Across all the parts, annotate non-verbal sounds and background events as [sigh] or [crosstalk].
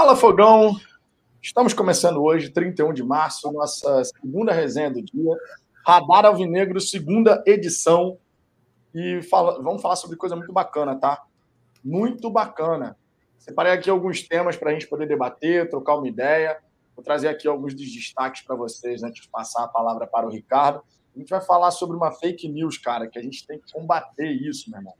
Fala Fogão! Estamos começando hoje, 31 de março, nossa segunda resenha do dia. Radar Alvinegro, segunda edição. E fala, vamos falar sobre coisa muito bacana, tá? Muito bacana. Separei aqui alguns temas para a gente poder debater, trocar uma ideia. Vou trazer aqui alguns dos destaques para vocês antes de passar a palavra para o Ricardo. A gente vai falar sobre uma fake news, cara, que a gente tem que combater isso, meu irmão.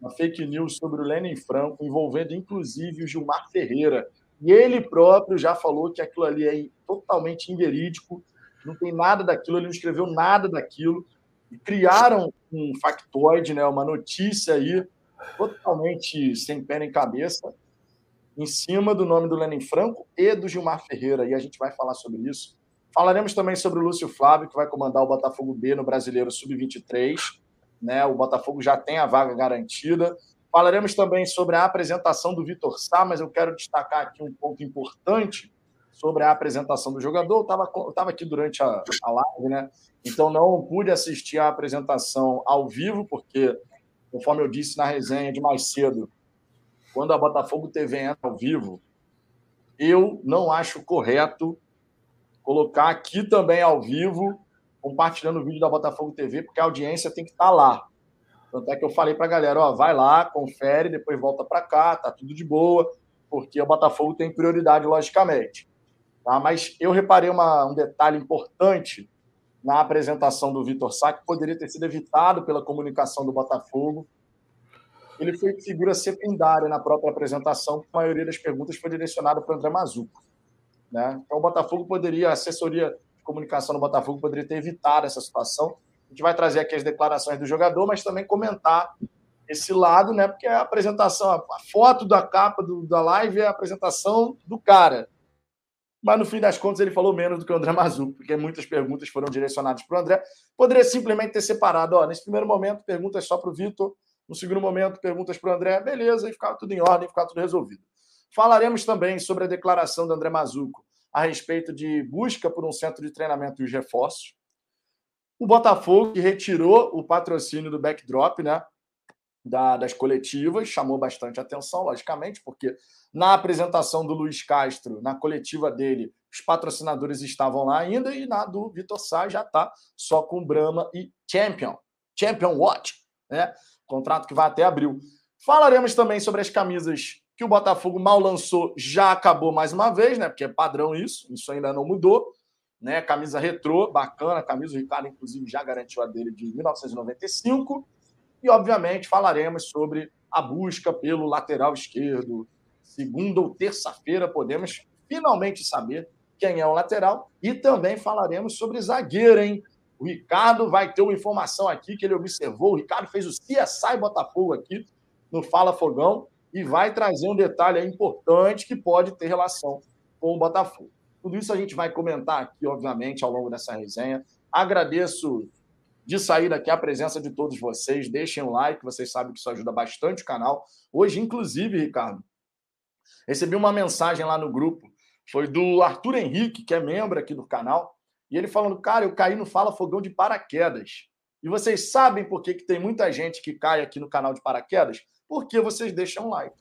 Uma fake news sobre o Lenin Franco, envolvendo inclusive o Gilmar Ferreira, e ele próprio já falou que aquilo ali é totalmente inverídico, não tem nada daquilo, ele não escreveu nada daquilo. E criaram um factoide, né, uma notícia aí totalmente sem pé nem cabeça, em cima do nome do Lenin Franco e do Gilmar Ferreira. E a gente vai falar sobre isso. Falaremos também sobre o Lúcio Flávio, que vai comandar o Botafogo B no Brasileiro Sub-23. Né? O Botafogo já tem a vaga garantida. Falaremos também sobre a apresentação do Vitor Sá, mas eu quero destacar aqui um ponto importante sobre a apresentação do jogador. Eu estava aqui durante a, a live, né? Então não pude assistir a apresentação ao vivo, porque, conforme eu disse na resenha de mais cedo, quando a Botafogo TV entra ao vivo, eu não acho correto colocar aqui também ao vivo, compartilhando o vídeo da Botafogo TV, porque a audiência tem que estar lá. Tanto é que eu falei para a galera, ó, vai lá, confere, depois volta para cá, tá tudo de boa, porque o Botafogo tem prioridade, logicamente. Tá? Mas eu reparei uma, um detalhe importante na apresentação do Vitor Sá, que poderia ter sido evitado pela comunicação do Botafogo. Ele foi figura secundária na própria apresentação, a maioria das perguntas foi direcionada para o André Mazuco. Né? Então, o Botafogo poderia, a assessoria de comunicação do Botafogo poderia ter evitado essa situação gente vai trazer aqui as declarações do jogador, mas também comentar esse lado, né? Porque a apresentação, a foto da capa do, da live é a apresentação do cara. Mas no fim das contas ele falou menos do que o André Mazu, porque muitas perguntas foram direcionadas para o André. Poderia simplesmente ter separado, ó, nesse primeiro momento perguntas só para o Vitor, no segundo momento perguntas para o André, beleza, e ficava tudo em ordem, ficava tudo resolvido. Falaremos também sobre a declaração do André Mazuco a respeito de busca por um centro de treinamento e os reforços. O Botafogo, que retirou o patrocínio do backdrop, né? Da, das coletivas, chamou bastante atenção, logicamente, porque na apresentação do Luiz Castro, na coletiva dele, os patrocinadores estavam lá ainda, e na do Vitor Sá já está só com Brahma e Champion. Champion Watch, né? Contrato que vai até abril. Falaremos também sobre as camisas que o Botafogo mal lançou, já acabou mais uma vez, né? Porque é padrão isso, isso ainda não mudou né? Camisa retrô, bacana, camisa o Ricardo, inclusive, já garantiu a dele de 1995. E, obviamente, falaremos sobre a busca pelo lateral esquerdo. Segunda ou terça-feira podemos finalmente saber quem é o lateral. E também falaremos sobre zagueiro, hein? O Ricardo vai ter uma informação aqui que ele observou. O Ricardo fez o CSI Botafogo aqui no Fala Fogão e vai trazer um detalhe importante que pode ter relação com o Botafogo. Tudo isso a gente vai comentar aqui, obviamente, ao longo dessa resenha. Agradeço de sair daqui a presença de todos vocês. Deixem um like, vocês sabem que isso ajuda bastante o canal. Hoje, inclusive, Ricardo, recebi uma mensagem lá no grupo. Foi do Arthur Henrique, que é membro aqui do canal. E ele falando, cara, eu caí no Fala Fogão de paraquedas. E vocês sabem por que, que tem muita gente que cai aqui no canal de paraquedas? Porque vocês deixam like.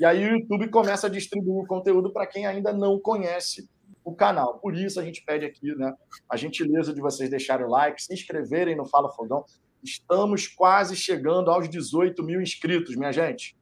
E aí o YouTube começa a distribuir o conteúdo para quem ainda não conhece o canal. Por isso a gente pede aqui né, a gentileza de vocês deixarem o like, se inscreverem no Fala Fogão. Estamos quase chegando aos 18 mil inscritos, minha gente.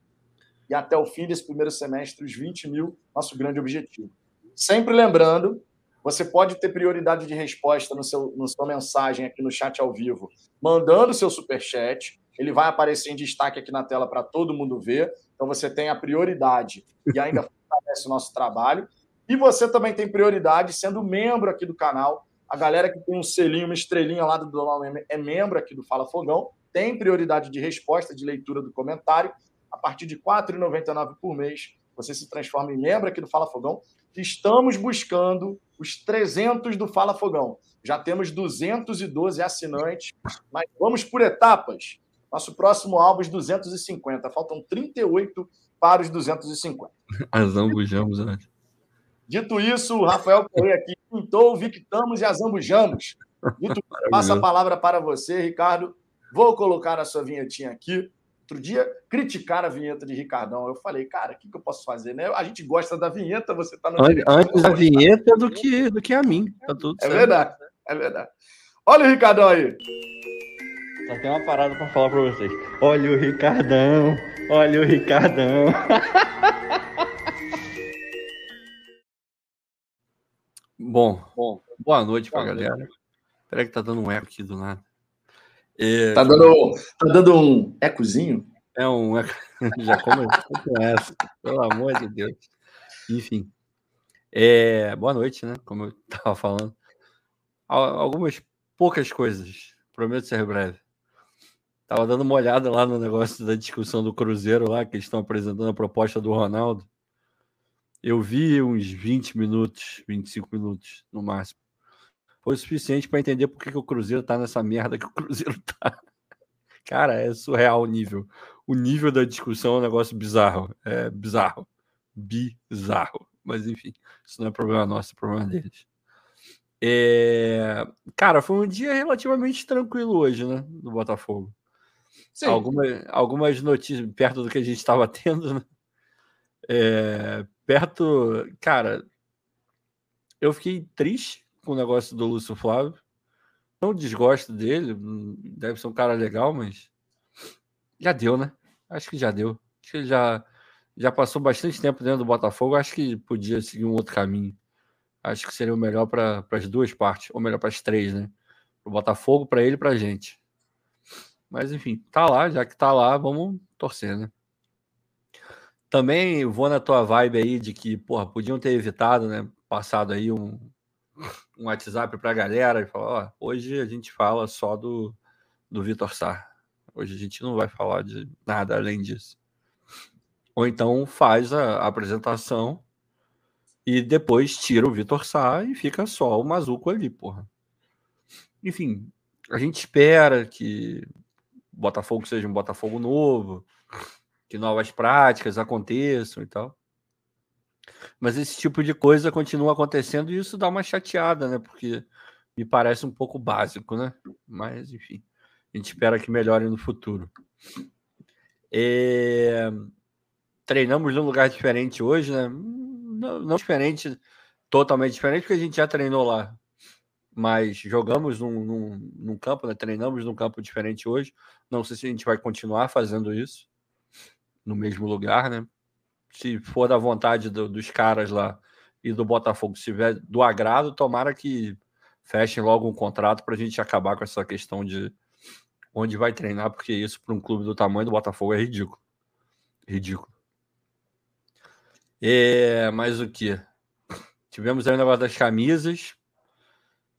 E até o fim desse primeiro semestre, os 20 mil, nosso grande objetivo. Sempre lembrando, você pode ter prioridade de resposta no seu, na sua mensagem aqui no chat ao vivo, mandando seu super chat. Ele vai aparecer em destaque aqui na tela para todo mundo ver. Então você tem a prioridade e ainda [laughs] fortalece o nosso trabalho. E você também tem prioridade sendo membro aqui do canal. A galera que tem um selinho, uma estrelinha lá do Donal é membro aqui do Fala Fogão, tem prioridade de resposta, de leitura do comentário. A partir de R$ 4,99 por mês, você se transforma em membro aqui do Fala Fogão. Estamos buscando os 300 do Fala Fogão. Já temos 212 assinantes, mas vamos por etapas. Nosso próximo álbum é 250. Faltam 38 para os 250. Azambujamos antes. Dito isso, o Rafael Correia aqui pintou, victamos e azambujamos. Dito, passa a palavra para você, Ricardo. Vou colocar a sua vinhetinha aqui outro dia criticaram a vinheta de Ricardão. Eu falei, cara, o que, que eu posso fazer? Né? A gente gosta da vinheta, você tá no. Antes da vinheta do que, do que a mim. Tá tudo é certo. verdade, é verdade. Olha o Ricardão aí. Só tem uma parada para falar para vocês. Olha o Ricardão, olha o Ricardão. [laughs] Bom, Bom, boa noite para a galera. Peraí que tá dando um eco aqui do nada. É, tá, dando, tá dando um ecozinho? É um eco. [laughs] Já começou com essa, pelo amor de Deus. Enfim. É, boa noite, né? Como eu [laughs] estava falando. Algumas poucas coisas. Prometo ser breve. Tava dando uma olhada lá no negócio da discussão do Cruzeiro lá, que eles estão apresentando a proposta do Ronaldo. Eu vi uns 20 minutos, 25 minutos no máximo. Foi o suficiente para entender por que, o Cruzeiro tá nessa merda que o Cruzeiro [laughs] tá. Cara, é surreal o nível. O nível da discussão é um negócio bizarro. É bizarro. Bizarro. Mas enfim, isso não é problema nosso, é problema deles. É... Cara, foi um dia relativamente tranquilo hoje, né? Do Botafogo. Sim. Algumas, algumas notícias perto do que a gente estava [laughs] tendo, né? É, perto, cara, eu fiquei triste com o negócio do Lúcio Flávio. Não desgosto dele, deve ser um cara legal, mas já deu, né? Acho que já deu. Acho que ele já, já passou bastante tempo dentro do Botafogo. Acho que podia seguir um outro caminho. Acho que seria o melhor para as duas partes, ou melhor para as três, né? Para o Botafogo, para ele e para a gente. Mas enfim, tá lá, já que tá lá, vamos torcer, né? Também vou na tua vibe aí de que, porra, podiam ter evitado, né? Passado aí um, um WhatsApp pra galera e falar, ó, hoje a gente fala só do, do Vitor Sá. Hoje a gente não vai falar de nada além disso. Ou então faz a, apresentação e depois tira o Vitor Sá e fica só o Mazuco ali, porra. Enfim, a gente espera que Botafogo seja um Botafogo novo, que novas práticas aconteçam e tal. Mas esse tipo de coisa continua acontecendo e isso dá uma chateada, né? Porque me parece um pouco básico, né? Mas, enfim, a gente espera que melhore no futuro. É... Treinamos num lugar diferente hoje, né? Não, não diferente, totalmente diferente, porque a gente já treinou lá mas jogamos num, num, num, campo, né? treinamos num campo diferente hoje. Não sei se a gente vai continuar fazendo isso no mesmo lugar, né? Se for da vontade do, dos caras lá e do Botafogo, se tiver do agrado, tomara que fechem logo um contrato para a gente acabar com essa questão de onde vai treinar, porque isso para um clube do tamanho do Botafogo é ridículo. Ridículo. É, mas o que? Tivemos aí o negócio das camisas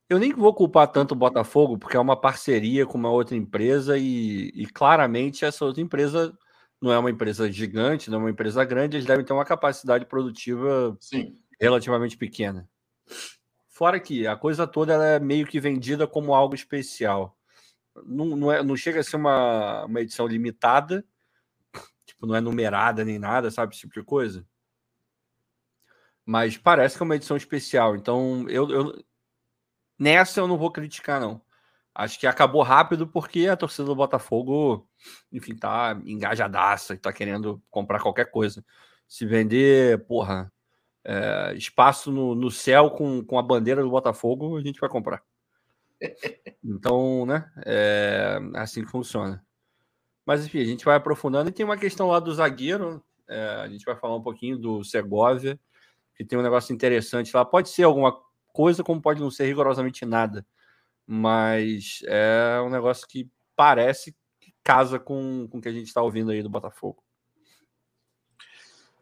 eu nem vou culpar tanto o Botafogo, porque é uma parceria com uma outra empresa e, e, claramente essa outra empresa não é uma empresa gigante, não é uma empresa grande, eles devem ter uma capacidade produtiva Sim. relativamente pequena. Fora que a coisa toda é meio que vendida como algo especial. Não, não, é, não chega a ser uma, uma edição limitada, tipo, não é numerada nem nada, sabe? Esse tipo de coisa. Mas parece que é uma edição especial. Então, eu, eu Nessa eu não vou criticar, não. Acho que acabou rápido porque a torcida do Botafogo, enfim, tá engajadaça e tá querendo comprar qualquer coisa. Se vender, porra, é, espaço no, no céu com, com a bandeira do Botafogo, a gente vai comprar. [laughs] Então, né, é assim que funciona. Mas, enfim, a gente vai aprofundando. E tem uma questão lá do zagueiro, é, a gente vai falar um pouquinho do Segovia, que tem um negócio interessante lá. Pode ser alguma coisa, como pode não ser rigorosamente nada. Mas é um negócio que parece que casa com, com o que a gente está ouvindo aí do Botafogo.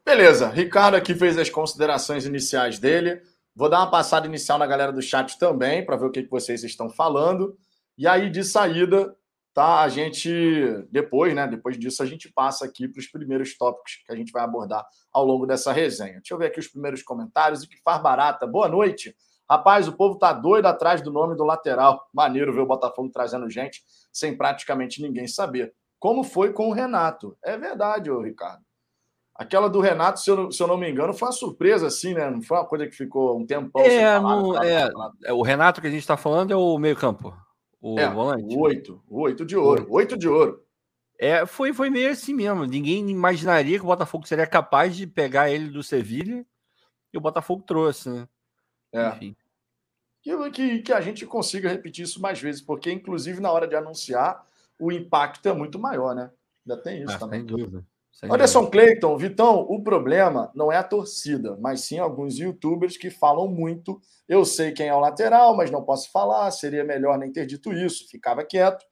Beleza, Ricardo aqui fez as considerações iniciais dele. Vou dar uma passada inicial na galera do chat também, para ver o que, que vocês estão falando. E aí, de saída, tá? A gente, depois, né? Depois disso, a gente passa aqui para os primeiros tópicos que a gente vai abordar ao longo dessa resenha. Deixa eu ver aqui os primeiros comentários. O que faz barata? Boa noite. Rapaz, o povo tá doido atrás do nome do lateral. Maneiro ver o Botafogo trazendo gente sem praticamente ninguém saber. Como foi com o Renato? É verdade, ô Ricardo. Aquela do Renato, se eu, se eu não me engano, foi uma surpresa, assim, né? Não foi uma coisa que ficou um tempão é, sem falar, é, é, o Renato que a gente está falando é o meio-campo. O é, volante. Oito. Oito de ouro. Oito de ouro. É, foi, foi meio assim mesmo. Ninguém imaginaria que o Botafogo seria capaz de pegar ele do Sevilha e o Botafogo trouxe, né? É. Enfim. Que, que, a gente consiga repetir isso mais vezes, porque, inclusive, na hora de anunciar, o impacto é muito maior, né? Ainda tem isso ah, também. Sem dúvida. Sem Anderson Clayton, Vitão, o problema não é a torcida, mas sim alguns youtubers que falam muito. Eu sei quem é o lateral, mas não posso falar, seria melhor nem ter dito isso, ficava quieto.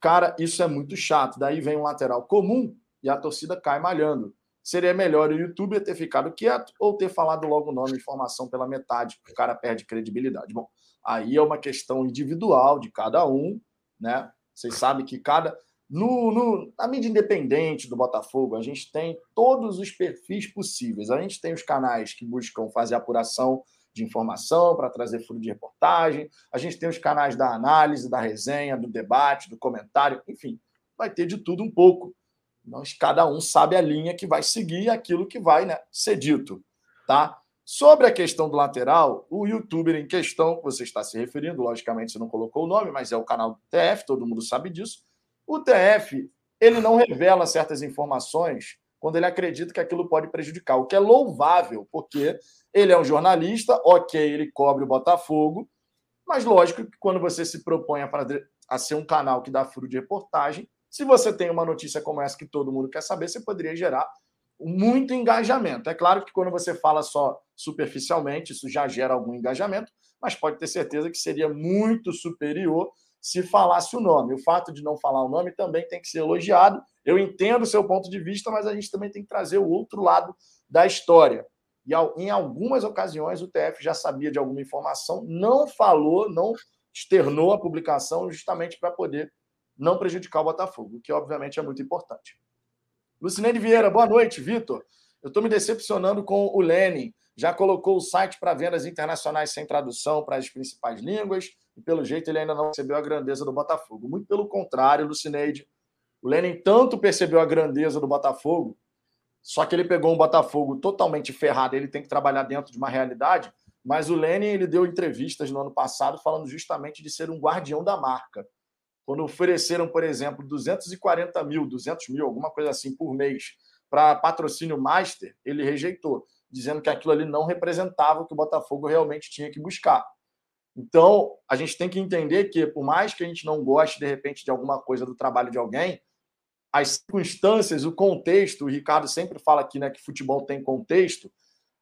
Cara, isso é muito chato. Daí vem um lateral comum e a torcida cai malhando. Seria melhor o youtuber ter ficado quieto ou ter falado logo o nome e informação pela metade, porque o cara perde credibilidade. Bom, aí é uma questão individual de cada um, né? Vocês sabem que cada no, no, na mídia independente do Botafogo, a gente tem todos os perfis possíveis. A gente tem os canais que buscam fazer apuração de informação para trazer furo de reportagem. A gente tem os canais da análise, da resenha, do debate, do comentário, enfim, vai ter de tudo um pouco. Mas cada um sabe a linha que vai seguir aquilo que vai né, ser dito. Tá? Sobre a questão do lateral, o youtuber em questão, que você está se referindo, logicamente você não colocou o nome, mas é o canal do TF, todo mundo sabe disso o TF ele não revela certas informações quando ele acredita que aquilo pode prejudicar, o que é louvável, porque ele é um jornalista, ok, ele cobre o Botafogo, mas lógico que quando você se propõe a, a ser um canal que dá furo de reportagem, se você tem uma notícia como essa que todo mundo quer saber, você poderia gerar muito engajamento. É claro que quando você fala só superficialmente, isso já gera algum engajamento, mas pode ter certeza que seria muito superior se falasse o nome. O fato de não falar o nome também tem que ser elogiado. Eu entendo o seu ponto de vista, mas a gente também tem que trazer o outro lado da história. E em algumas ocasiões o TF já sabia de alguma informação, não falou, não externou a publicação justamente para poder não prejudicar o Botafogo, que obviamente é muito importante. Lucineide Vieira, boa noite, Vitor. Eu estou me decepcionando com o Lenin. Já colocou o site para vendas internacionais sem tradução para as principais línguas e pelo jeito ele ainda não percebeu a grandeza do Botafogo. Muito pelo contrário, Lucineide. O Lenin tanto percebeu a grandeza do Botafogo, só que ele pegou um Botafogo totalmente ferrado, ele tem que trabalhar dentro de uma realidade, mas o Lenin ele deu entrevistas no ano passado falando justamente de ser um guardião da marca. Quando ofereceram, por exemplo, 240 mil, 200 mil, alguma coisa assim por mês, para patrocínio master, ele rejeitou, dizendo que aquilo ali não representava o que o Botafogo realmente tinha que buscar. Então, a gente tem que entender que, por mais que a gente não goste, de repente, de alguma coisa do trabalho de alguém, as circunstâncias, o contexto, o Ricardo sempre fala aqui né, que futebol tem contexto,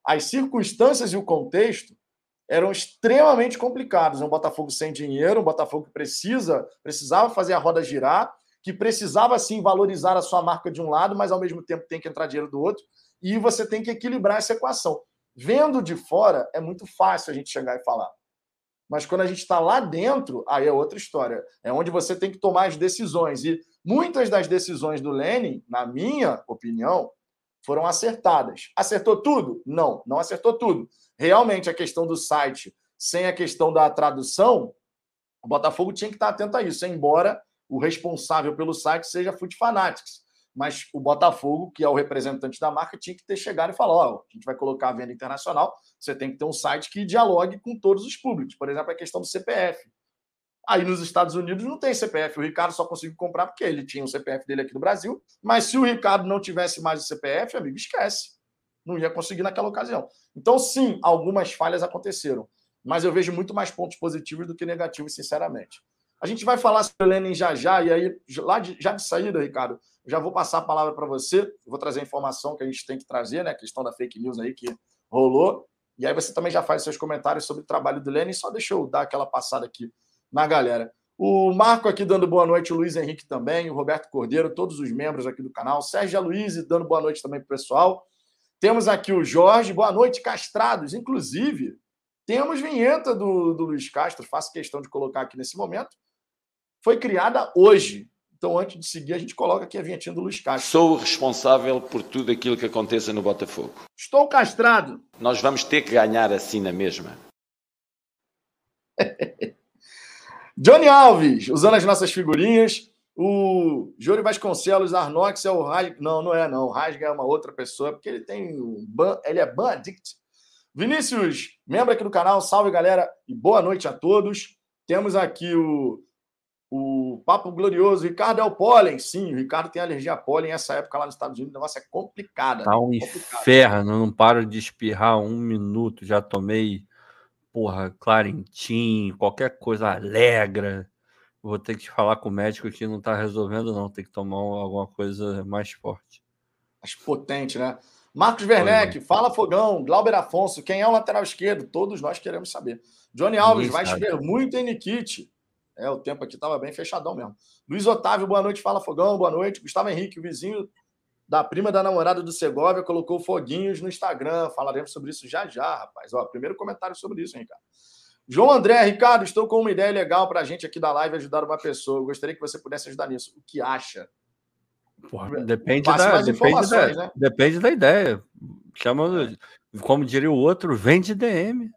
as circunstâncias e o contexto eram extremamente complicados. Um Botafogo sem dinheiro, um Botafogo que precisa, precisava fazer a roda girar, que precisava sim valorizar a sua marca de um lado, mas ao mesmo tempo tem que entrar dinheiro do outro, e você tem que equilibrar essa equação. Vendo de fora, é muito fácil a gente chegar e falar. Mas quando a gente está lá dentro, aí é outra história. É onde você tem que tomar as decisões. E muitas das decisões do Lenin, na minha opinião, foram acertadas. Acertou tudo? Não, não acertou tudo. Realmente, a questão do site, sem a questão da tradução, o Botafogo tinha que estar atento a isso, embora o responsável pelo site seja Foot Fanatics mas o Botafogo, que é o representante da marca, tinha que ter chegado e falar: ó, oh, a gente vai colocar a venda internacional, você tem que ter um site que dialogue com todos os públicos. Por exemplo, a questão do CPF. Aí nos Estados Unidos não tem CPF. O Ricardo só conseguiu comprar porque ele tinha o CPF dele aqui no Brasil. Mas se o Ricardo não tivesse mais o CPF, amigo, esquece. Não ia conseguir naquela ocasião. Então, sim, algumas falhas aconteceram. Mas eu vejo muito mais pontos positivos do que negativos, sinceramente. A gente vai falar sobre o Lenin já já, e aí, lá de, já de saída, Ricardo, já vou passar a palavra para você, vou trazer a informação que a gente tem que trazer, né? A questão da fake news aí que rolou. E aí você também já faz seus comentários sobre o trabalho do Lenin. Só deixa eu dar aquela passada aqui na galera. O Marco aqui dando boa noite, o Luiz Henrique também, o Roberto Cordeiro, todos os membros aqui do canal, Sérgio Luiz dando boa noite também para o pessoal. Temos aqui o Jorge, boa noite, castrados. Inclusive, temos vinheta do, do Luiz Castro, faço questão de colocar aqui nesse momento foi criada hoje. Então, antes de seguir, a gente coloca aqui a vinhetinha do Luiz Castro. Sou responsável por tudo aquilo que aconteça no Botafogo. Estou castrado. Nós vamos ter que ganhar assim na mesma. [laughs] Johnny Alves, usando as nossas figurinhas. O Júlio Vasconcelos Arnox é o Rasga. Não, não é, não. O Rasga é uma outra pessoa, porque ele tem um ban... ele é ban addict. Vinícius, membro aqui do canal, salve galera e boa noite a todos. Temos aqui o O Papo Glorioso, Ricardo é o pólen. Sim, o Ricardo tem alergia a pólen. Essa época lá nos Estados Unidos, o negócio é complicado. Tá um complicado. inferno, não paro de espirrar um minuto. Já tomei, porra, Clarentim, qualquer coisa alegra. Vou ter que falar com o médico que não tá resolvendo, não. Tem que tomar alguma coisa mais forte. Mais potente, né? Marcos Werneck, fala Fogão, Glauber Afonso, quem é o lateral esquerdo? Todos nós queremos saber. Johnny Alves, vai chover muito em Nikit. É, o tempo aqui estava bem fechadão mesmo. Luiz Otávio, boa noite, fala Fogão, boa noite. Gustavo Henrique, o vizinho da prima da namorada do Segovia, colocou foguinhos no Instagram. Falaremos sobre isso já já, rapaz. Ó, primeiro comentário sobre isso, hein, cara. João André, Ricardo, estou com uma ideia legal para a gente aqui da live ajudar uma pessoa. Eu gostaria que você pudesse ajudar nisso. O que acha? Porra, depende, da, depende, da, né? depende da ideia. Chama, como diria o outro, vende DM.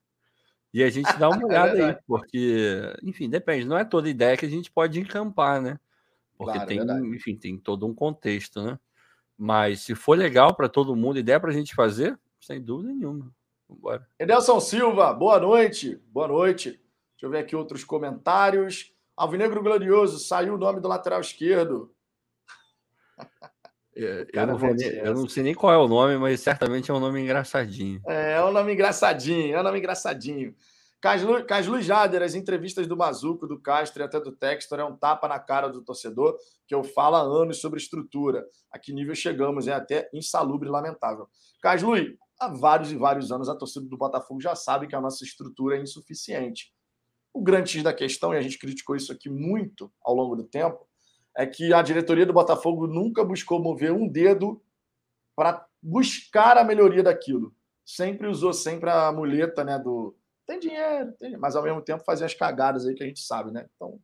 E a gente dá [laughs] uma é olhada é aí, porque, enfim, depende. Não é toda ideia que a gente pode encampar, né? Porque claro, é tem, enfim, tem todo um contexto, né? Mas se for legal para todo mundo, ideia para a gente fazer, sem dúvida nenhuma. Vambora. Edelson Silva, boa noite. Boa noite. Deixa eu ver aqui outros comentários. Alvinegro Glorioso, saiu o nome do lateral esquerdo. [laughs] É, eu, não nem, eu, não sei nem qual é o nome, mas certamente é um nome engraçadinho. É, é um nome engraçadinho, é um nome engraçadinho. Caslu Jader, as entrevistas do Mazuco, do Castro e até do Textor é um tapa na cara do torcedor que eu falo há anos sobre estrutura. A que nível chegamos? É até insalubre e lamentável. Caslu, há vários e vários anos a torcida do Botafogo já sabe que a nossa estrutura é insuficiente. O grande X da questão, e a gente criticou isso aqui muito ao longo do tempo, é que a diretoria do Botafogo nunca buscou mover um dedo para buscar a melhoria daquilo. Sempre usou sempre a muleta, né, do tem dinheiro, tem, mas ao mesmo tempo fazia as cagadas aí que a gente sabe, né? Então,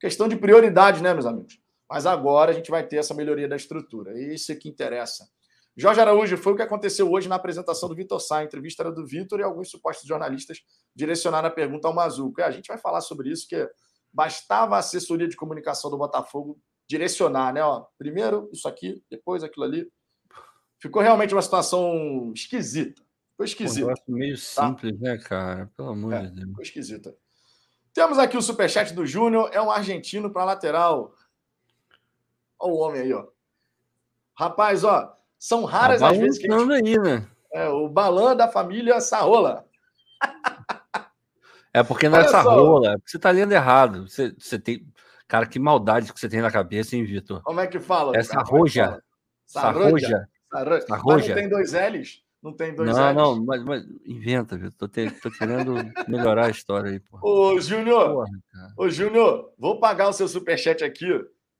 questão de prioridade, né, meus amigos? Mas agora a gente vai ter essa melhoria da estrutura. Isso é que interessa. Jorge Araújo, foi o que aconteceu hoje na apresentação do Vitor Sá. A entrevista era do Vitor e alguns supostos jornalistas direcionaram a pergunta ao Mazuco. É, a gente vai falar sobre isso, que Bastava a assessoria de comunicação do Botafogo direcionar, né? Ó, primeiro isso aqui, depois aquilo ali. Ficou realmente uma situação esquisita. Ficou esquisita. Um meio tá? simples, né, cara? Pelo amor é, de Deus. Ficou esquisita. Temos aqui o superchat do Júnior, é um argentino para lateral. Olha o homem aí, ó. Rapaz, ó, são raras tá as vezes que. A gente... aí, né? É, o balã da família Sarrola. [laughs] É porque não é essa rola, é você tá lendo errado. Você, você tem. Cara, que maldade que você tem na cabeça, hein, Vitor? Como é que fala? Essa é roja. Sarroja. Sarroja. Sarroja. Não tem dois L's? Não tem dois não, L's? Não, não, mas, mas inventa, Vitor. Tô, te, tô querendo melhorar a história aí, porra. Ô, Júnior. Ô, Júnior, vou pagar o seu superchat aqui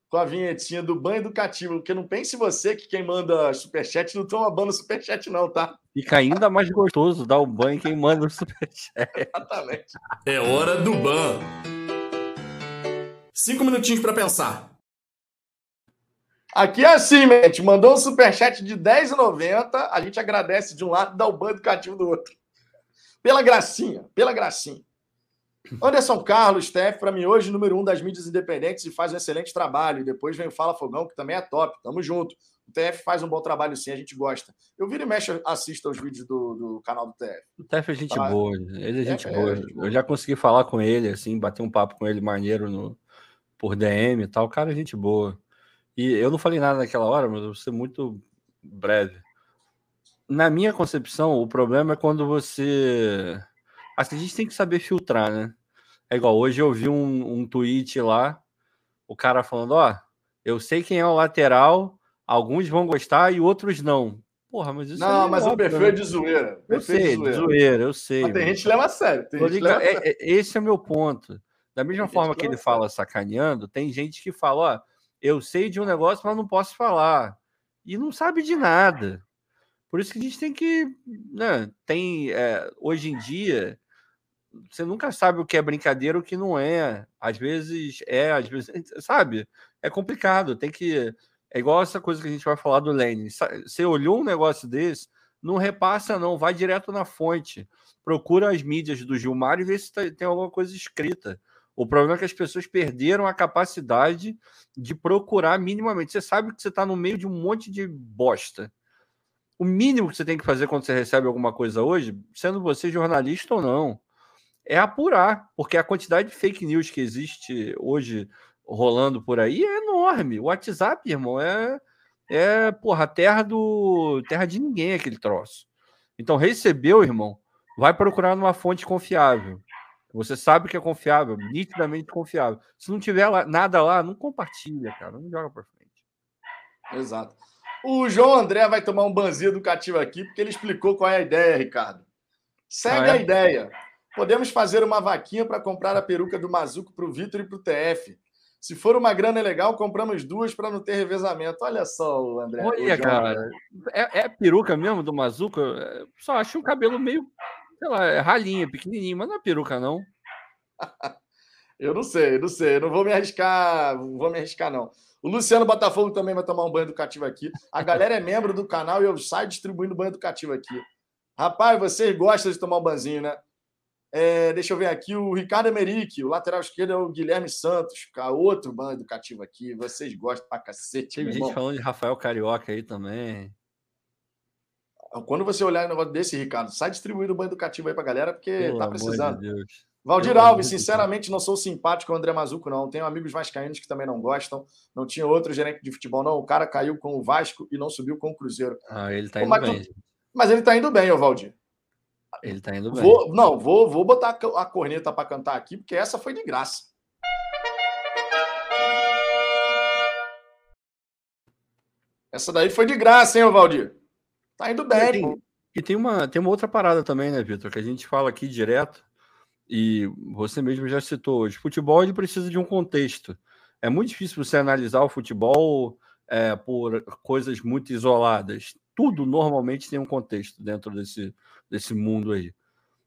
com a vinhetinha do banho educativo, porque não pense você que quem manda superchat não toma banho no superchat, não, tá? Fica ainda mais gostoso dar o banho quem manda o superchat. [laughs] Exatamente. É hora do ban. Cinco minutinhos para pensar. Aqui é assim, gente. Mandou um superchat de R$10,90. A gente agradece de um lado e dá o banho educativo do outro. Pela gracinha, pela gracinha. Anderson Carlos, Steph, para mim hoje, número um das mídias independentes e faz um excelente trabalho. E depois vem o Fala Fogão, que também é top. Tamo junto. O TF faz um bom trabalho sim, a gente gosta. Eu viro e mexo, assisto aos vídeos do, do canal do TF. O TF é gente tá? boa, ele é gente, é, boa. É boa. Eu já consegui falar com ele, assim, bater um papo com ele maneiro no, por DM e tal. O cara é gente boa. E eu não falei nada naquela hora, mas eu vou ser muito breve. Na minha concepção, o problema é quando você. Assim, a gente tem que saber filtrar, né? É igual, hoje eu vi um, um tweet lá, o cara falando, ó, eu sei quem é o lateral, alguns vão gostar e outros não. Porra, mas isso Não, é mas o perfil é de zoeira. Eu sei, de zoeira. eu sei. Mas tem gente que leva a sério. Leva é, é, esse é o meu ponto. Da mesma tem forma que, que ele fala sacaneando, tem gente que fala, ó, eu sei de um negócio, mas não posso falar. E não sabe de nada. Por isso que a gente tem que. Né, tem, é, hoje em dia, você nunca sabe o que é brincadeira o que não é. Às vezes é, às vezes, [laughs] sabe? É complicado. Tem que. É igual essa coisa que a gente vai falar do Lenin. Você olhou um negócio desse, não repassa, não, vai direto na fonte. Procura as mídias do Gilmar e vê se tá, tem alguma coisa escrita. O problema é que as pessoas perderam a capacidade de procurar minimamente. Você sabe que você está no meio de um monte de bosta. O mínimo que você tem que fazer quando você recebe alguma coisa hoje, sendo você jornalista ou não, é apurar, porque a quantidade de fake news que existe hoje, rolando por aí é enorme. O WhatsApp, irmão, é, é porra, terra do terra de ninguém aquele troço. Então, recebeu, irmão, vai procurar numa fonte confiável. Você sabe que é confiável, nitidamente confiável. Se não tiver lá, nada lá, não compartilha, cara. Não joga para frente. Exato. O João André vai tomar um banzinho educativo aqui, porque ele explicou qual é a ideia, Ricardo. Segue ah, é? a ideia. Podemos fazer uma vaquinha para comprar a peruca do Mazuco para o Vitor e para o TF. Se for uma grana legal, compramos duas para não ter revezamento. Olha só, André. Olha, o cara. É, é, peruca mesmo do Mazuco? Só acho um cabelo meio, sei lá, é ralinha, pequenininho, mas não é peruca, não. [laughs] eu não sei, não sei. Não vou me arriscar, não vou me arriscar, não. O Luciano Botafogo também vai tomar um banho educativo aqui. A galera é membro do canal e eu saio distribuindo banho educativo aqui. Rapaz, vocês gostam de tomar um banzinho, né? É, deixa eu ver aqui, o Ricardo Emerick, o lateral esquerdo é o Guilherme Santos, outro banho educativo aqui. Vocês gostam pra cacete. Tem gente irmão. falando de Rafael Carioca aí também. Quando você olhar um negócio desse, Ricardo, sai distribuindo o banho educativo aí pra galera, porque Pelo tá precisando. De Valdir Alves, sinceramente, não sou simpático ao André Mazuco, não. Tenho amigos vascaínos que também não gostam. Não tinha outro gerente de futebol, não. O cara caiu com o Vasco e não subiu com o Cruzeiro. Ah, ele tá indo mas, bem. Mas ele tá indo bem, ô Valdir. Ele tá indo bem. Vou, não, vou, vou botar a corneta para cantar aqui, porque essa foi de graça. Essa daí foi de graça, hein, ô Valdir? Tá indo bem. E tem, e tem, uma, tem uma outra parada também, né, Vitor? Que a gente fala aqui direto e você mesmo já citou hoje, futebol ele precisa de um contexto. É muito difícil você analisar o futebol é, por coisas muito isoladas. Tudo normalmente tem um contexto dentro desse, desse mundo aí.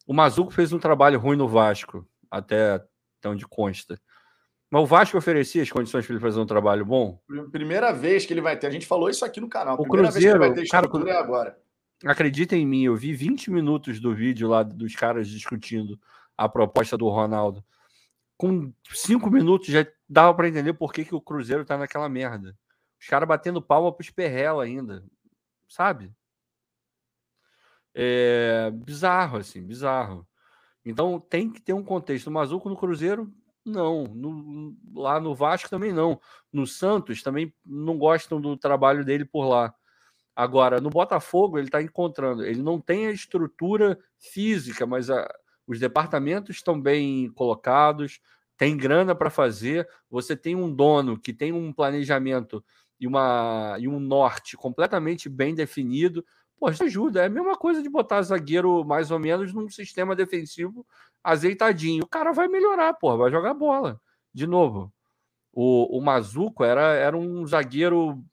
O Mazuco fez um trabalho ruim no Vasco, até, até onde consta. Mas o Vasco oferecia as condições para ele fazer um trabalho bom? Primeira vez que ele vai ter. A gente falou isso aqui no canal. O Primeira Cruzeiro, vez que ele vai ter cara, é agora. Acredita em mim, eu vi 20 minutos do vídeo lá dos caras discutindo a proposta do Ronaldo. Com cinco minutos já dava para entender por que, que o Cruzeiro tá naquela merda. Os caras batendo palma pros Perrela ainda. Sabe? É bizarro, assim, bizarro. Então tem que ter um contexto. O Mazuco no Cruzeiro, não. No, lá no Vasco também não. No Santos também não gostam do trabalho dele por lá. Agora, no Botafogo, ele está encontrando. Ele não tem a estrutura física, mas a, os departamentos estão bem colocados, tem grana para fazer, você tem um dono que tem um planejamento e, uma, e um norte completamente bem definido. Pô, isso ajuda. É a mesma coisa de botar zagueiro mais ou menos num sistema defensivo azeitadinho. O cara vai melhorar, pô, vai jogar bola. De novo, o, o Mazuco era, era um zagueiro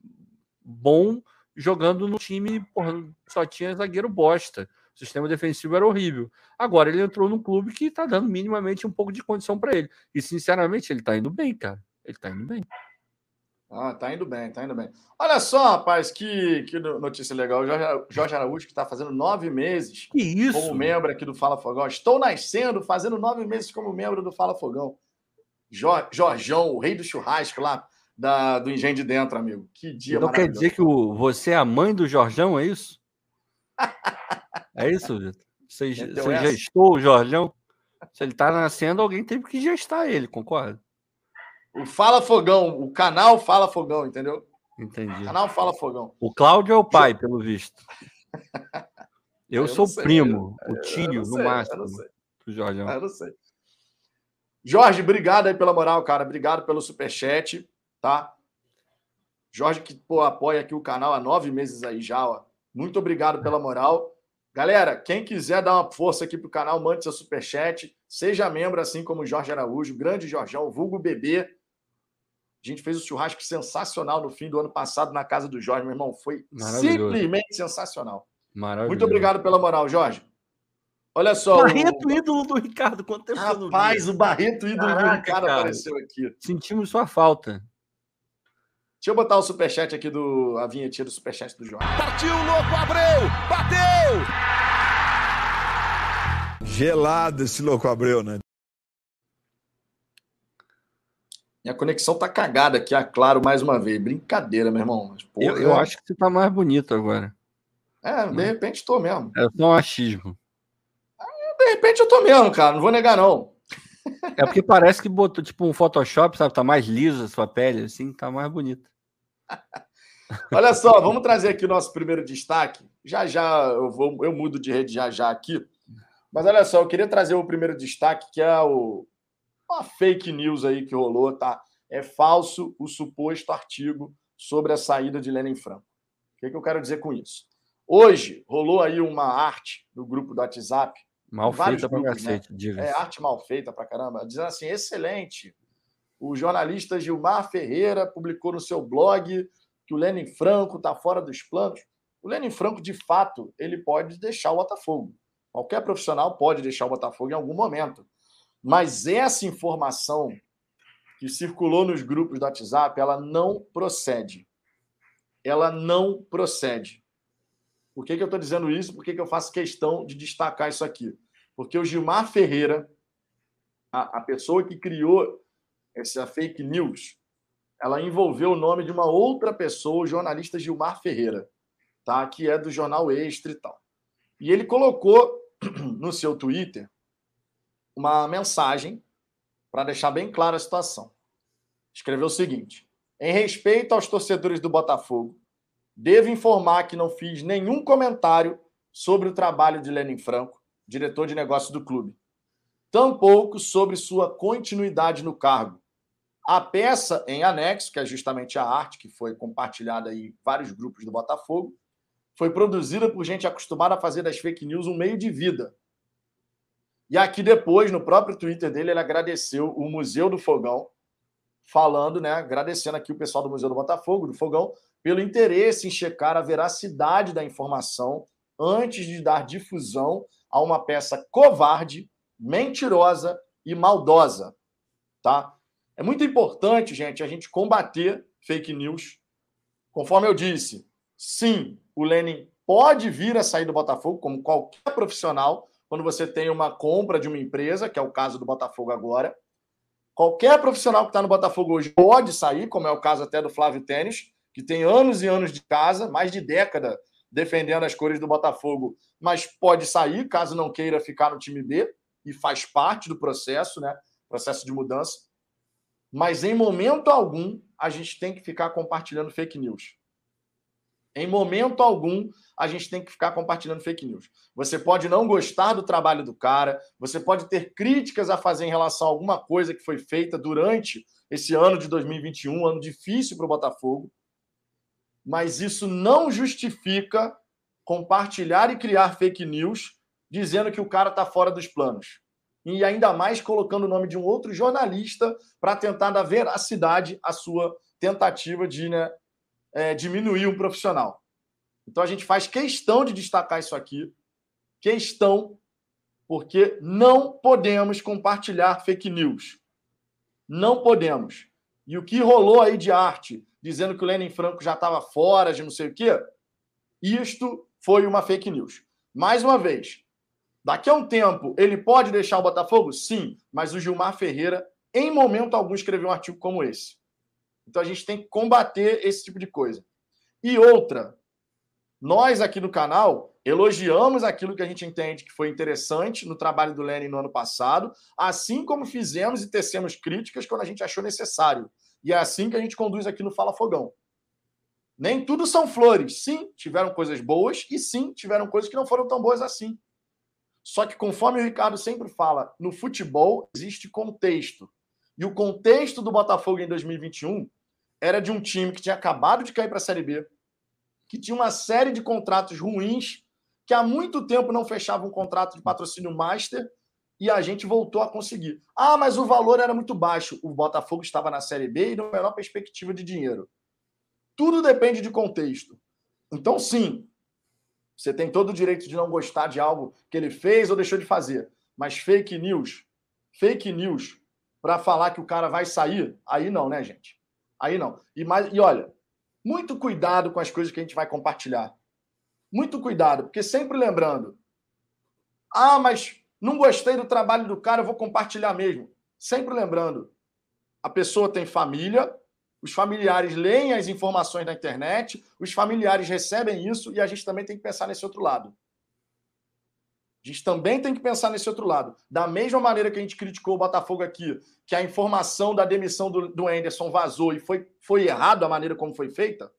bom jogando no time, porra, só tinha zagueiro bosta. O sistema defensivo era horrível. Agora ele entrou num clube que está dando minimamente um pouco de condição para ele. E, sinceramente, ele está indo bem, cara. Ele está indo bem. Ah, tá indo bem, tá indo bem. Olha só, rapaz, que, que notícia legal. Jorge, Jorge Araújo, que está fazendo nove meses que isso? como membro aqui do Fala Fogão. Estou nascendo, fazendo nove meses como membro do Fala Fogão. Jorjão, o rei do churrasco lá da, do Engenho de Dentro, amigo. Que dia Então quer dizer que o, você é a mãe do Jorjão, é isso? [laughs] É isso, Vitor? Você, você gestou o Jorjão? Se ele está nascendo, alguém teve que gestar ele, concorda? O Fala Fogão, o canal Fala Fogão, entendeu? Entendi. O canal Fala Fogão. O Cláudio é o pai, pelo visto. [laughs] Eu, eu sou o primo, eu, o tio, no máximo, do Jorjão. Eu não sei. Jorge, obrigado aí pela moral, cara. Obrigado pelo superchat, tá? Jorge, que pô, apoia aqui o canal há nove meses aí já, ó. Muito obrigado pela moral. Galera, quem quiser dar uma força aqui pro canal, mande seu superchat. Seja membro, assim como o Jorge Araújo, grande Jorgão, vulgo bebê. A gente fez um churrasco sensacional no fim do ano passado na casa do Jorge, meu irmão. Foi simplesmente sensacional. Maravilhoso. Muito obrigado pela moral, Jorge. Olha só. Barreto, o... ídolo do Ricardo. Quanto tempo Rapaz, o Barreto, ídolo Caraca, do Ricardo, cara. apareceu aqui. Sentimos sua falta. Deixa eu botar o superchat aqui do. A vinhetinha do superchat do Jorge. Partiu, louco, Abreu! Bateu! Gelado esse louco Abreu, né? Minha conexão tá cagada aqui, a Claro, mais uma vez. Brincadeira, meu irmão. Mas, porra, eu, eu acho que você tá mais bonito agora. É, de repente tô mesmo. É só um achismo. De repente eu tô mesmo, cara. Não vou negar, não. É porque parece que botou tipo um Photoshop, sabe? Tá mais liso a sua pele, assim, tá mais bonito. [laughs] Olha só, vamos trazer aqui o nosso primeiro destaque. Já já eu vou, eu mudo de rede já já aqui. Mas olha só, eu queria trazer o primeiro destaque, que é o, uma fake news aí que rolou, tá? É falso o suposto artigo sobre a saída de Lenin Franco. O que, que eu quero dizer com isso? Hoje rolou aí uma arte no grupo do WhatsApp. Mal feita para né? cacete, diga. É, arte mal feita para caramba. Dizendo assim, excelente. O jornalista Gilmar Ferreira publicou no seu blog que o Lenin Franco está fora dos planos. O Lenin Franco, de fato, ele pode deixar o Botafogo. Qualquer profissional pode deixar o Botafogo em algum momento. Mas essa informação que circulou nos grupos do WhatsApp, ela não procede. Ela não procede. Por que, que eu estou dizendo isso? Por que, que eu faço questão de destacar isso aqui? Porque o Gilmar Ferreira, a, a pessoa que criou essa fake news, ela envolveu o nome de uma outra pessoa, o jornalista Gilmar Ferreira, tá? que é do jornal Extra e tal. E ele colocou [clears throat] no seu Twitter uma mensagem para deixar bem clara a situação. Escreveu o seguinte: Em respeito aos torcedores do Botafogo, devo informar que não fiz nenhum comentário sobre o trabalho de Lenin Franco, diretor de negócios do clube. Tampouco sobre sua continuidade no cargo. A peça em anexo, que é justamente a arte que foi compartilhada em vários grupos do Botafogo, foi produzida por gente acostumada a fazer das fake news um meio de vida. E aqui depois, no próprio Twitter dele, ele agradeceu o Museu do Fogão, falando, né, agradecendo aqui o pessoal do Museu do Botafogo, do Fogão, pelo interesse em checar a veracidade da informação antes de dar difusão a uma peça covarde, mentirosa e maldosa, tá? É muito importante, gente, a gente combater fake news. Conforme eu disse, sim, o Lenin pode vir a sair do Botafogo, como qualquer profissional, quando você tem uma compra de uma empresa, que é o caso do Botafogo agora. Qualquer profissional que está no Botafogo hoje pode sair, como é o caso até do Flávio Tênis, que tem anos e anos de casa, mais de década defendendo as cores do Botafogo, mas pode sair caso não queira ficar no time B e faz parte do processo, né? Processo de mudança. Mas em momento algum a gente tem que ficar compartilhando fake news. Em momento algum, a gente tem que ficar compartilhando fake news. Você pode não gostar do trabalho do cara, você pode ter críticas a fazer em relação a alguma coisa que foi feita durante esse ano de 2021, ano difícil para o Botafogo, mas isso não justifica compartilhar e criar fake news dizendo que o cara está fora dos planos. E ainda mais colocando o nome de um outro jornalista para tentar dar veracidade à sua tentativa de né, é, diminuir um profissional. Então a gente faz questão de destacar isso aqui, questão, porque não podemos compartilhar fake news. Não podemos. E o que rolou aí de arte, dizendo que o Lenin Franco já estava fora de não sei o quê, isto foi uma fake news. Mais uma vez, daqui a um tempo, ele pode deixar o Botafogo? Sim, mas o Gilmar Ferreira, em momento algum, escreveu um artigo como esse. Então a gente tem que combater esse tipo de coisa. E outra, nós aqui no canal elogiamos aquilo que a gente entende que foi interessante no trabalho do Lenin no ano passado, assim como fizemos e tecemos críticas quando a gente achou necessário. E é assim que a gente conduz aqui no Fala Fogão. Nem tudo são flores. Sim, tiveram coisas boas e sim, tiveram coisas que não foram tão boas assim. Só que, conforme o Ricardo sempre fala, no futebol existe contexto. E o contexto do Botafogo em 2021 era de um time que tinha acabado de cair para a Série B, que tinha uma série de contratos ruins, que há muito tempo não fechava um contrato de patrocínio master, e a gente voltou a conseguir. Ah, mas o valor era muito baixo. O Botafogo estava na Série B e não menor perspectiva de dinheiro. Tudo depende de contexto. Então, sim, você tem todo o direito de não gostar de algo que ele fez ou deixou de fazer. Mas fake news, fake news, para falar que o cara vai sair, aí não, né, gente? Aí não. E, mais, e olha, muito cuidado com as coisas que a gente vai compartilhar. Muito cuidado, porque sempre lembrando. Ah, mas não gostei do trabalho do cara, eu vou compartilhar mesmo. Sempre lembrando. A pessoa tem família, os familiares leem as informações na internet, os familiares recebem isso e a gente também tem que pensar nesse outro lado. A gente também tem que pensar nesse outro lado. Da mesma maneira que a gente criticou o Botafogo aqui, que a informação da demissão do, do Anderson vazou e foi, foi errado a maneira como foi feita,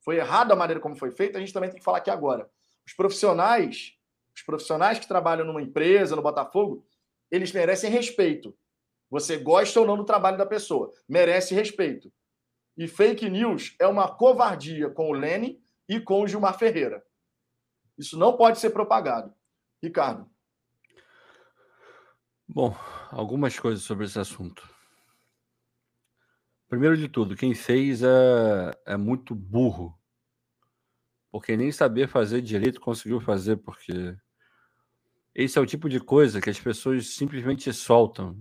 foi errado a maneira como foi feita, a gente também tem que falar aqui agora. Os profissionais, os profissionais que trabalham numa empresa, no Botafogo, eles merecem respeito. Você gosta ou não do trabalho da pessoa, merece respeito. E fake news é uma covardia com o Lene e com o Gilmar Ferreira. Isso não pode ser propagado. Ricardo. Bom, algumas coisas sobre esse assunto. Primeiro de tudo, quem fez é, é muito burro. Porque nem saber fazer direito conseguiu fazer, porque esse é o tipo de coisa que as pessoas simplesmente soltam.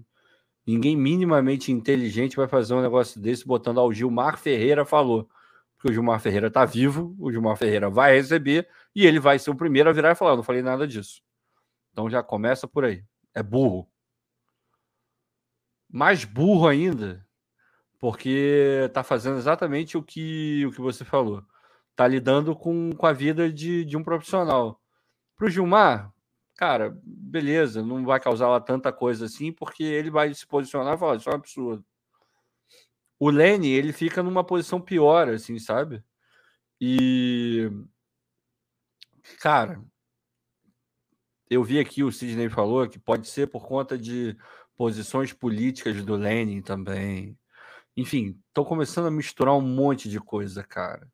Ninguém minimamente inteligente vai fazer um negócio desse botando ao Gilmar Ferreira falou. Porque o Gilmar Ferreira está vivo, o Gilmar Ferreira vai receber e ele vai ser o primeiro a virar e falar: Eu não falei nada disso. Então já começa por aí. É burro. Mais burro ainda, porque está fazendo exatamente o que, o que você falou. Está lidando com, com a vida de, de um profissional. Para o Gilmar, cara, beleza, não vai causar lá tanta coisa assim, porque ele vai se posicionar e falar, isso é um absurdo. O Lenny, ele fica numa posição pior, assim, sabe? E. Cara, eu vi aqui o Sidney falou que pode ser por conta de posições políticas do Lenin também. Enfim, estão começando a misturar um monte de coisa, cara.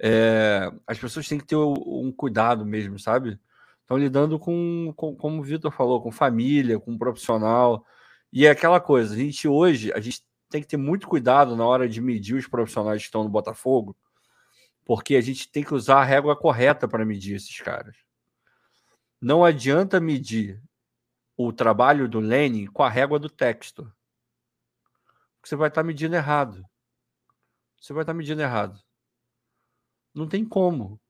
É, as pessoas têm que ter um cuidado mesmo, sabe? Estão lidando com, com, como o Vitor falou, com família, com profissional. E é aquela coisa, a gente hoje, a gente tem que ter muito cuidado na hora de medir os profissionais que estão no Botafogo, porque a gente tem que usar a régua correta para medir esses caras. Não adianta medir o trabalho do Lenin com a régua do texto. Você vai estar tá medindo errado. Você vai estar tá medindo errado. Não tem como.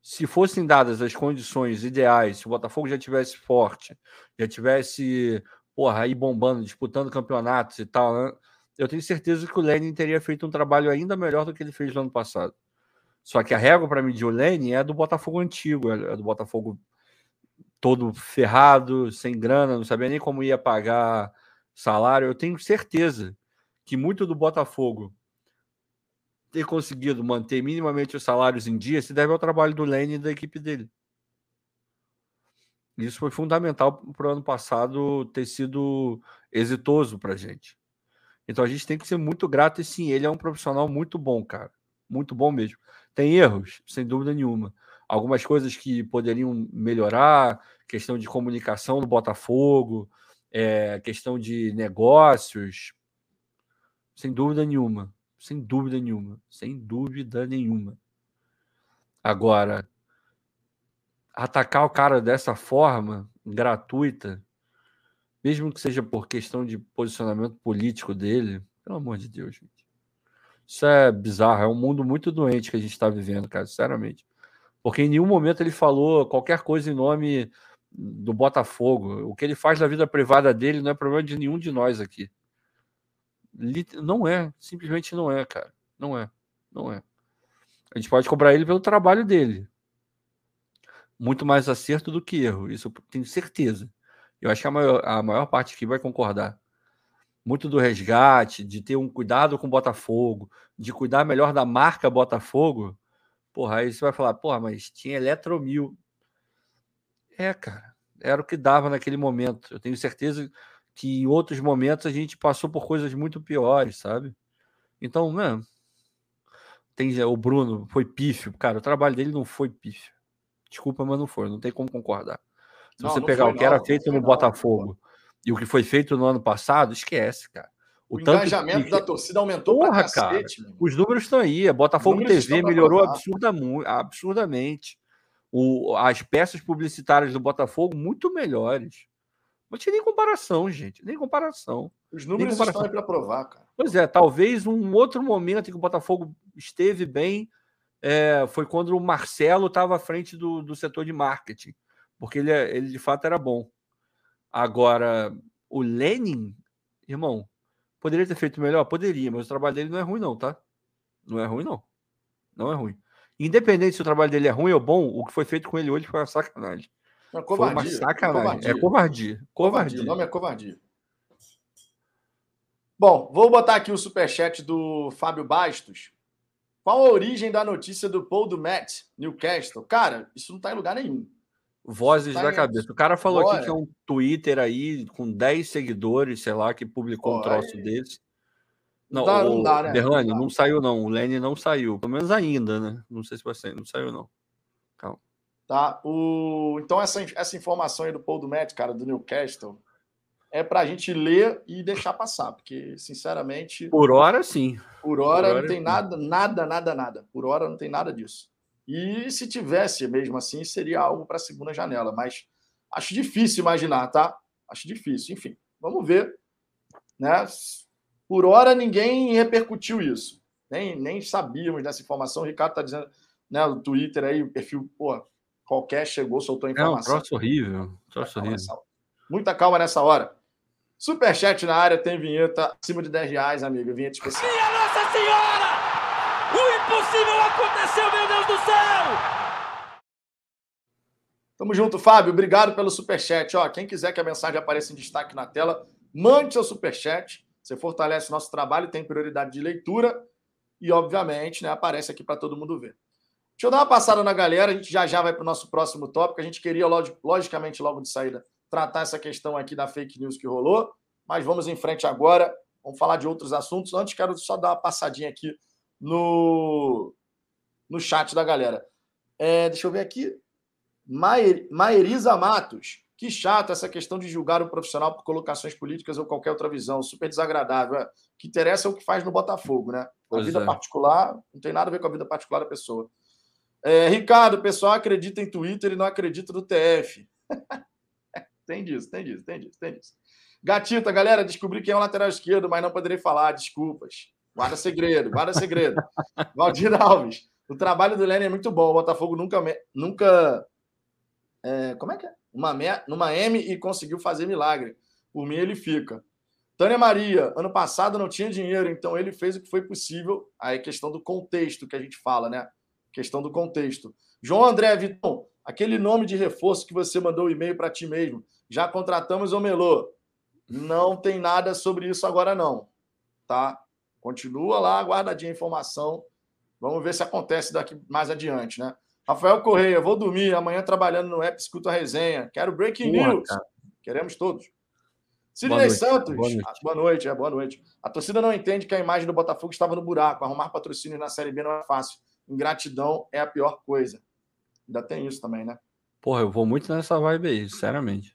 Se fossem dadas as condições ideais, se o Botafogo já tivesse forte, já tivesse porra, aí bombando, disputando campeonatos e tal, né? eu tenho certeza que o Lenin teria feito um trabalho ainda melhor do que ele fez no ano passado. Só que a régua para medir o Lenin é do Botafogo antigo, é do Botafogo todo ferrado, sem grana, não sabia nem como ia pagar salário. Eu tenho certeza que muito do Botafogo ter conseguido manter minimamente os salários em dia se deve ao trabalho do Lene e da equipe dele. Isso foi fundamental para o ano passado ter sido exitoso para a gente. Então a gente tem que ser muito grato e sim, ele é um profissional muito bom, cara. Muito bom mesmo. Tem erros, sem dúvida nenhuma. Algumas coisas que poderiam melhorar, questão de comunicação do Botafogo, é, questão de negócios, sem dúvida nenhuma, sem dúvida nenhuma, sem dúvida nenhuma. Agora, atacar o cara dessa forma gratuita, mesmo que seja por questão de posicionamento político dele, pelo amor de Deus, gente. Isso é bizarro, é um mundo muito doente que a gente está vivendo, cara, sinceramente. Porque em nenhum momento ele falou qualquer coisa em nome do Botafogo. O que ele faz na vida privada dele não é problema de nenhum de nós aqui. Não é, simplesmente não é, cara. Não é, não é. A gente pode cobrar ele pelo trabalho dele. Muito mais acerto do que erro, isso eu tenho certeza. Eu acho que a maior, a maior parte aqui vai concordar. Muito do resgate, de ter um cuidado com o Botafogo, de cuidar melhor da marca Botafogo. Porra, aí você vai falar, porra, mas tinha Eletromil. É, cara, era o que dava naquele momento. Eu tenho certeza que em outros momentos a gente passou por coisas muito piores, sabe? Então, né, tem o Bruno foi pífio, cara, o trabalho dele não foi pífio. Desculpa, mas não foi, não tem como concordar. Se não, você não pegar o que não, era feito no Botafogo e o que foi feito no ano passado, esquece, cara. O, o engajamento que... da torcida aumentou Porra, cacete, cara. Os números estão aí. A Botafogo TV melhorou absurda, absurdamente o, as peças publicitárias do Botafogo muito melhores. Não tinha nem comparação, gente. Nem comparação. Os números comparação. estão aí para provar, cara. Pois é, talvez um outro momento em que o Botafogo esteve bem é, foi quando o Marcelo estava à frente do, do setor de marketing, porque ele, ele de fato era bom. Agora, o Lenin, irmão, poderia ter feito melhor? Poderia, mas o trabalho dele não é ruim, não, tá? Não é ruim, não. Não é ruim. Independente se o trabalho dele é ruim ou bom, o que foi feito com ele hoje foi uma sacanagem. Não, covardia. Foi uma sacanagem. Covardia. É covardia. Covardia. O nome é covardia. Bom, vou botar aqui o superchat do Fábio Bastos. Qual a origem da notícia do Paul do Matt, Newcastle? Cara, isso não está em lugar nenhum. Vozes tá da cabeça. O cara falou Bora. aqui que é um Twitter aí com 10 seguidores, sei lá, que publicou um troço desse. Não, dá, o, não, dá, né? Derrane, não, não, saiu, não. O Lenny não saiu. Pelo menos ainda, né? Não sei se vai sair. Não saiu, não. Calma. Tá. O... Então, essa, essa informação aí do Paul do Matt, cara, do Newcastle, é para a gente ler e deixar passar, porque, sinceramente. Por hora, sim. Por hora, por hora não tem sim. nada, nada, nada, nada. Por hora não tem nada disso. E se tivesse mesmo assim, seria algo para a segunda janela, mas acho difícil imaginar, tá? Acho difícil. Enfim, vamos ver. Né? Por hora, ninguém repercutiu isso. Nem, nem sabíamos dessa informação. O Ricardo está dizendo, né, no Twitter aí, o perfil, pô, qualquer chegou, soltou a informação. É um troço horrível. Troço horrível. Muita calma nessa hora. Superchat na área, tem vinheta acima de 10 reais, amigo. Vinheta especial. Minha Nossa Senhora! O impossível aconteceu, meu Deus do céu! Tamo junto, Fábio. Obrigado pelo superchat. Ó, quem quiser que a mensagem apareça em destaque na tela, mande seu superchat. Você fortalece nosso trabalho, tem prioridade de leitura e, obviamente, né, aparece aqui para todo mundo ver. Deixa eu dar uma passada na galera, a gente já já vai para o nosso próximo tópico. A gente queria, logicamente, logo de saída, tratar essa questão aqui da fake news que rolou, mas vamos em frente agora. Vamos falar de outros assuntos. Antes, quero só dar uma passadinha aqui no, no chat da galera. É, deixa eu ver aqui. Maer, Maeriza Matos. Que chato essa questão de julgar um profissional por colocações políticas ou qualquer outra visão. Super desagradável. É. O que interessa é o que faz no Botafogo, né? A vida é. particular não tem nada a ver com a vida particular da pessoa. É, Ricardo, o pessoal acredita em Twitter e não acredita no TF. [laughs] tem disso, tem disso, tem disso, tem disso. Gatita, galera, descobri quem é o lateral esquerdo, mas não poderei falar, desculpas. Guarda segredo, guarda segredo. [laughs] Valdir Alves, o trabalho do Lenny é muito bom. O Botafogo nunca. nunca é, como é que é? Uma, numa M e conseguiu fazer milagre. Por mim, ele fica. Tânia Maria, ano passado não tinha dinheiro, então ele fez o que foi possível. Aí questão do contexto que a gente fala, né? Questão do contexto. João André Viton, aquele nome de reforço que você mandou o e-mail para ti mesmo. Já contratamos o Melô. Não tem nada sobre isso agora, não. Tá? Continua lá, guardadinha a informação. Vamos ver se acontece daqui mais adiante, né? Rafael Correia, vou dormir. Amanhã trabalhando no app, escuto a resenha. Quero breaking news. Cara. Queremos todos. Sidney Santos, boa noite. boa noite, é boa noite. A torcida não entende que a imagem do Botafogo estava no buraco. Arrumar patrocínio na Série B não é fácil. Ingratidão é a pior coisa. Ainda tem isso também, né? Porra, eu vou muito nessa vibe aí, sinceramente.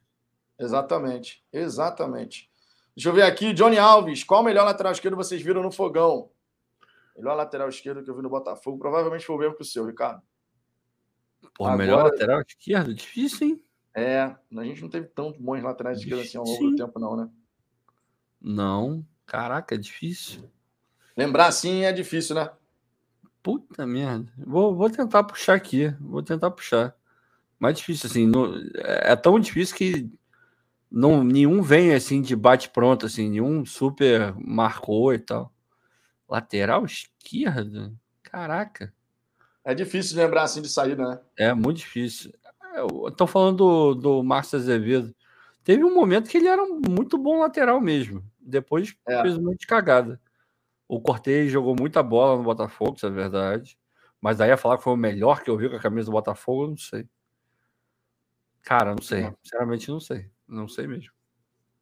Exatamente, exatamente. Deixa eu ver aqui, Johnny Alves. Qual o melhor lateral esquerdo vocês viram no fogão? Melhor lateral esquerdo que eu vi no Botafogo. Provavelmente foi o mesmo que o seu, Ricardo. Pô, Agora, melhor lateral esquerdo? Difícil, hein? É, a gente não teve tão bons laterais esquerdos assim ao longo do tempo, não, né? Não. Caraca, é difícil. Lembrar assim é difícil, né? Puta merda. Vou, vou tentar puxar aqui. Vou tentar puxar. Mais difícil, assim. No, é tão difícil que não nenhum vem assim de bate pronto assim, nenhum super marcou e tal. Lateral esquerda? Caraca. É difícil de lembrar assim de saída, né? É muito difícil. Estou falando do, do Márcio Azevedo. Teve um momento que ele era um muito bom lateral mesmo. Depois é. fez muito cagada. O Cortez jogou muita bola no Botafogo, isso é verdade. Mas daí a falar que foi o melhor que eu vi com a camisa do Botafogo, eu não sei. Cara, não sei. Sinceramente, não sei. Não sei mesmo.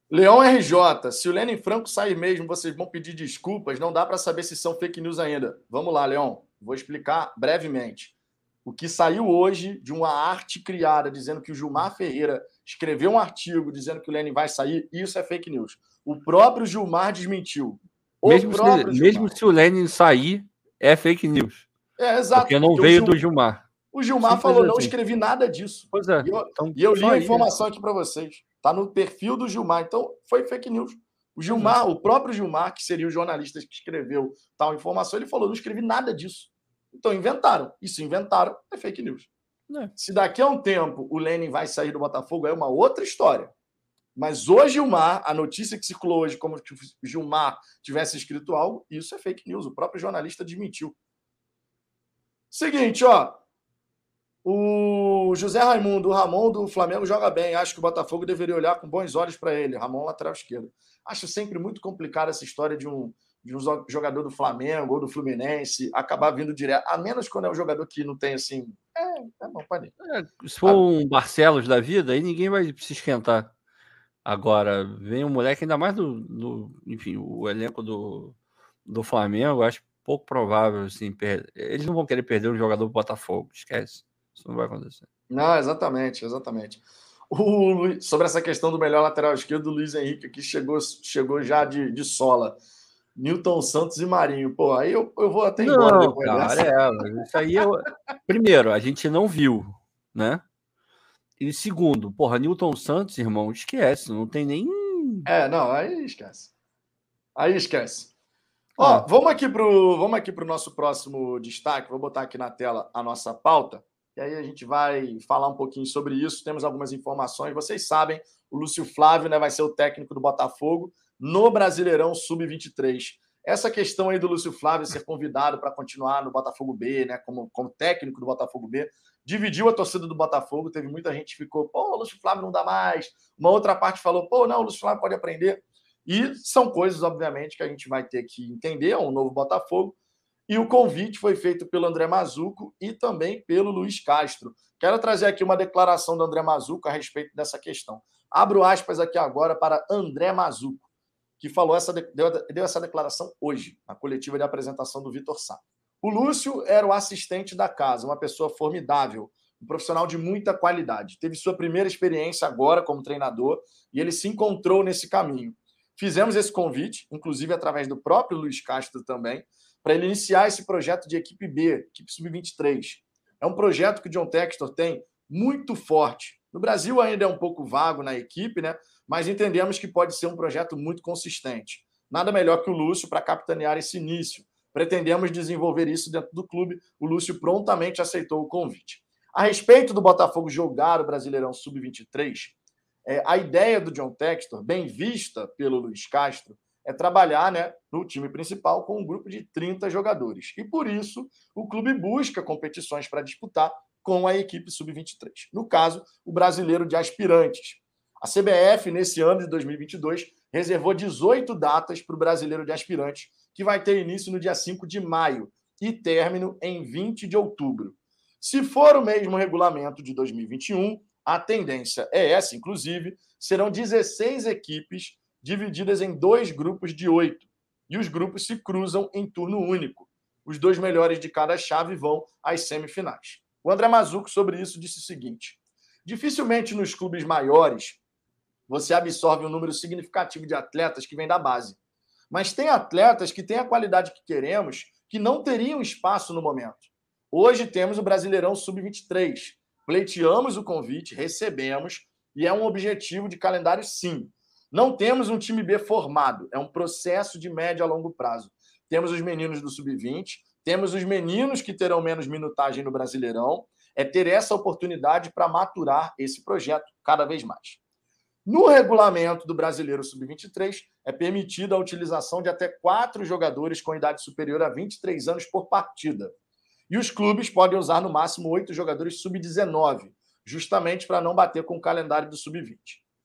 Leão RJ, se o Lenin Franco sair mesmo, vocês vão pedir desculpas. Não dá para saber se são fake news ainda. Vamos lá, Leão. Vou explicar brevemente. O que saiu hoje de uma arte criada dizendo que o Gilmar Ferreira escreveu um artigo dizendo que o Lenin vai sair, isso é fake news. O próprio Gilmar desmentiu. O mesmo, se, mesmo se o Lenin sair, é fake news. É, exato. Porque não porque veio Gil... do Gilmar. O Gilmar Sim, falou: assim. não escrevi nada disso. Pois é. E eu, então, e eu li a né? informação aqui para vocês. Está no perfil do Gilmar. Então, foi fake news. O Gilmar, uhum. o próprio Gilmar, que seria o jornalista que escreveu tal informação, ele falou: não escrevi nada disso. Então, inventaram. E se inventaram, é fake news. É. Se daqui a um tempo o Lenin vai sair do Botafogo, é uma outra história. Mas o Gilmar, a notícia que circulou hoje, como se o Gilmar tivesse escrito algo, isso é fake news. O próprio jornalista desmentiu. Seguinte, ó. O José Raimundo, o Ramon do Flamengo joga bem. Acho que o Botafogo deveria olhar com bons olhos para ele. Ramon, lateral esquerdo. Acho sempre muito complicado essa história de um, de um jogador do Flamengo ou do Fluminense acabar vindo direto. A menos quando é um jogador que não tem assim. É, é bom, pode. É, se for um Barcelos da vida, aí ninguém vai se esquentar. Agora, vem um moleque, ainda mais do, do enfim, o elenco do, do Flamengo, acho pouco provável, assim, per... eles não vão querer perder um jogador do Botafogo, esquece. Isso não vai acontecer. Não, exatamente, exatamente. O, sobre essa questão do melhor lateral esquerdo, o Luiz Henrique aqui chegou, chegou já de, de sola. Newton Santos e Marinho. Pô, aí eu, eu vou até embora não, cara, dessa. É, isso aí eu... Primeiro, a gente não viu, né? E segundo, porra, Newton Santos, irmão, esquece, não tem nem. É, não, aí esquece. Aí esquece. Ó, ah. vamos aqui pro, vamos aqui pro nosso próximo destaque. Vou botar aqui na tela a nossa pauta. E aí a gente vai falar um pouquinho sobre isso. Temos algumas informações. Vocês sabem, o Lúcio Flávio né, vai ser o técnico do Botafogo no Brasileirão Sub-23. Essa questão aí do Lúcio Flávio ser convidado para continuar no Botafogo B, né, como, como técnico do Botafogo B, dividiu a torcida do Botafogo. Teve muita gente que ficou, pô, o Lúcio Flávio não dá mais. Uma outra parte falou, pô, não, o Lúcio Flávio pode aprender. E são coisas, obviamente, que a gente vai ter que entender. É um novo Botafogo. E o convite foi feito pelo André Mazuco e também pelo Luiz Castro. Quero trazer aqui uma declaração do André Mazuco a respeito dessa questão. Abro aspas aqui agora para André Mazuco, que falou essa deu, deu essa declaração hoje, na coletiva de apresentação do Vitor Sá. O Lúcio era o assistente da casa, uma pessoa formidável, um profissional de muita qualidade. Teve sua primeira experiência agora como treinador e ele se encontrou nesse caminho. Fizemos esse convite, inclusive através do próprio Luiz Castro também, para ele iniciar esse projeto de equipe B, equipe sub-23. É um projeto que o John Textor tem muito forte. No Brasil ainda é um pouco vago na equipe, né? Mas entendemos que pode ser um projeto muito consistente. Nada melhor que o Lúcio para capitanear esse início. Pretendemos desenvolver isso dentro do clube. O Lúcio prontamente aceitou o convite. A respeito do Botafogo jogar o Brasileirão Sub-23, é, a ideia do John Textor, bem vista pelo Luiz Castro, é trabalhar né, no time principal com um grupo de 30 jogadores. E por isso, o clube busca competições para disputar com a equipe sub-23. No caso, o brasileiro de aspirantes. A CBF, nesse ano de 2022, reservou 18 datas para o brasileiro de aspirantes, que vai ter início no dia 5 de maio e término em 20 de outubro. Se for o mesmo regulamento de 2021, a tendência é essa, inclusive, serão 16 equipes divididas em dois grupos de oito. E os grupos se cruzam em turno único. Os dois melhores de cada chave vão às semifinais. O André Mazuco, sobre isso, disse o seguinte: dificilmente nos clubes maiores você absorve um número significativo de atletas que vêm da base. Mas tem atletas que têm a qualidade que queremos que não teriam espaço no momento. Hoje temos o Brasileirão Sub-23. Pleiteamos o convite, recebemos, e é um objetivo de calendário, sim. Não temos um time B formado, é um processo de médio a longo prazo. Temos os meninos do sub-20, temos os meninos que terão menos minutagem no Brasileirão. É ter essa oportunidade para maturar esse projeto cada vez mais. No regulamento do Brasileiro Sub-23, é permitida a utilização de até quatro jogadores com idade superior a 23 anos por partida. E os clubes podem usar no máximo oito jogadores sub-19, justamente para não bater com o calendário do sub-20.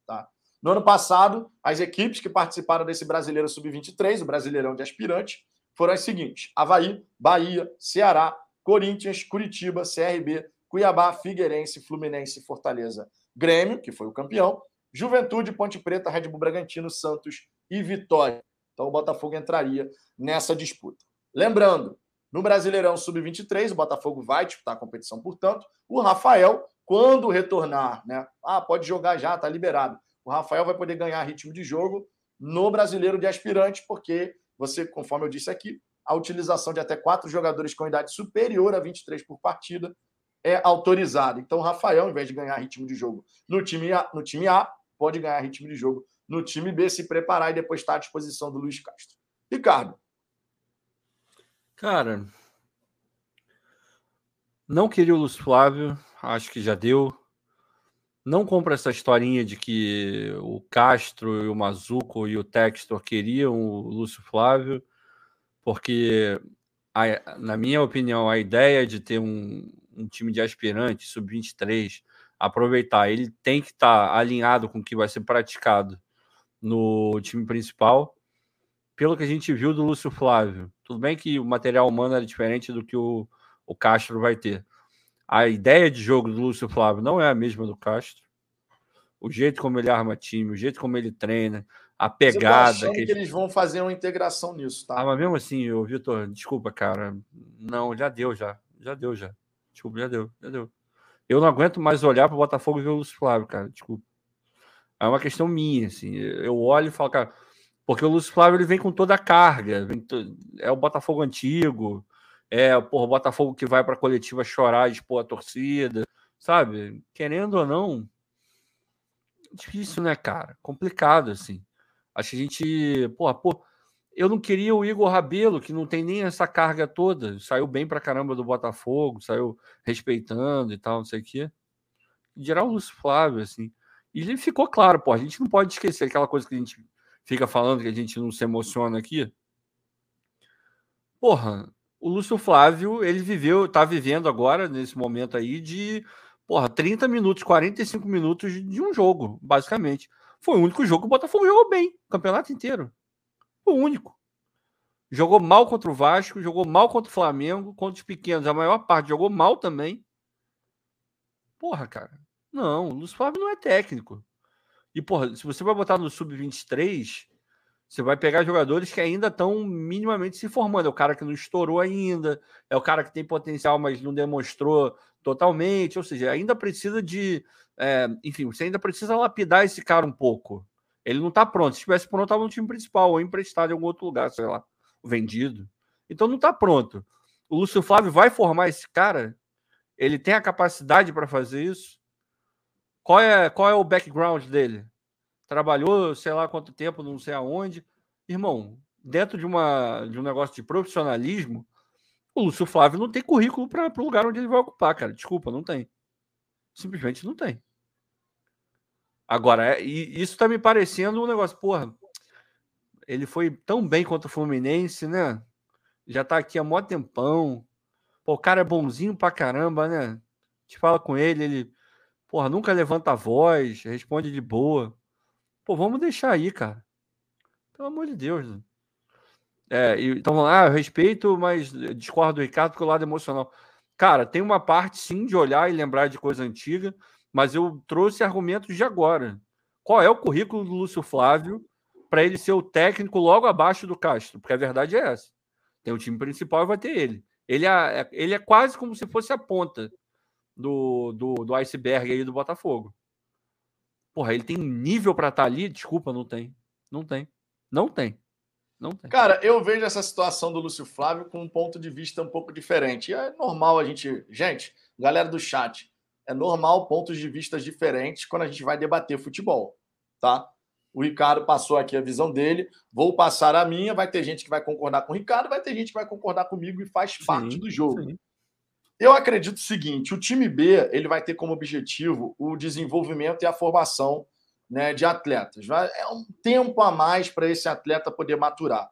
Tá? No ano passado, as equipes que participaram desse Brasileiro Sub-23, o Brasileirão de Aspirante, foram as seguintes: Havaí, Bahia, Ceará, Corinthians, Curitiba, CRB, Cuiabá, Figueirense, Fluminense, Fortaleza, Grêmio, que foi o campeão, Juventude, Ponte Preta, Red Bull Bragantino, Santos e Vitória. Então o Botafogo entraria nessa disputa. Lembrando, no Brasileirão Sub-23, o Botafogo vai disputar a competição, portanto, o Rafael, quando retornar, né? Ah, pode jogar já, tá liberado o Rafael vai poder ganhar ritmo de jogo no brasileiro de aspirante, porque você, conforme eu disse aqui, a utilização de até quatro jogadores com idade superior a 23 por partida é autorizada. Então, o Rafael, em vez de ganhar ritmo de jogo no time A, no time A pode ganhar ritmo de jogo no time B, se preparar e depois estar à disposição do Luiz Castro. Ricardo. Cara, não queria o Luiz Flávio, acho que já deu não compro essa historinha de que o Castro e o Mazuco e o Textor queriam o Lúcio Flávio, porque, a, na minha opinião, a ideia de ter um, um time de aspirante, sub-23, aproveitar. Ele tem que estar tá alinhado com o que vai ser praticado no time principal. Pelo que a gente viu do Lúcio Flávio, tudo bem que o material humano era diferente do que o, o Castro vai ter. A ideia de jogo do Lúcio Flávio não é a mesma do Castro. O jeito como ele arma time, o jeito como ele treina, a pegada. Tá que, que eles vão fazer uma integração nisso, tá? Ah, mas mesmo assim, o Vitor, desculpa, cara. Não, já deu, já. Já deu, já. Desculpa, já deu, já deu. Eu não aguento mais olhar para o Botafogo e ver o Lúcio Flávio, cara. Desculpa. É uma questão minha, assim. Eu olho e falo, cara, porque o Lúcio Flávio ele vem com toda a carga. To... É o Botafogo antigo. É porra, o Botafogo que vai para a coletiva chorar expor a torcida. Sabe? Querendo ou não. Difícil, né, cara? Complicado, assim. Acho que a gente, porra, pô, eu não queria o Igor Rabelo, que não tem nem essa carga toda. Saiu bem pra caramba do Botafogo, saiu respeitando e tal, não sei o quê. Geral, o Lúcio Flávio, assim. E ele ficou claro, pô, a gente não pode esquecer aquela coisa que a gente fica falando, que a gente não se emociona aqui. Porra, o Lúcio Flávio, ele viveu, tá vivendo agora, nesse momento aí, de, porra, 30 minutos, 45 minutos de um jogo, basicamente. Foi o único jogo que o Botafogo jogou bem, o campeonato inteiro. O único. Jogou mal contra o Vasco, jogou mal contra o Flamengo, contra os pequenos, a maior parte jogou mal também. Porra, cara. Não, o Luiz Flávio não é técnico. E, porra, se você vai botar no Sub-23, você vai pegar jogadores que ainda estão minimamente se formando. É o cara que não estourou ainda, é o cara que tem potencial, mas não demonstrou totalmente. Ou seja, ainda precisa de é, enfim, você ainda precisa lapidar esse cara um pouco. Ele não está pronto. Se estivesse pronto, estava no time principal ou emprestado em algum outro lugar, sei lá, vendido. Então não está pronto. O Lúcio Flávio vai formar esse cara? Ele tem a capacidade para fazer isso? Qual é, qual é o background dele? Trabalhou, sei lá quanto tempo, não sei aonde. Irmão, dentro de, uma, de um negócio de profissionalismo, o Lúcio Flávio não tem currículo para o lugar onde ele vai ocupar, cara. Desculpa, não tem. Simplesmente não tem. Agora, é, isso tá me parecendo um negócio, porra. Ele foi tão bem contra o Fluminense, né? Já tá aqui há mó tempão. Pô, o cara é bonzinho pra caramba, né? Te fala com ele, ele, porra, nunca levanta a voz, responde de boa. Pô, vamos deixar aí, cara. Pelo amor de Deus. Né? É, então, ah, eu respeito, mas discordo do Ricardo porque o lado emocional. Cara, tem uma parte sim de olhar e lembrar de coisa antiga, mas eu trouxe argumentos de agora. Qual é o currículo do Lúcio Flávio para ele ser o técnico logo abaixo do Castro? Porque a verdade é essa. Tem o time principal e vai ter ele. Ele é, é ele é quase como se fosse a ponta do, do, do iceberg aí do Botafogo. Porra, ele tem nível para estar tá ali? Desculpa, não tem. Não tem. Não tem. Não tem. Cara, eu vejo essa situação do Lúcio Flávio com um ponto de vista um pouco diferente. E é normal a gente. Gente, galera do chat, é normal pontos de vista diferentes quando a gente vai debater futebol, tá? O Ricardo passou aqui a visão dele, vou passar a minha. Vai ter gente que vai concordar com o Ricardo, vai ter gente que vai concordar comigo e faz sim, parte do jogo. Sim. Eu acredito o seguinte: o time B ele vai ter como objetivo o desenvolvimento e a formação né, de atletas. É um tempo a mais para esse atleta poder maturar.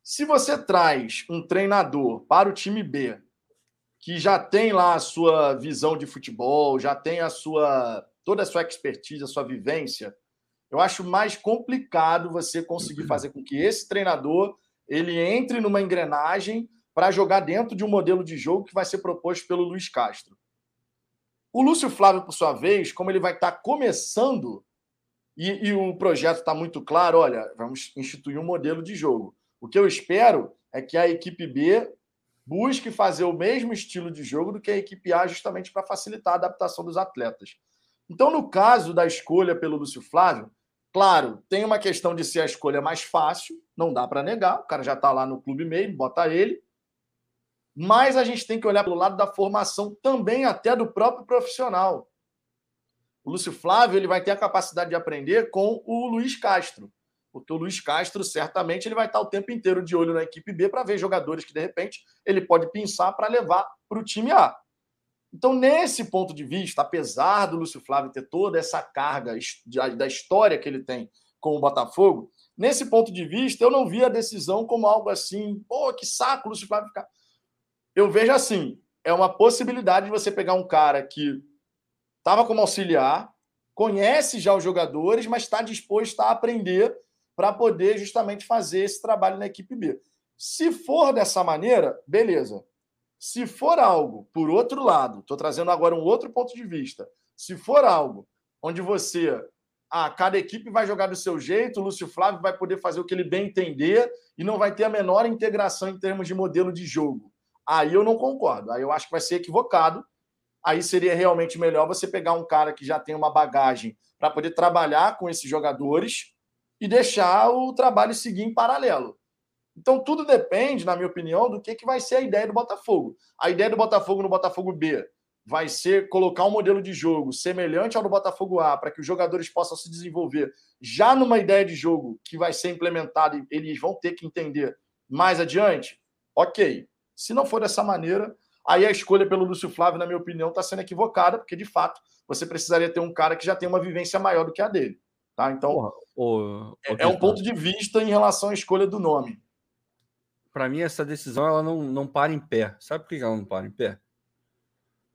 Se você traz um treinador para o time B, que já tem lá a sua visão de futebol, já tem a sua toda a sua expertise, a sua vivência, eu acho mais complicado você conseguir fazer com que esse treinador ele entre numa engrenagem para jogar dentro de um modelo de jogo que vai ser proposto pelo Luiz Castro. O Lúcio Flávio, por sua vez, como ele vai estar tá começando e, e o projeto está muito claro: olha, vamos instituir um modelo de jogo. O que eu espero é que a equipe B busque fazer o mesmo estilo de jogo do que a equipe A, justamente para facilitar a adaptação dos atletas. Então, no caso da escolha pelo Lúcio Flávio, claro, tem uma questão de ser a escolha mais fácil, não dá para negar, o cara já está lá no clube mesmo, bota ele. Mas a gente tem que olhar pelo lado da formação também, até do próprio profissional. O Lúcio Flávio ele vai ter a capacidade de aprender com o Luiz Castro. Porque o Luiz Castro, certamente, ele vai estar o tempo inteiro de olho na equipe B para ver jogadores que, de repente, ele pode pensar para levar para o time A. Então, nesse ponto de vista, apesar do Lúcio Flávio ter toda essa carga da história que ele tem com o Botafogo, nesse ponto de vista, eu não vi a decisão como algo assim, pô, que saco o Lúcio Flávio ficar. Eu vejo assim, é uma possibilidade de você pegar um cara que estava como auxiliar, conhece já os jogadores, mas está disposto a aprender para poder justamente fazer esse trabalho na equipe B. Se for dessa maneira, beleza. Se for algo, por outro lado, estou trazendo agora um outro ponto de vista. Se for algo onde você, ah, cada equipe vai jogar do seu jeito, o Lúcio Flávio vai poder fazer o que ele bem entender e não vai ter a menor integração em termos de modelo de jogo. Aí eu não concordo. Aí eu acho que vai ser equivocado. Aí seria realmente melhor você pegar um cara que já tem uma bagagem para poder trabalhar com esses jogadores e deixar o trabalho seguir em paralelo. Então, tudo depende, na minha opinião, do que, que vai ser a ideia do Botafogo. A ideia do Botafogo no Botafogo B vai ser colocar um modelo de jogo semelhante ao do Botafogo A, para que os jogadores possam se desenvolver já numa ideia de jogo que vai ser implementada e eles vão ter que entender mais adiante. Ok. Se não for dessa maneira, aí a escolha pelo Lúcio Flávio, na minha opinião, está sendo equivocada, porque de fato você precisaria ter um cara que já tem uma vivência maior do que a dele. Tá? Então, Porra, o, é, é um ponto de vista em relação à escolha do nome para mim, essa decisão ela não, não para em pé. Sabe por que ela não para em pé?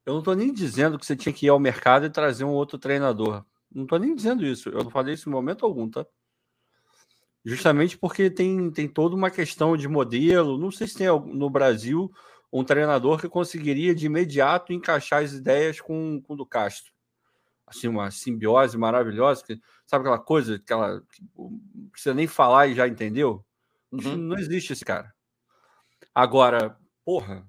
Eu não estou nem dizendo que você tinha que ir ao mercado e trazer um outro treinador. Não estou nem dizendo isso. Eu não falei isso em momento algum, tá? Justamente porque tem, tem toda uma questão de modelo. Não sei se tem no Brasil um treinador que conseguiria de imediato encaixar as ideias com, com o do Castro. Assim, uma simbiose maravilhosa. Que, sabe aquela coisa, aquela, que não precisa nem falar e já entendeu? Uhum. Não existe esse cara. Agora, porra,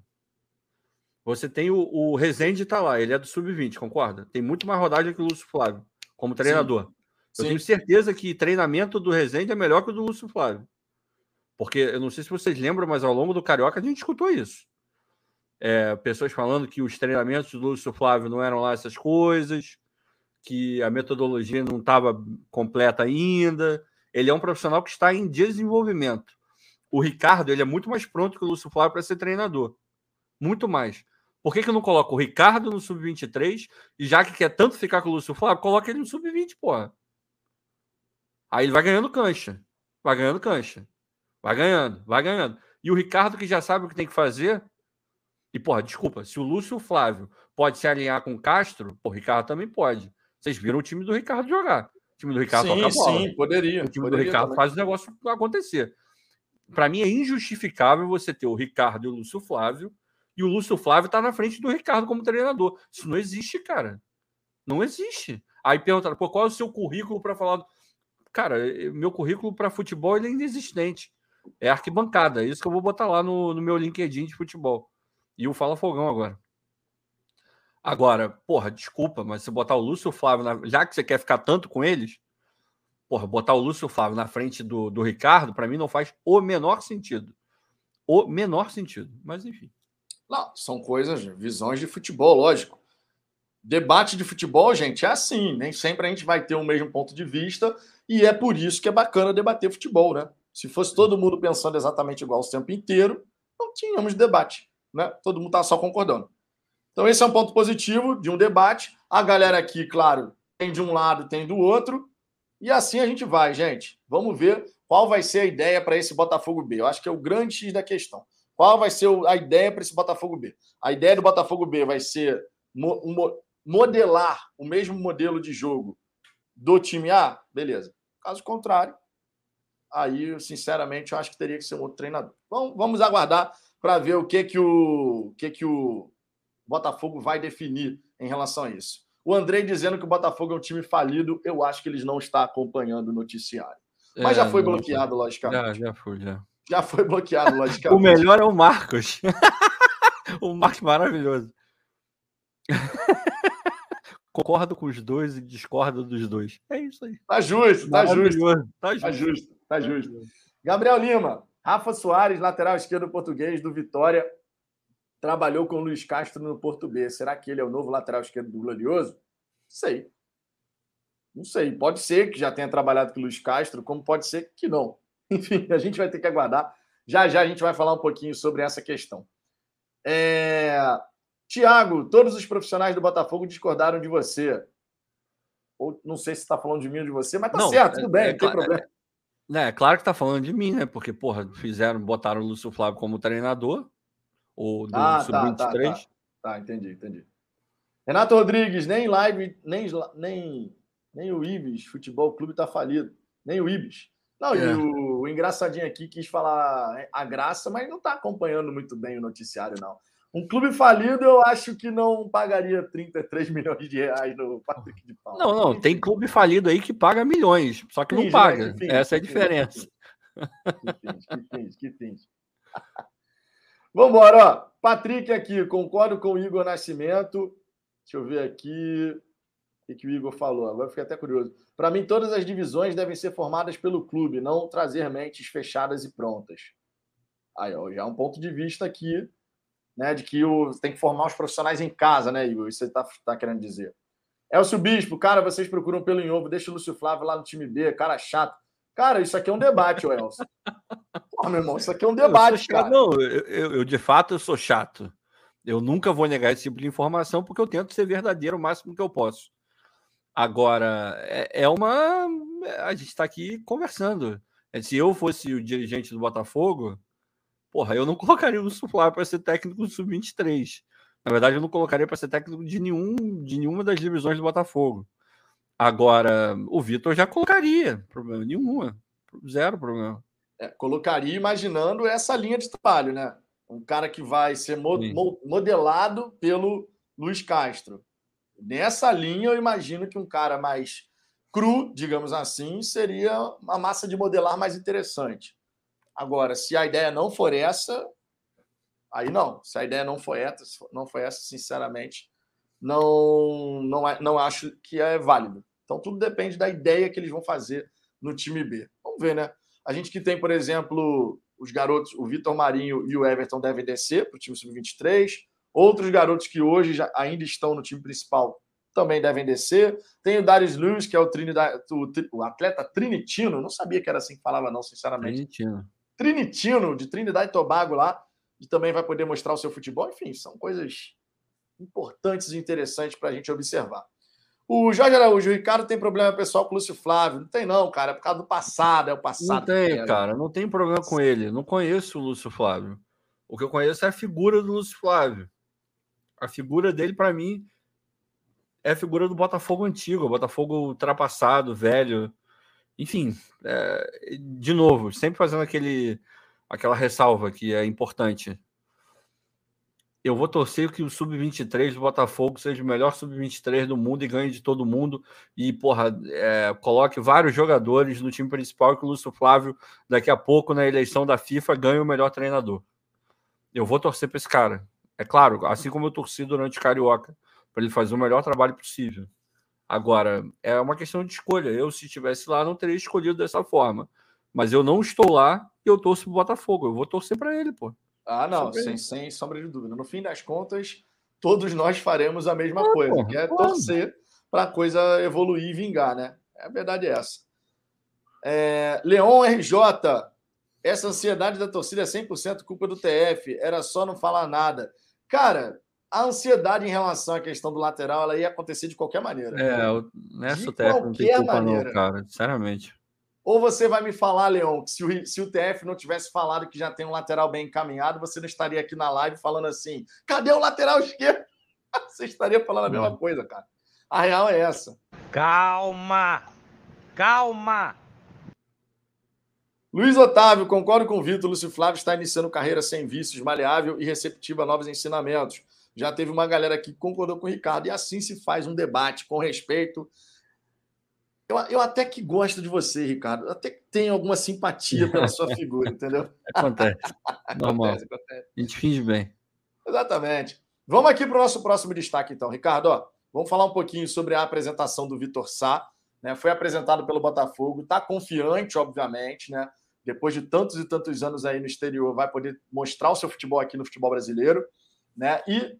você tem o, o Rezende tá lá, ele é do sub-20, concorda? Tem muito mais rodagem que o Lúcio Flávio, como treinador. Sim. Eu Sim. tenho certeza que treinamento do Rezende é melhor que o do Lúcio Flávio. Porque eu não sei se vocês lembram, mas ao longo do Carioca a gente escutou isso. É, pessoas falando que os treinamentos do Lúcio Flávio não eram lá essas coisas, que a metodologia não estava completa ainda. Ele é um profissional que está em desenvolvimento o Ricardo ele é muito mais pronto que o Lúcio Flávio para ser treinador. Muito mais. Por que, que eu não coloco o Ricardo no sub-23 e já que quer tanto ficar com o Lúcio Flávio, coloca ele no sub-20, porra. Aí ele vai ganhando cancha. Vai ganhando cancha. Vai ganhando, vai ganhando. E o Ricardo, que já sabe o que tem que fazer. E, porra, desculpa, se o Lúcio Flávio pode se alinhar com o Castro, o Ricardo também pode. Vocês viram o time do Ricardo jogar. O time do Ricardo sim, toca a bola. Sim, poderia. O time poderia do Ricardo também. faz o negócio acontecer para mim é injustificável você ter o Ricardo e o Lúcio Flávio e o Lúcio Flávio tá na frente do Ricardo como treinador. Isso não existe, cara. Não existe. Aí perguntaram, pô, qual é o seu currículo para falar? Cara, meu currículo para futebol ele é inexistente. É arquibancada. É isso que eu vou botar lá no, no meu LinkedIn de futebol. E o Fala Fogão agora. Agora, porra, desculpa, mas se botar o Lúcio Flávio, na... já que você quer ficar tanto com eles, porra, botar o Lúcio Flávio na frente do, do Ricardo, para mim não faz o menor sentido. O menor sentido. Mas enfim. Não, são coisas, visões de futebol, lógico. Debate de futebol, gente, é assim. Nem sempre a gente vai ter o mesmo ponto de vista. E é por isso que é bacana debater futebol, né? Se fosse todo mundo pensando exatamente igual o tempo inteiro, não tínhamos debate, né? Todo mundo tá só concordando. Então, esse é um ponto positivo de um debate. A galera aqui, claro, tem de um lado, tem do outro. E assim a gente vai, gente. Vamos ver qual vai ser a ideia para esse Botafogo B. Eu acho que é o grande X da questão. Qual vai ser a ideia para esse Botafogo B? A ideia do Botafogo B vai ser modelar o mesmo modelo de jogo do time A? Beleza. Caso contrário, aí, sinceramente, eu acho que teria que ser um outro treinador. Bom, vamos aguardar para ver o que que o, que que o Botafogo vai definir em relação a isso. O Andrei dizendo que o Botafogo é um time falido, eu acho que eles não estão acompanhando o noticiário. Mas é, já foi bloqueado, logicamente. Já, já foi, já. Já foi bloqueado, [laughs] logicamente. o melhor é o Marcos. [laughs] o Marcos maravilhoso. [laughs] Concordo com os dois e discordo dos dois. É isso aí. Tá justo, tá justo. Tá justo, tá justo. Tá justo. Gabriel Lima, Rafa Soares, lateral esquerdo português do Vitória trabalhou com o Luiz Castro no Porto B. Será que ele é o novo lateral esquerdo do Glorioso? Não sei. Não sei. Pode ser que já tenha trabalhado com o Luiz Castro, como pode ser que não. [laughs] Enfim, a gente vai ter que aguardar. Já já a gente vai falar um pouquinho sobre essa questão. É... Tiago, todos os profissionais do Botafogo discordaram de você. Ou não sei se está falando de mim ou de você, mas tá não, certo, tudo bem, é, não tem é, problema. É, é, claro que tá falando de mim, né? Porque, porra, fizeram, botaram o Lúcio Flávio como treinador, o do ah, Sub-23. Tá, tá, tá. Tá, entendi, entendi. Renato Rodrigues, nem live, nem, nem, nem o Ibis Futebol Clube tá falido. Nem o Ibis. Não, é. e o, o, engraçadinho aqui quis falar a graça, mas não tá acompanhando muito bem o noticiário, não. Um clube falido, eu acho que não pagaria 33 milhões de reais no Patrick de Paula. Não, não, tem clube falido aí que paga milhões, só que não paga. Né? Essa é a diferença. Que fins, que fins. [laughs] Vamos embora, ó. Patrick aqui, concordo com o Igor Nascimento. Deixa eu ver aqui o que, que o Igor falou. Agora fiquei até curioso. Para mim, todas as divisões devem ser formadas pelo clube, não trazer mentes fechadas e prontas. Aí, ó, já é um ponto de vista aqui né, de que o, tem que formar os profissionais em casa, né, Igor? Isso você está tá querendo dizer. Elcio Bispo, cara, vocês procuram pelo em ovo, deixa o Lúcio Flávio lá no time B, cara chato. Cara, isso aqui é um debate, Elcio. [laughs] Pô, meu irmão, isso aqui é um debate, cara. Não, eu, eu, eu, de fato eu sou chato. Eu nunca vou negar esse tipo de informação porque eu tento ser verdadeiro o máximo que eu posso. Agora, é, é uma. A gente está aqui conversando. Se eu fosse o dirigente do Botafogo, Porra, eu não [laughs] colocaria o Flávio para ser técnico do Sub-23. Na verdade, eu não colocaria para ser técnico de, nenhum, de nenhuma das divisões do Botafogo. Agora, o Vitor já colocaria, problema nenhum, zero problema. É, colocaria imaginando essa linha de trabalho, né? Um cara que vai ser mo mo modelado pelo Luiz Castro. Nessa linha, eu imagino que um cara mais cru, digamos assim, seria uma massa de modelar mais interessante. Agora, se a ideia não for essa, aí não. Se a ideia não foi essa, não foi essa, sinceramente, não, não, não acho que é válido. Então, tudo depende da ideia que eles vão fazer no time B. Vamos ver, né? A gente que tem, por exemplo, os garotos, o Vitor Marinho e o Everton devem descer para o time sub-23. Outros garotos que hoje já, ainda estão no time principal também devem descer. Tem o Darius Lewis, que é o, Trinidad, o, o atleta trinitino. Não sabia que era assim que falava, não, sinceramente. Trinitino. Trinitino, de Trinidad e Tobago lá, e também vai poder mostrar o seu futebol. Enfim, são coisas importantes e interessantes para a gente observar. O Jorge Araújo, o Ricardo tem problema pessoal com o Lúcio Flávio. Não tem, não, cara. É por causa do passado, é o passado. Não tem, cara. Não tem problema com ele. Não conheço o Lúcio Flávio. O que eu conheço é a figura do Lúcio Flávio. A figura dele, para mim, é a figura do Botafogo antigo, o Botafogo ultrapassado, velho, enfim, é, de novo, sempre fazendo aquele, aquela ressalva que é importante. Eu vou torcer que o Sub-23 do Botafogo seja o melhor Sub-23 do mundo e ganhe de todo mundo. E, porra, é, coloque vários jogadores no time principal que o Lúcio Flávio, daqui a pouco, na eleição da FIFA, ganhe o melhor treinador. Eu vou torcer para esse cara. É claro, assim como eu torci durante Carioca, para ele fazer o melhor trabalho possível. Agora, é uma questão de escolha. Eu, se estivesse lá, não teria escolhido dessa forma. Mas eu não estou lá e eu torço pro Botafogo. Eu vou torcer para ele, pô. Ah, não, sem, sem sombra de dúvida. No fim das contas, todos nós faremos a mesma ah, coisa, que é torcer para a coisa evoluir e vingar, né? A verdade é essa. É, Leon RJ, essa ansiedade da torcida é 100% culpa do TF, era só não falar nada. Cara, a ansiedade em relação à questão do lateral ela ia acontecer de qualquer maneira. É, nessa de TF não tem culpa maneira. não, cara, sinceramente. Ou você vai me falar, Leon, que se o, se o TF não tivesse falado que já tem um lateral bem encaminhado, você não estaria aqui na live falando assim, cadê o lateral esquerdo? [laughs] Você estaria falando a mesma não. coisa, cara. A real é essa. Calma! Calma! Luiz Otávio, concordo com o Vitor. Lúcio Flávio está iniciando carreira sem vícios, maleável e receptivo a novos ensinamentos já teve uma galera aqui que concordou com o Ricardo, e assim se faz um debate com respeito. Eu, eu até que gosto de você, Ricardo, eu até que tenho alguma simpatia pela sua [laughs] figura, entendeu? Acontece. [laughs] Normal. Acontece, acontece. A gente finge bem. Exatamente. Vamos aqui para o nosso próximo destaque, então. Ricardo, ó, vamos falar um pouquinho sobre a apresentação do Vitor Sá. Né? Foi apresentado pelo Botafogo, está confiante, obviamente, né? Depois de tantos e tantos anos aí no exterior, vai poder mostrar o seu futebol aqui no futebol brasileiro. Né? E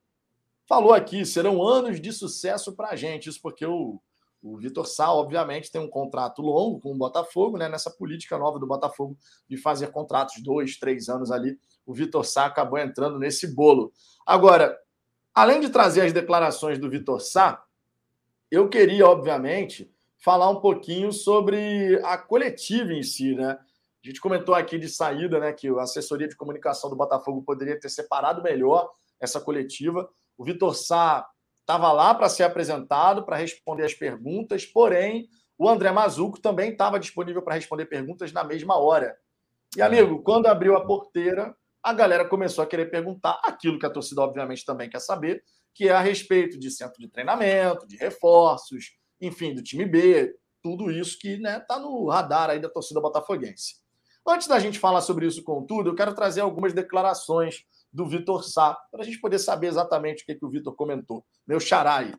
falou aqui, serão anos de sucesso para a gente. Isso porque o, o Vitor Sá, obviamente, tem um contrato longo com o Botafogo, né? Nessa política nova do Botafogo de fazer contratos dois, três anos ali. O Vitor Sá acabou entrando nesse bolo. Agora, além de trazer as declarações do Vitor Sá, eu queria, obviamente, falar um pouquinho sobre a coletiva em si, né? A gente comentou aqui de saída, né, que a assessoria de comunicação do Botafogo poderia ter separado melhor essa coletiva. O Vitor Sá estava lá para ser apresentado, para responder as perguntas, porém, o André Mazuco também estava disponível para responder perguntas na mesma hora. E, amigo, quando abriu a porteira, a galera começou a querer perguntar aquilo que a torcida, obviamente, também quer saber, que é a respeito de centro de treinamento, de reforços, enfim, do time B, tudo isso que está né, tá no radar aí da torcida botafoguense. Antes da gente falar sobre isso com tudo, eu quero trazer algumas declarações do Vitor Sá, para a gente poder saber exatamente o que, que o Vitor comentou. Meu xará aí.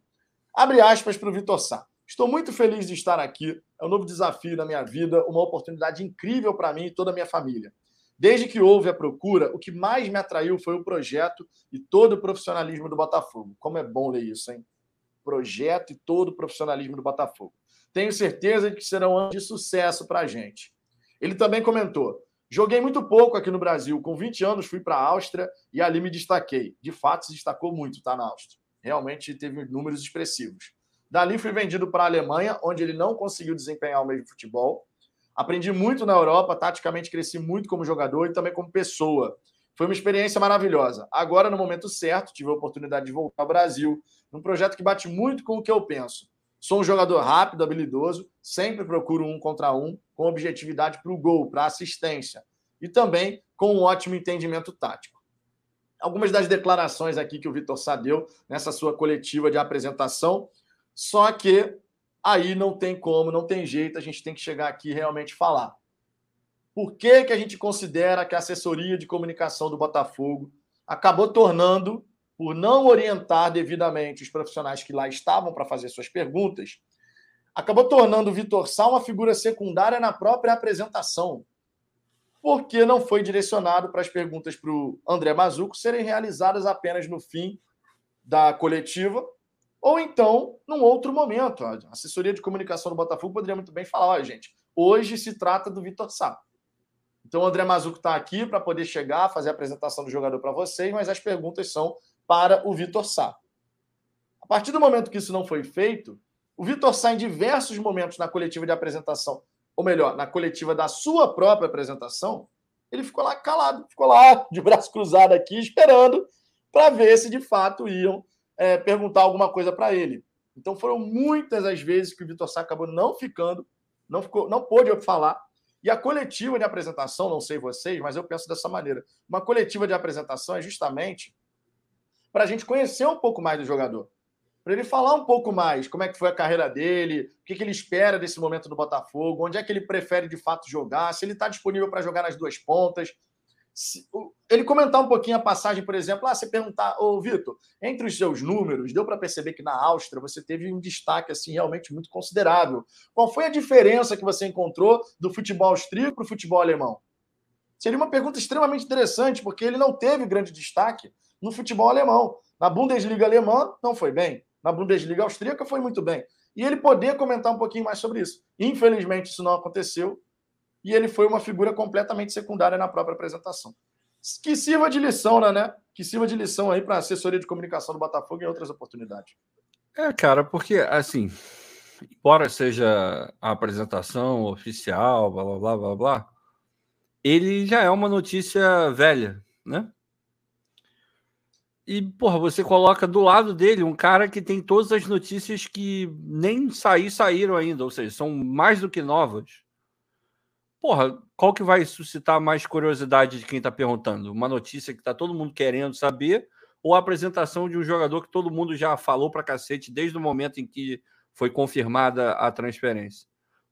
Abre aspas para o Vitor Sá. Estou muito feliz de estar aqui. É um novo desafio na minha vida, uma oportunidade incrível para mim e toda a minha família. Desde que houve a procura, o que mais me atraiu foi o projeto e todo o profissionalismo do Botafogo. Como é bom ler isso, hein? Projeto e todo o profissionalismo do Botafogo. Tenho certeza de que serão anos de sucesso para a gente. Ele também comentou: Joguei muito pouco aqui no Brasil. Com 20 anos fui para a Áustria e ali me destaquei. De fato, se destacou muito, tá na Áustria. Realmente teve números expressivos. Dali fui vendido para a Alemanha, onde ele não conseguiu desempenhar o mesmo futebol. Aprendi muito na Europa, taticamente cresci muito como jogador e também como pessoa. Foi uma experiência maravilhosa. Agora, no momento certo, tive a oportunidade de voltar ao Brasil, num projeto que bate muito com o que eu penso. Sou um jogador rápido, habilidoso, sempre procuro um contra um, com objetividade para o gol, para assistência. E também com um ótimo entendimento tático. Algumas das declarações aqui que o Vitor Sá deu nessa sua coletiva de apresentação, só que aí não tem como, não tem jeito, a gente tem que chegar aqui e realmente falar. Por que, que a gente considera que a assessoria de comunicação do Botafogo acabou tornando, por não orientar devidamente os profissionais que lá estavam para fazer suas perguntas, acabou tornando o Vitor Sá uma figura secundária na própria apresentação, porque não foi direcionado para as perguntas para o André Mazuco serem realizadas apenas no fim da coletiva ou então, num outro momento, a assessoria de comunicação do Botafogo poderia muito bem falar: olha, gente, hoje se trata do Vitor Sá. Então, o André Mazuco está aqui para poder chegar, fazer a apresentação do jogador para vocês, mas as perguntas são para o Vitor Sá. A partir do momento que isso não foi feito, o Vitor Sá, em diversos momentos na coletiva de apresentação, ou melhor, na coletiva da sua própria apresentação, ele ficou lá calado, ficou lá de braço cruzado aqui, esperando para ver se de fato iam é, perguntar alguma coisa para ele. Então foram muitas as vezes que o Vitor Sá acabou não ficando, não ficou, não pôde falar. E a coletiva de apresentação, não sei vocês, mas eu penso dessa maneira. Uma coletiva de apresentação é justamente para a gente conhecer um pouco mais do jogador. Para ele falar um pouco mais como é que foi a carreira dele, o que, que ele espera desse momento do Botafogo, onde é que ele prefere de fato jogar, se ele está disponível para jogar nas duas pontas, ele comentar um pouquinho a passagem, por exemplo, ah, você perguntar, ô Vitor, entre os seus números, deu para perceber que na Áustria você teve um destaque assim realmente muito considerável. Qual foi a diferença que você encontrou do futebol austríaco para o futebol alemão? Seria uma pergunta extremamente interessante, porque ele não teve grande destaque no futebol alemão. Na Bundesliga alemã não foi bem, na Bundesliga austríaca foi muito bem. E ele poder comentar um pouquinho mais sobre isso. Infelizmente isso não aconteceu, e ele foi uma figura completamente secundária na própria apresentação. Que sirva de lição, né? né? Que sirva de lição aí para a assessoria de comunicação do Botafogo em outras oportunidades. É, cara, porque assim, embora seja a apresentação oficial, blá blá blá blá blá, ele já é uma notícia velha, né? E, porra, você coloca do lado dele um cara que tem todas as notícias que nem sair saíram ainda, ou seja, são mais do que novas porra, qual que vai suscitar mais curiosidade de quem está perguntando? Uma notícia que está todo mundo querendo saber ou a apresentação de um jogador que todo mundo já falou para cacete desde o momento em que foi confirmada a transferência?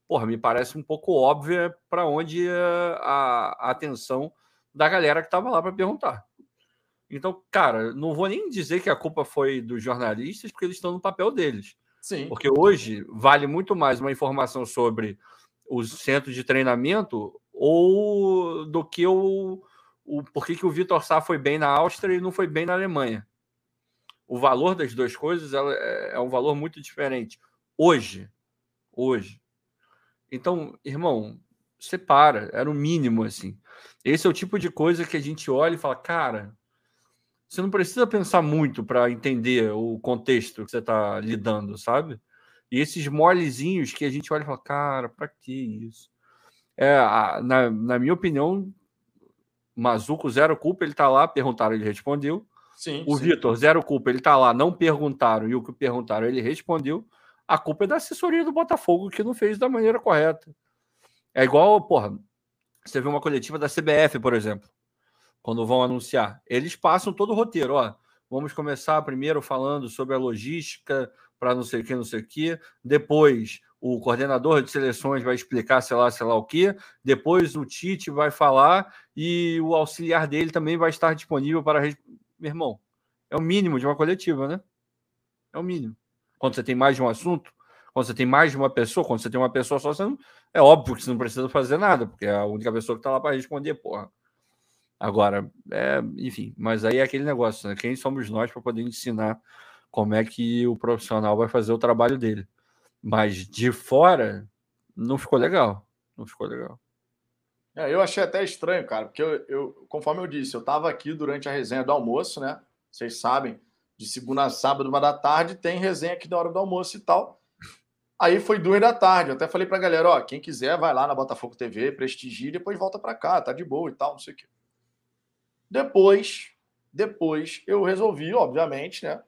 Porra, me parece um pouco óbvia para onde a, a atenção da galera que estava lá para perguntar. Então, cara, não vou nem dizer que a culpa foi dos jornalistas, porque eles estão no papel deles. Sim. Porque hoje vale muito mais uma informação sobre os centros de treinamento ou do que o, o por que, que o Vitor Sá foi bem na Áustria e não foi bem na Alemanha. O valor das duas coisas é, é um valor muito diferente. Hoje, hoje. Então, irmão, separa, era o mínimo assim. Esse é o tipo de coisa que a gente olha e fala, cara, você não precisa pensar muito para entender o contexto que você está lidando, sabe? E esses molezinhos que a gente olha e fala, cara, para que isso? É, na, na minha opinião, Mazuco, zero culpa, ele tá lá, perguntaram, ele respondeu. Sim, O. Vitor, zero culpa, ele tá lá, não perguntaram, e o que perguntaram, ele respondeu. A culpa é da assessoria do Botafogo, que não fez da maneira correta. É igual, porra, você vê uma coletiva da CBF, por exemplo, quando vão anunciar. Eles passam todo o roteiro, ó. Vamos começar primeiro falando sobre a logística para não sei o que, não sei o que. Depois, o coordenador de seleções vai explicar, sei lá, sei lá o que. Depois, o Tite vai falar e o auxiliar dele também vai estar disponível para. Meu irmão, é o mínimo de uma coletiva, né? É o mínimo. Quando você tem mais de um assunto, quando você tem mais de uma pessoa, quando você tem uma pessoa só, você não... é óbvio que você não precisa fazer nada, porque é a única pessoa que está lá para responder, porra. Agora, é, enfim, mas aí é aquele negócio, né? Quem somos nós para poder ensinar como é que o profissional vai fazer o trabalho dele? Mas de fora, não ficou legal. Não ficou legal. É, eu achei até estranho, cara, porque eu, eu- conforme eu disse, eu estava aqui durante a resenha do almoço, né? Vocês sabem, de segunda a sábado, uma da tarde, tem resenha aqui na hora do almoço e tal. Aí foi duas da tarde. Eu até falei pra galera, ó, quem quiser vai lá na Botafogo TV, prestigie, depois volta pra cá, tá de boa e tal, não sei o quê. Depois, depois eu resolvi, obviamente, né?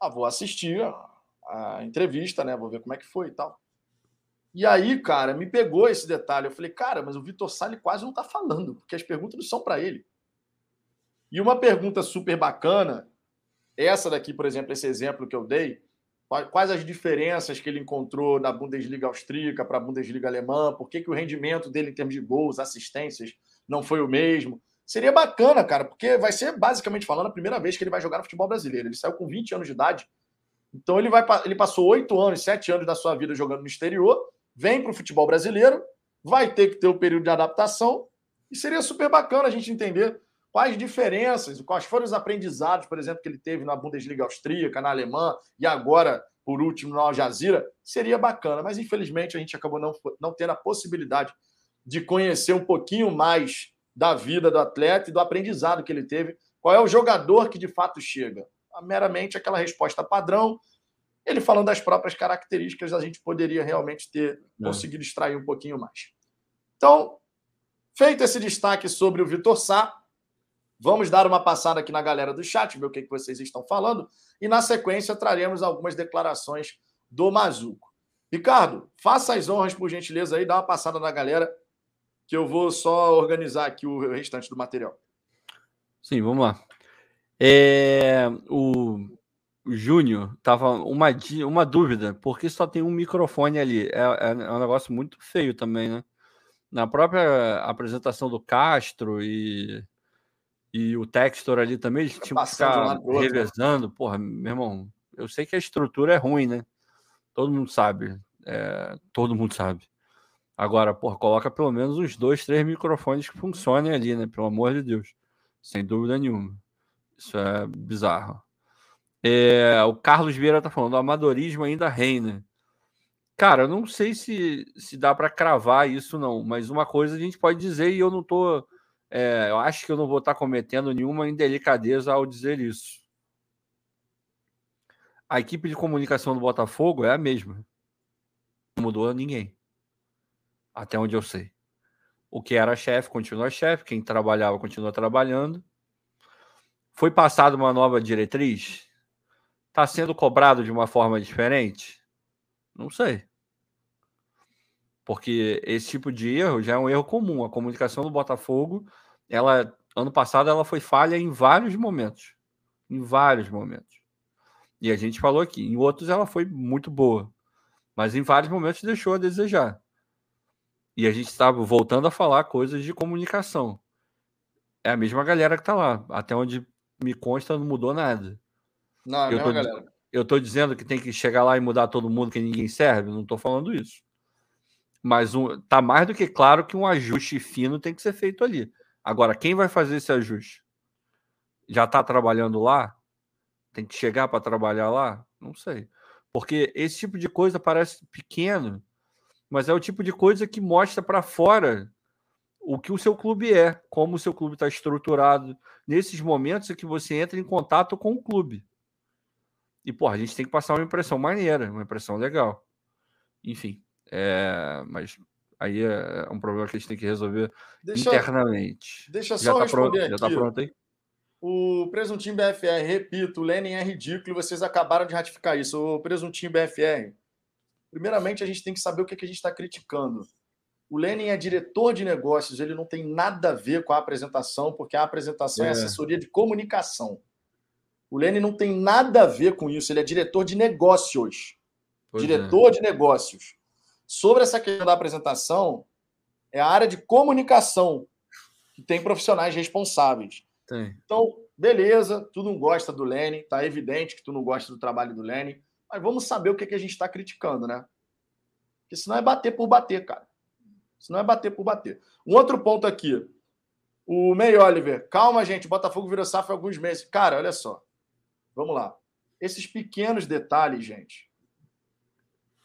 Ah, vou assistir a, a entrevista, né? Vou ver como é que foi e tal. E aí, cara, me pegou esse detalhe. Eu falei, cara, mas o Vitor Sali quase não tá falando, porque as perguntas não são para ele. E uma pergunta super bacana, essa daqui, por exemplo, esse exemplo que eu dei, qua- quais as diferenças que ele encontrou na Bundesliga austríaca para a Bundesliga alemã, por que, que o rendimento dele em termos de gols, assistências, não foi o mesmo. Seria bacana, cara, porque vai ser, basicamente falando, a primeira vez que ele vai jogar no futebol brasileiro. Ele saiu com 20 anos de idade, então ele, vai, ele passou oito anos, sete anos da sua vida jogando no exterior, vem para o futebol brasileiro, vai ter que ter o período de adaptação, e seria super bacana a gente entender quais diferenças, quais foram os aprendizados, por exemplo, que ele teve na Bundesliga austríaca, na alemã, e agora, por último, na Al Jazeera. Seria bacana, mas infelizmente a gente acabou não, não tendo a possibilidade de conhecer um pouquinho mais da vida do atleta e do aprendizado que ele teve. Qual é o jogador que de fato chega? Meramente aquela resposta padrão, ele falando das próprias características, a gente poderia realmente ter É. conseguido extrair um pouquinho mais. Então, feito esse destaque sobre o Vitor Sá, vamos dar uma passada aqui na galera do chat, ver o que, que vocês estão falando, e na sequência traremos algumas declarações do Mazuco. Ricardo, faça as honras, por gentileza, aí, dá uma passada na galera, que eu vou só organizar aqui o restante do material. Sim, vamos lá. É, o Júnior tava uma, uma dúvida, porque só tem um microfone ali. É, é- é um negócio muito feio também, né? Na própria apresentação do Castro e, e o Textor ali também, eles tinham que um ficar outro, né? revezando. Porra, meu irmão, eu sei que a estrutura é ruim, né? Todo mundo sabe. é, todo mundo sabe. Agora, porra, coloca pelo menos uns dois, três microfones que funcionem ali, né? Pelo amor de Deus. Sem dúvida nenhuma. Isso é bizarro. É, o Carlos Vieira tá falando, o amadorismo ainda reina. Cara, eu não sei se, se dá para cravar isso, não, mas uma coisa a gente pode dizer, e eu não tô. é, eu acho que eu não vou estar cometendo nenhuma indelicadeza ao dizer isso. A equipe de comunicação do Botafogo é a mesma. Não mudou ninguém. Até onde eu sei. O que era chefe continua chefe, quem trabalhava continua trabalhando. Foi passada uma nova diretriz? Está sendo cobrado de uma forma diferente? Não sei. Porque esse tipo de erro já é um erro comum. A comunicação do Botafogo, ela ano passado ela foi falha em vários momentos. Em vários momentos. E a gente falou aqui, em outros ela foi muito boa. Mas em vários momentos deixou a desejar. E a gente estava voltando a falar coisas de comunicação. É a mesma galera que está lá. Até onde me consta, não mudou nada. Não, é Eu mesmo, tô- galera. Eu estou dizendo que tem que chegar lá e mudar todo mundo que ninguém serve? Não estou falando isso. Mas um, tá mais do que claro que um ajuste fino tem que ser feito ali. Agora, quem vai fazer esse ajuste? Já está trabalhando lá? Tem que chegar para trabalhar lá? Não sei. Porque esse tipo de coisa parece pequeno, mas é o tipo de coisa que mostra para fora o que o seu clube é, como o seu clube está estruturado. Nesses momentos é que você entra em contato com o clube. E, porra, a gente tem que passar uma impressão maneira, uma impressão legal. Enfim, é, mas aí é um problema que a gente tem que resolver Deixa, internamente. deixa Já só tá pronto, responder já aqui. tá pronto aí? O Presuntinho BFR, repito, o Lenin é ridículo e vocês acabaram de ratificar isso. O Presuntinho BFR, primeiramente a gente tem que saber o que, que a gente está criticando. O Lenin é diretor de negócios, ele não tem nada a ver com a apresentação, porque a apresentação é, é assessoria de comunicação. O Lenin não tem nada a ver com isso, ele é diretor de negócios. Pois diretor é. de negócios. Sobre essa questão da apresentação, é a área de comunicação que tem profissionais responsáveis. Tem. Então, beleza, tu não gosta do Lenin, tá evidente que tu não gosta do trabalho do Lenin, mas vamos saber o que, que a gente está criticando, né? Porque senão é bater por bater, cara. Senão é bater por bater. Um outro ponto aqui. O May Oliver, calma, gente, Botafogo virou safra há alguns meses. Cara, olha só. Vamos lá. Esses pequenos detalhes, gente.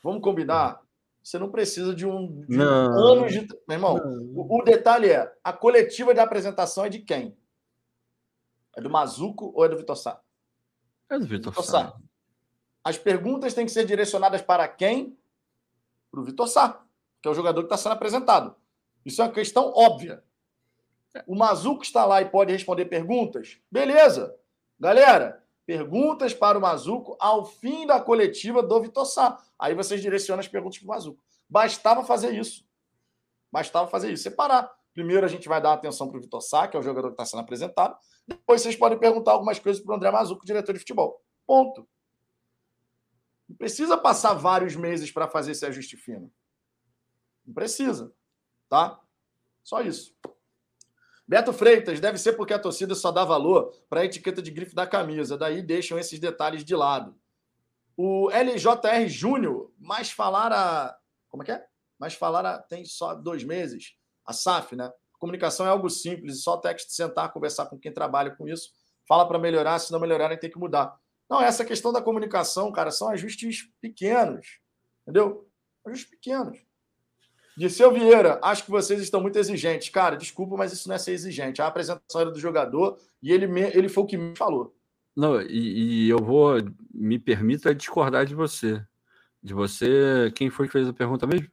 Vamos combinar? Você não precisa de um, de anos de. Meu irmão, o, o, detalhe é: a coletiva de apresentação é de quem? É do Mazuco ou é do Vitor Sá? É do Vitor, Vitor Sá. As perguntas têm que ser direcionadas para quem? Para o Vitor Sá, que é o jogador que está sendo apresentado. Isso é uma questão óbvia. O Mazuco está lá e pode responder perguntas? Beleza. Galera, perguntas para o Mazuco ao fim da coletiva do Vitor Sá. Aí vocês direcionam as perguntas para o Mazuco. Bastava fazer isso. Bastava fazer isso. Separar. Primeiro a gente vai dar atenção para o Vitor Sá, que é o jogador que está sendo apresentado. Depois vocês podem perguntar algumas coisas para o André Mazuco, diretor de futebol. Ponto. Não precisa passar vários meses para fazer esse ajuste fino. Não precisa. Tá? Só isso. Beto Freitas, deve ser porque a torcida só dá valor para a etiqueta de grife da camisa, daí deixam esses detalhes de lado. O LJR Júnior, mais falar a. Como é que é? Mais falar a. Tem só dois meses. A SAF, né? Comunicação é algo simples, só texto sentar, conversar com quem trabalha com isso. Fala para melhorar, se não melhorarem, tem que mudar. Não, essa questão da comunicação, cara, são ajustes pequenos. Entendeu? Ajustes pequenos. Dirceu Vieira, acho que vocês estão muito exigentes. Cara, desculpa, mas isso não é ser exigente. A apresentação era do jogador e ele, me, ele foi o que me falou. Não, e, e, eu vou, me permita discordar de você. De você, quem foi que fez a pergunta mesmo?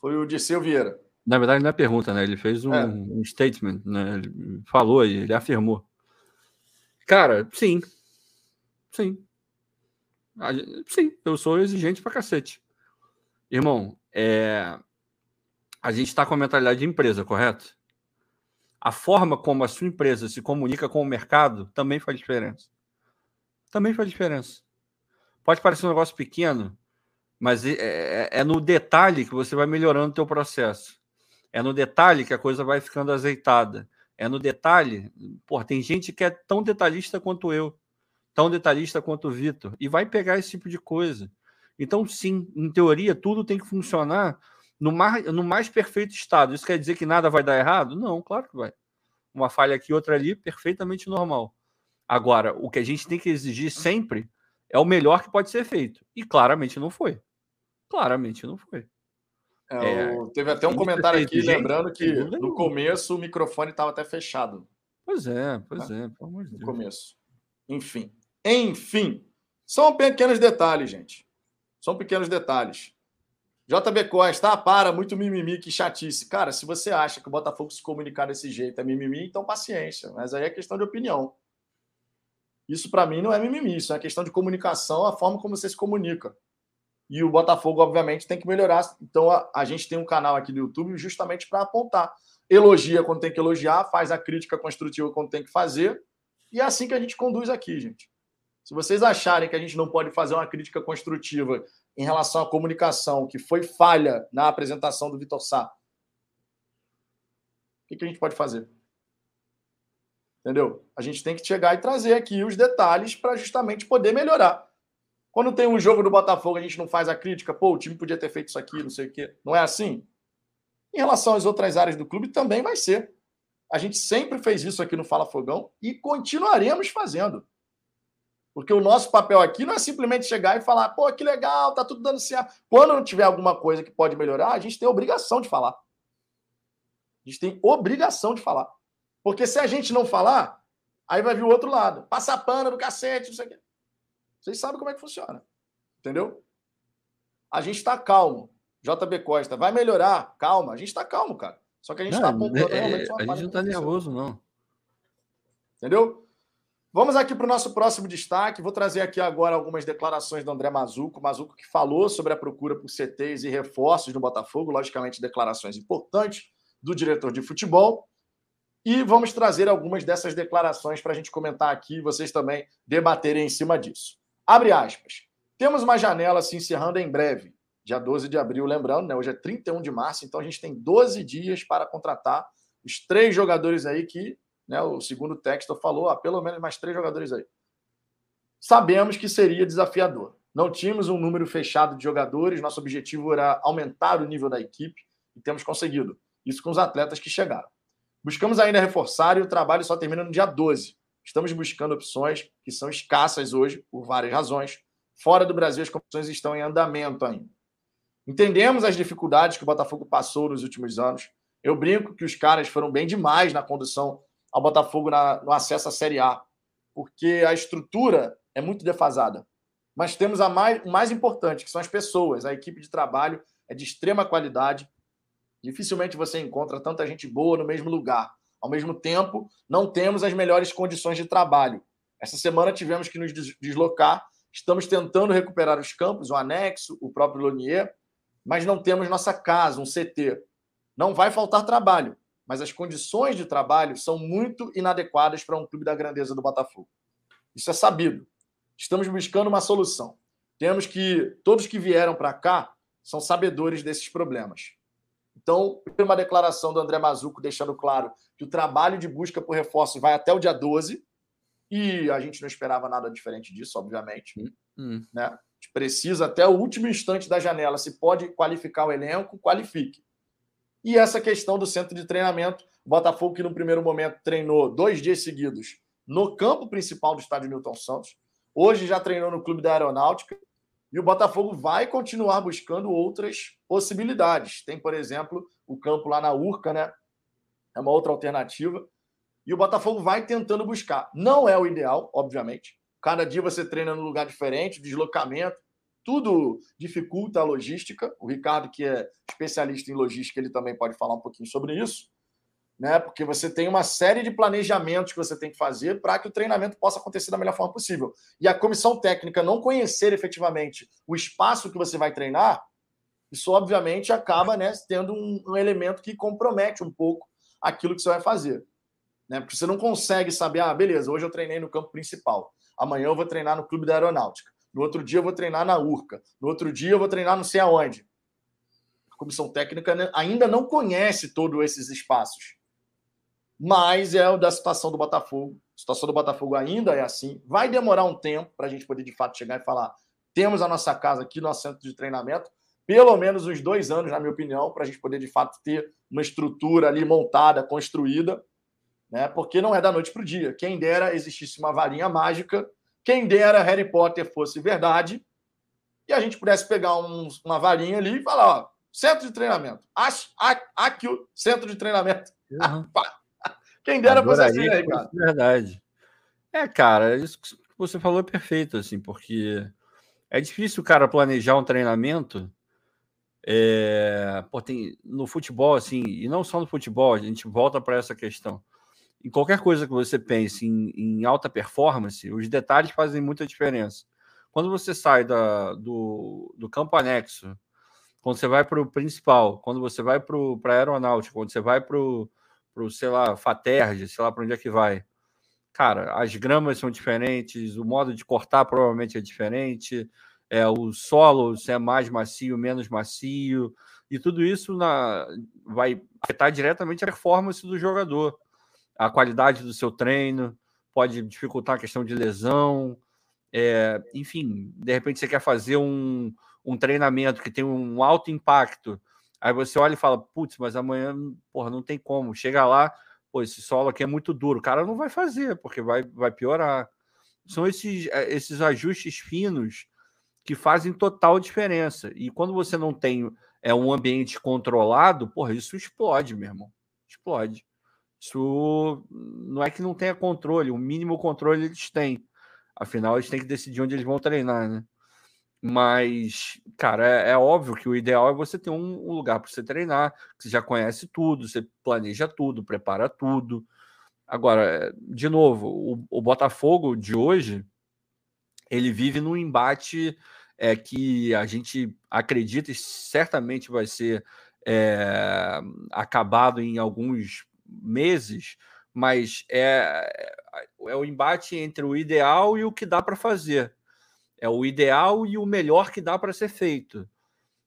Foi o Dirceu Vieira. Na verdade, não é pergunta, né? Ele fez um, é. um statement, né? Ele falou e ele afirmou. Cara, sim. Sim. Sim, eu sou exigente pra cacete. Irmão, é a gente está com a mentalidade de empresa, correto? A forma como a sua empresa se comunica com o mercado também faz diferença. Também faz diferença. Pode parecer um negócio pequeno, mas é, é, é no detalhe que você vai melhorando o teu processo. É no detalhe que a coisa vai ficando azeitada. É no detalhe. Pô, tem gente que é tão detalhista quanto eu, tão detalhista quanto o Vitor, e vai pegar esse tipo de coisa. Então, sim, em teoria, tudo tem que funcionar no mais, no mais perfeito estado. Isso quer dizer que nada vai dar errado? Não, claro que vai. Uma falha aqui, outra ali, perfeitamente normal. Agora, o que a gente tem que exigir sempre é o melhor que pode ser feito. E claramente não foi. Claramente não foi. É, é, teve até um comentário aqui, lembrando que no começo o microfone estava até fechado. Pois é, pois né? é, pelo amor de Deus. No começo. Enfim. Enfim. São pequenos detalhes, gente. São pequenos detalhes. JB Costa, ah, para, muito mimimi, que chatice. Cara, se você acha que o Botafogo se comunicar desse jeito é mimimi, então paciência. Mas aí é questão de opinião. Isso para mim não é mimimi, isso é questão de comunicação, a forma como você se comunica. E o Botafogo, obviamente, tem que melhorar. Então a, a gente tem um canal aqui no YouTube justamente para apontar. Elogia quando tem que elogiar, faz a crítica construtiva quando tem que fazer. E é assim que a gente conduz aqui, gente. Se vocês acharem que a gente não pode fazer uma crítica construtiva em relação à comunicação, que foi falha na apresentação do Vitor Sá, o que, a gente pode fazer? Entendeu? A gente tem que chegar e trazer aqui os detalhes para justamente poder melhorar. Quando tem um jogo do Botafogo, a gente não faz a crítica, pô, o time podia ter feito isso aqui, não sei o quê. Não é assim? Em relação às outras áreas do clube, também vai ser. A gente sempre fez isso aqui no Fala Fogão e continuaremos fazendo. Porque o nosso papel aqui não é simplesmente chegar e falar, pô, que legal, tá tudo dando certo. Quando não tiver alguma coisa que pode melhorar, a gente tem obrigação de falar. A gente tem obrigação de falar. Porque se a gente não falar, aí vai vir o outro lado. Passa pano do cacete, não sei o quê. Vocês sabem como é que funciona. Entendeu? A gente está calmo. JB Costa, vai melhorar. Calma. A gente está calmo, cara. Só que a gente está apontando é, realmente A gente não está nervoso, não. Entendeu? Vamos aqui para o nosso próximo destaque. Vou trazer aqui agora algumas declarações do André Mazuco. Mazuco que falou sobre a procura por CTs e reforços no Botafogo, logicamente declarações importantes do diretor de futebol. E vamos trazer algumas dessas declarações para a gente comentar aqui e vocês também debaterem em cima disso. Abre aspas. Temos uma janela se encerrando em breve, dia 12 de abril, lembrando, né? Hoje é 31 de março, então a gente tem 12 dias para contratar os três jogadores aí que né, o segundo texto falou, ah, pelo menos mais três jogadores aí. Sabemos que seria desafiador. Não tínhamos um número fechado de jogadores, nosso objetivo era aumentar o nível da equipe e temos conseguido. Isso com os atletas que chegaram. Buscamos ainda reforçar e o trabalho só termina no dia 12. Estamos buscando opções que são escassas hoje, por várias razões. Fora do Brasil, as competições estão em andamento ainda. Entendemos as dificuldades que o Botafogo passou nos últimos anos. Eu brinco que os caras foram bem demais na condução ao Botafogo na, no acesso à Série A, porque a estrutura é muito defasada. Mas temos a mais, o mais importante, que são as pessoas. A equipe de trabalho é de extrema qualidade. Dificilmente você encontra tanta gente boa no mesmo lugar. Ao mesmo tempo, não temos as melhores condições de trabalho. Essa semana tivemos que nos deslocar. Estamos tentando recuperar os campos, o anexo, o próprio Lonier, mas não temos nossa casa, um CT. Não vai faltar trabalho mas as condições de trabalho são muito inadequadas para um clube da grandeza do Botafogo. Isso é sabido. Estamos buscando uma solução. Temos que todos que vieram para cá são sabedores desses problemas. Então, uma declaração do André Mazuco deixando claro que o trabalho de busca por reforços vai até o dia 12 e a gente não esperava nada diferente disso, obviamente. Hum, hum. Né? A gente precisa até o último instante da janela. Se pode qualificar o elenco, qualifique. E essa questão do centro de treinamento, o Botafogo que no primeiro momento treinou dois dias seguidos no campo principal do estádio Newton Santos, hoje já treinou no Clube da Aeronáutica, e o Botafogo vai continuar buscando outras possibilidades. Tem, por exemplo, o campo lá na Urca, né? É uma outra alternativa. E o Botafogo vai tentando buscar. Não é o ideal, obviamente. Cada dia você treina num lugar diferente, deslocamento tudo dificulta a logística. O Ricardo, que é especialista em logística, ele também pode falar um pouquinho sobre isso, né? Porque você tem uma série de planejamentos que você tem que fazer para que o treinamento possa acontecer da melhor forma possível. E a comissão técnica não conhecer efetivamente o espaço que você vai treinar, isso obviamente acaba, né, tendo um, um elemento que compromete um pouco aquilo que você vai fazer. Né? Porque você não consegue saber, ah, beleza, hoje eu treinei no campo principal, amanhã eu vou treinar no clube da aeronáutica. No outro dia eu vou treinar na URCA. No outro dia eu vou treinar não sei aonde. A comissão técnica ainda não conhece todos esses espaços. Mas é o da situação do Botafogo. A situação do Botafogo ainda é assim. Vai demorar um tempo para a gente poder, de fato, chegar e falar: temos a nossa casa aqui, nosso centro de treinamento. Pelo menos uns dois anos, na minha opinião, para a gente poder, de fato, ter uma estrutura ali montada, construída. Né? Porque não é da noite para o dia. Quem dera existisse uma varinha mágica quem dera Harry Potter fosse verdade e a gente pudesse pegar um, uma varinha ali e falar: ó, centro de treinamento. Acho, aqui o centro de treinamento. Uhum. [laughs] Quem dera fosse assim, aí, cara. Verdade. É, cara, isso que você falou é perfeito, assim, porque é difícil o cara planejar um treinamento. É, pô, tem, no futebol, assim, e não só no futebol, a gente volta para essa questão em qualquer coisa que você pense em, em, alta performance, os detalhes fazem muita diferença. Quando você sai da, do, do campo anexo, quando você vai para o principal, quando você vai para a aeronáutica, quando você vai para o, sei lá, Faterge, sei lá para onde é que vai. Cara, as gramas são diferentes, o modo de cortar provavelmente é diferente, é, o solo se é mais macio, menos macio, e tudo isso na, vai afetar diretamente a performance do jogador a qualidade do seu treino, pode dificultar a questão de lesão. É, enfim, de repente você quer fazer um, um treinamento que tem um alto impacto. Aí você olha e fala, putz, mas amanhã, porra, não tem como. Chega lá, pô, esse solo aqui é muito duro. O cara não vai fazer, porque vai, vai piorar. São esses, é, esses ajustes finos que fazem total diferença. E quando você não tem é, um ambiente controlado, porra, isso explode, meu irmão. Explode. Isso não é que não tenha controle, o mínimo controle eles têm. Afinal, eles têm que decidir onde eles vão treinar, né? Mas, cara, é, é óbvio que o ideal é você ter um, um lugar para você treinar, que você já conhece tudo, você planeja tudo, prepara tudo. Agora, de novo, o, o Botafogo de hoje ele vive num embate é, que a gente acredita e certamente vai ser é, acabado em alguns meses, mas é, é o embate entre o ideal e o que dá para fazer. É o ideal e o melhor que dá para ser feito.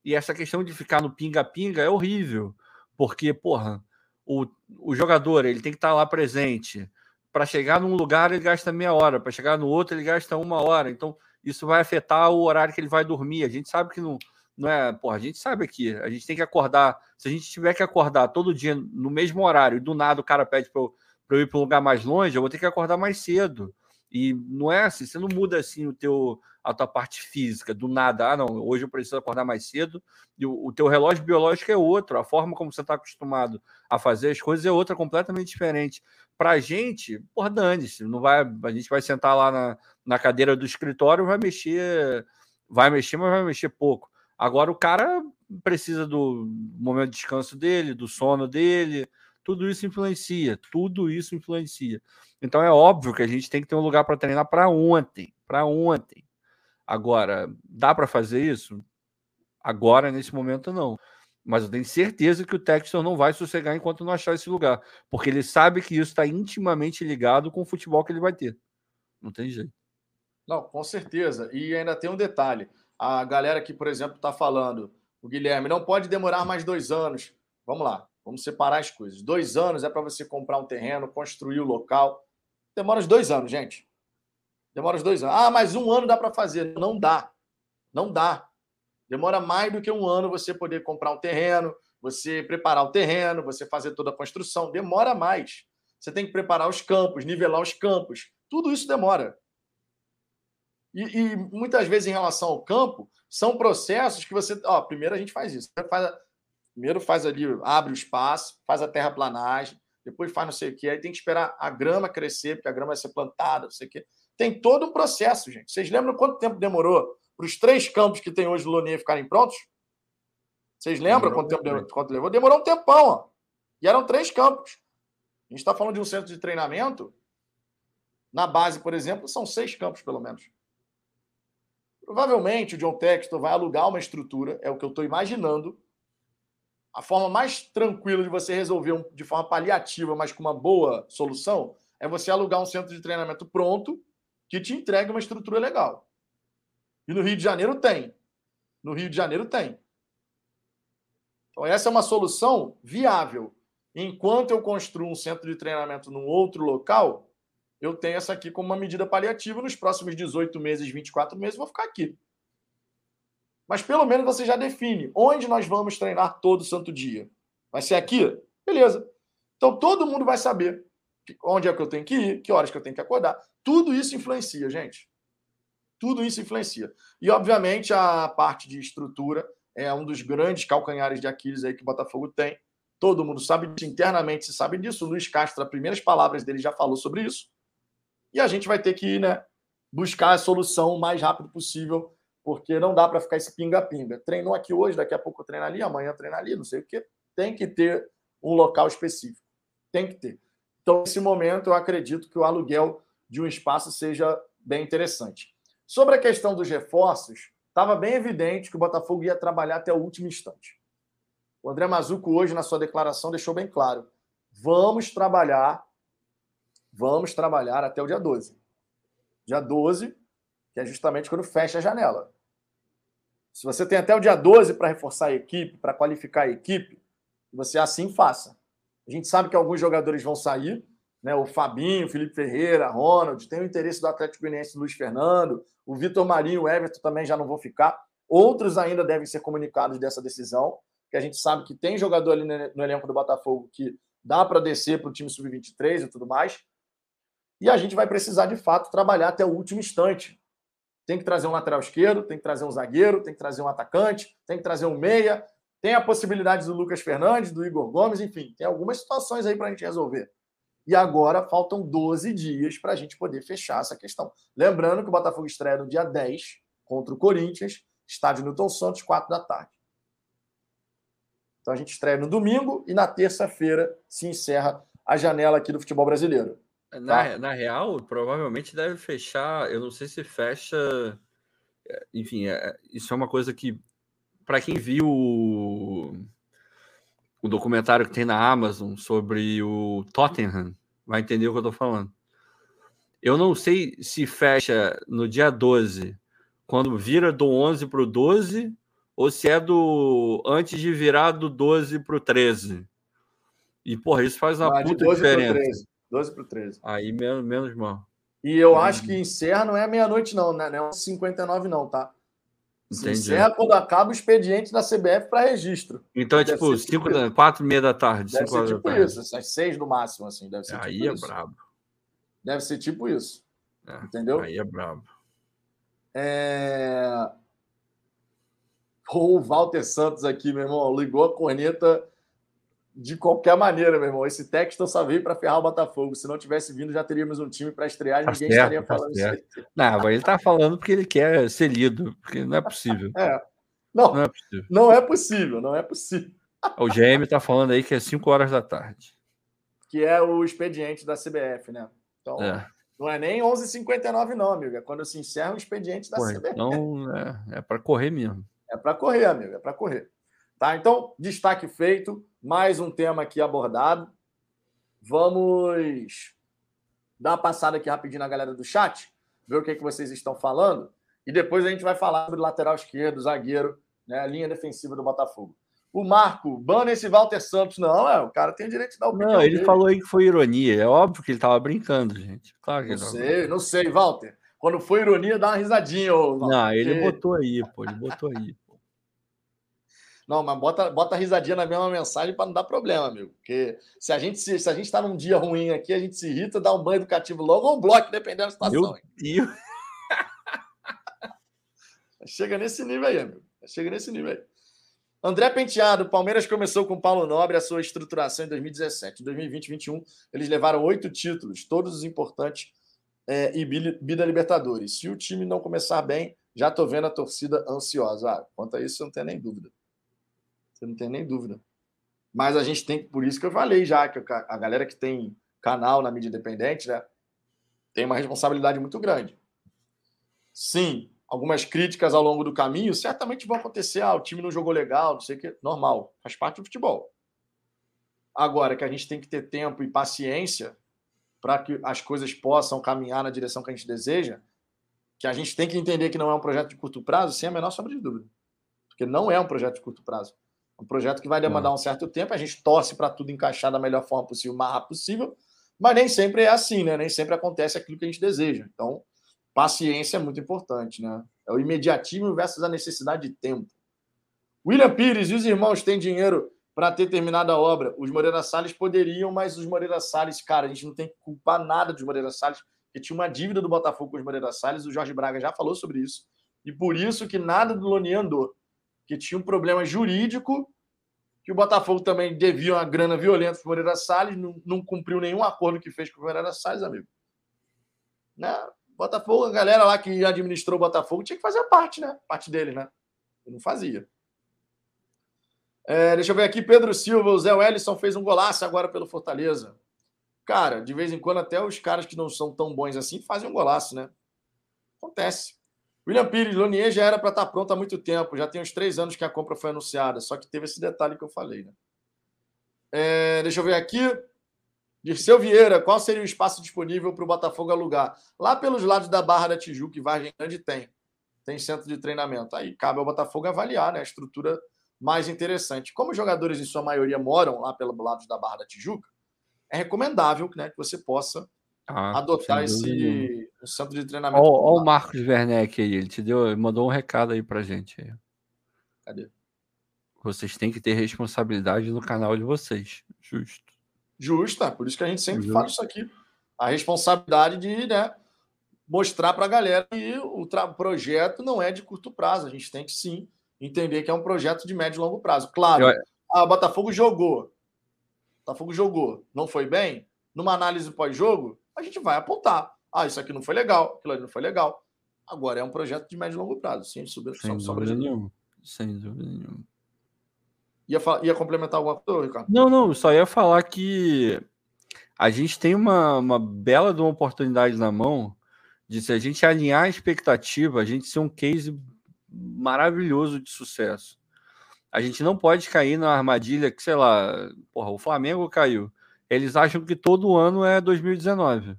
E essa questão de ficar no pinga-pinga é horrível, porque, porra, o, o jogador ele tem que estar lá presente. Para chegar num lugar, ele gasta meia hora, para chegar no outro, ele gasta uma hora. Então, isso vai afetar o horário que ele vai dormir. A gente sabe que não, não é. Porra, a gente sabe aqui, a gente tem que acordar. Se a gente tiver que acordar todo dia no mesmo horário e do nada o cara pede para eu, eu ir para um lugar mais longe, eu vou ter que acordar mais cedo. E não é assim, você não muda assim o teu, a tua parte física do nada. Ah, não, hoje eu preciso acordar mais cedo. E o, o teu relógio biológico é outro, a forma como você está acostumado a fazer as coisas é outra, completamente diferente. Para a gente, porra, dane-se, não vai, a gente vai sentar lá na, na cadeira do escritório, vai mexer, vai mexer, mas vai mexer pouco. Agora o cara precisa do momento de descanso dele, do sono dele, tudo isso influencia, tudo isso influencia. Então é óbvio que a gente tem que ter um lugar para treinar para ontem, para ontem. Agora, dá para fazer isso? Agora, nesse momento, não. Mas eu tenho certeza que o Textor não vai sossegar enquanto não achar esse lugar. Porque ele sabe que isso está intimamente ligado com o futebol que ele vai ter. Não tem jeito. Não, com certeza. E ainda tem um detalhe. A galera que, por exemplo, está falando, o Guilherme, não pode demorar mais dois anos. Vamos lá, vamos separar as coisas. Dois anos é para você comprar um terreno, construir o local. Demora uns dois anos, gente. Demora uns dois anos. Ah, mas um ano dá para fazer. Não dá. Não dá. Demora mais do que um ano você poder comprar um terreno, você preparar o terreno, você fazer toda a construção. Demora mais. Você tem que preparar os campos, nivelar os campos. Tudo isso demora. E, e muitas vezes, em relação ao campo, são processos que você. Ó, primeiro a gente faz isso. Faz, primeiro faz ali, abre o espaço, faz a terraplanagem, depois faz não sei o quê. Aí tem que esperar a grama crescer, porque a grama vai ser plantada, não sei o quê. Tem todo um processo, gente. Vocês lembram quanto tempo demorou para os três campos que tem hoje no Lonier ficarem prontos? Vocês lembram demorou quanto tempo demorou, quanto levou? Demorou um tempão, ó. E eram três campos. A gente está falando de um centro de treinamento. Na base, por exemplo, são seis campos, pelo menos. Provavelmente o John Textor vai alugar uma estrutura, é o que eu estou imaginando. A forma mais tranquila de você resolver de forma paliativa, mas com uma boa solução, é você alugar um centro de treinamento pronto que te entregue uma estrutura legal. E no Rio de Janeiro tem. No Rio de Janeiro tem. Então, essa é uma solução viável. Enquanto eu construo um centro de treinamento num outro local, eu tenho essa aqui como uma medida paliativa. Nos próximos 18 meses, 24 meses, vou ficar aqui. Mas pelo menos você já define onde nós vamos treinar todo santo dia. Vai ser aqui? Beleza. Então todo mundo vai saber onde é que eu tenho que ir, que horas que eu tenho que acordar. Tudo isso influencia, gente. Tudo isso influencia. E, obviamente, a parte de estrutura é um dos grandes calcanhares de Aquiles aí que o Botafogo tem. Todo mundo sabe disso, internamente se sabe disso. O Luiz Castro, as primeiras palavras dele, já falou sobre isso. E a gente vai ter que né, buscar a solução o mais rápido possível, porque não dá para ficar esse pinga-pinga. Treinou aqui hoje, daqui a pouco treina ali, amanhã treina ali, não sei o quê. Tem que ter um local específico. Tem que ter. Então, nesse momento, eu acredito que o aluguel de um espaço seja bem interessante. Sobre a questão dos reforços, estava bem evidente que o Botafogo ia trabalhar até o último instante. O André Mazuco, hoje, na sua declaração, deixou bem claro: vamos trabalhar, vamos trabalhar até o dia 12. Dia 12, que é justamente quando fecha a janela. Se você tem até o dia 12 para reforçar a equipe, para qualificar a equipe, você assim faça. A gente sabe que alguns jogadores vão sair, né? O Fabinho, Felipe Ferreira, Ronald, tem o interesse do Atlético Goianiense Luiz Fernando, o Vitor Marinho, o Everton também já não vão ficar. Outros ainda devem ser comunicados dessa decisão, que a gente sabe que tem jogador ali no elenco do Botafogo que dá para descer para o time sub-23 e tudo mais. E a gente vai precisar, de fato, trabalhar até o último instante. Tem que trazer um lateral esquerdo, tem que trazer um zagueiro, tem que trazer um atacante, tem que trazer um meia, tem a possibilidade do Lucas Fernandes, do Igor Gomes, enfim, tem algumas situações aí para a gente resolver. E agora faltam 12 dias para a gente poder fechar essa questão. Lembrando que o Botafogo estreia no dia 10 contra o Corinthians, estádio Newton Santos, 4 da tarde. Então a gente estreia no domingo e na terça-feira se encerra a janela aqui do futebol brasileiro. Na, Tá. na real, provavelmente deve fechar. Eu não sei se fecha. é, Enfim, é- isso é uma coisa que, para quem viu o, o documentário que tem na Amazon sobre o Tottenham, vai entender o que eu tô falando. Eu não sei se fecha no dia 12, quando vira do 11 para o 12, ou se é do antes de virar do 12 para o 13. E, porra, isso faz uma Ah, puta 12 para diferença. 13. 12 para 13. Aí menos, menos mal. E eu acho que encerra não é meia-noite, não, né? Não é 59, não, tá? Entendi. encerra quando acaba o expediente da CBF para registro. Então é Deve tipo ser tipo 5 da, 4 e meia da tarde. Deve cinco ser tipo tarde. isso, às seis no máximo, assim. Deve ser Aí tipo é isso. brabo. Deve ser tipo isso. É, Entendeu? Aí é brabo. É... Pô, o Walter Santos aqui, meu irmão, ligou a corneta de qualquer maneira, meu irmão. Esse texto só veio para ferrar o Botafogo. Se não tivesse vindo, já teríamos um time para estrear e Tá ninguém certo, estaria tá falando certo. isso. aí. Não, mas ele tá falando porque ele quer ser lido, porque não é possível. [laughs] É. Não, Não é possível. não é possível, não é possível. O GM tá falando aí que é 5 horas da tarde. Que é o expediente da CBF, né? Então, É. não é nem 11h59, não, amigo. É quando se encerra o expediente da Porra, CBF. então é, é para correr mesmo. É para correr, amigo, é para correr. Tá? Então, destaque feito, mais um tema aqui abordado. Vamos dar uma passada aqui rapidinho na galera do chat, ver o que, que vocês estão falando, e depois a gente vai falar sobre lateral esquerdo, zagueiro, né, a linha defensiva do Botafogo. O Marco, bana esse Walter Santos. Não, é, o cara tem direito de dar opinião. Não, ele dele. falou aí que foi ironia. É óbvio que ele tava brincando, gente. Claro que Não tava sei, não sei, Walter. Quando for ironia, dá uma risadinha. Ô, Walter, Não, ele porque- botou aí, pô. Ele botou aí. Não, mas bota, bota a risadinha na mesma mensagem para não dar problema, amigo. Porque se a gente se, se a gente está num dia ruim aqui, a gente se irrita, dá um banho educativo logo ou um bloco, dependendo da situação. Meu. [laughs] Chega nesse nível aí, amigo. Chega nesse nível aí. André Penteado, o Palmeiras começou com Paulo Nobre a sua estruturação em 2017. Em 2020 e 2021, eles levaram oito títulos, todos os importantes, é, e bi- Bida Libertadores. Se o time não começar bem, já estou vendo a torcida ansiosa. Ah, quanto a isso, você não tem nem dúvida. Você não tem nem dúvida. Mas a gente tem, por isso que eu falei já, que a galera que tem canal na mídia independente, né, tem uma responsabilidade muito grande. Sim, algumas críticas ao longo do caminho certamente vão acontecer. Ah, o time não jogou legal, não sei o que. Normal, faz parte do futebol. Agora que a gente tem que ter tempo e paciência para que as coisas possam caminhar na direção que a gente deseja, que a gente tem que entender que não é um projeto de curto prazo, sem a menor sombra de dúvida. Porque não é um projeto de curto prazo. Um projeto que vai demandar um certo tempo, a gente torce para tudo encaixar da melhor forma possível, o mais rápido possível, mas nem sempre é assim, né? Nem sempre acontece aquilo que a gente deseja. Então, paciência é muito importante, né? É o imediatismo versus a necessidade de tempo. William Pires e os irmãos têm dinheiro para ter terminado a obra. Os Moreira Salles poderiam, mas os Moreira Salles, cara, a gente não tem que culpar nada dos Moreira Salles, porque tinha uma dívida do Botafogo com os Moreira Salles, o Jorge Braga já falou sobre isso. E por isso que nada do Lonier andou, que tinha um problema jurídico, que o Botafogo também devia uma grana violenta para o Moreira Salles, não, não cumpriu nenhum acordo que fez com o Moreira Salles, amigo. Né? Botafogo, a galera lá que administrou o Botafogo tinha que fazer a parte, né? Parte dele, né? Não fazia. É, deixa eu ver aqui, Pedro Silva, o Zé Wellison fez um golaço agora pelo Fortaleza. Cara, de vez em quando até os caras que não são tão bons assim fazem um golaço, né? Acontece. William Pires, Lonier já era para estar pronto há muito tempo. Já tem uns três anos que a compra foi anunciada. Só que teve esse detalhe que eu falei, né? É, deixa eu ver aqui. Dirceu Vieira, qual seria o espaço disponível para o Botafogo alugar? Lá pelos lados da Barra da Tijuca e Vargem Grande tem. Tem centro de treinamento. Aí cabe ao Botafogo avaliar né, a estrutura mais interessante. Como os jogadores, em sua maioria, moram lá pelos lados da Barra da Tijuca, é recomendável né, que você possa Ah, adotar esse um centro de treinamento. Olha o. Marcos Werneck aí, ele te deu, ele mandou um recado aí pra gente. Cadê? Vocês têm que ter responsabilidade no canal de vocês. Justo. Justa, por isso que a gente sempre Justo. fala isso aqui. A responsabilidade de né, mostrar para a galera que o projeto não é de curto prazo. A gente tem que sim entender que é um projeto de médio e longo prazo. Claro, Eu- ah, o Botafogo jogou. O Botafogo jogou. Não foi bem? Numa análise pós-jogo, a gente vai apontar. Ah, isso aqui não foi legal, aquilo ali não foi legal. Agora é um projeto de médio e longo prazo, sem sombra, Sem sombra dúvida nenhuma. Sem dúvida nenhuma. Ia, ia complementar alguma coisa, Ricardo? Não, não, só ia falar que a gente tem uma, uma bela de uma oportunidade na mão de se a gente alinhar a expectativa, a gente ser um case maravilhoso de sucesso. A gente não pode cair na armadilha que, sei lá, porra, o Flamengo caiu. Eles acham que todo ano é 2019.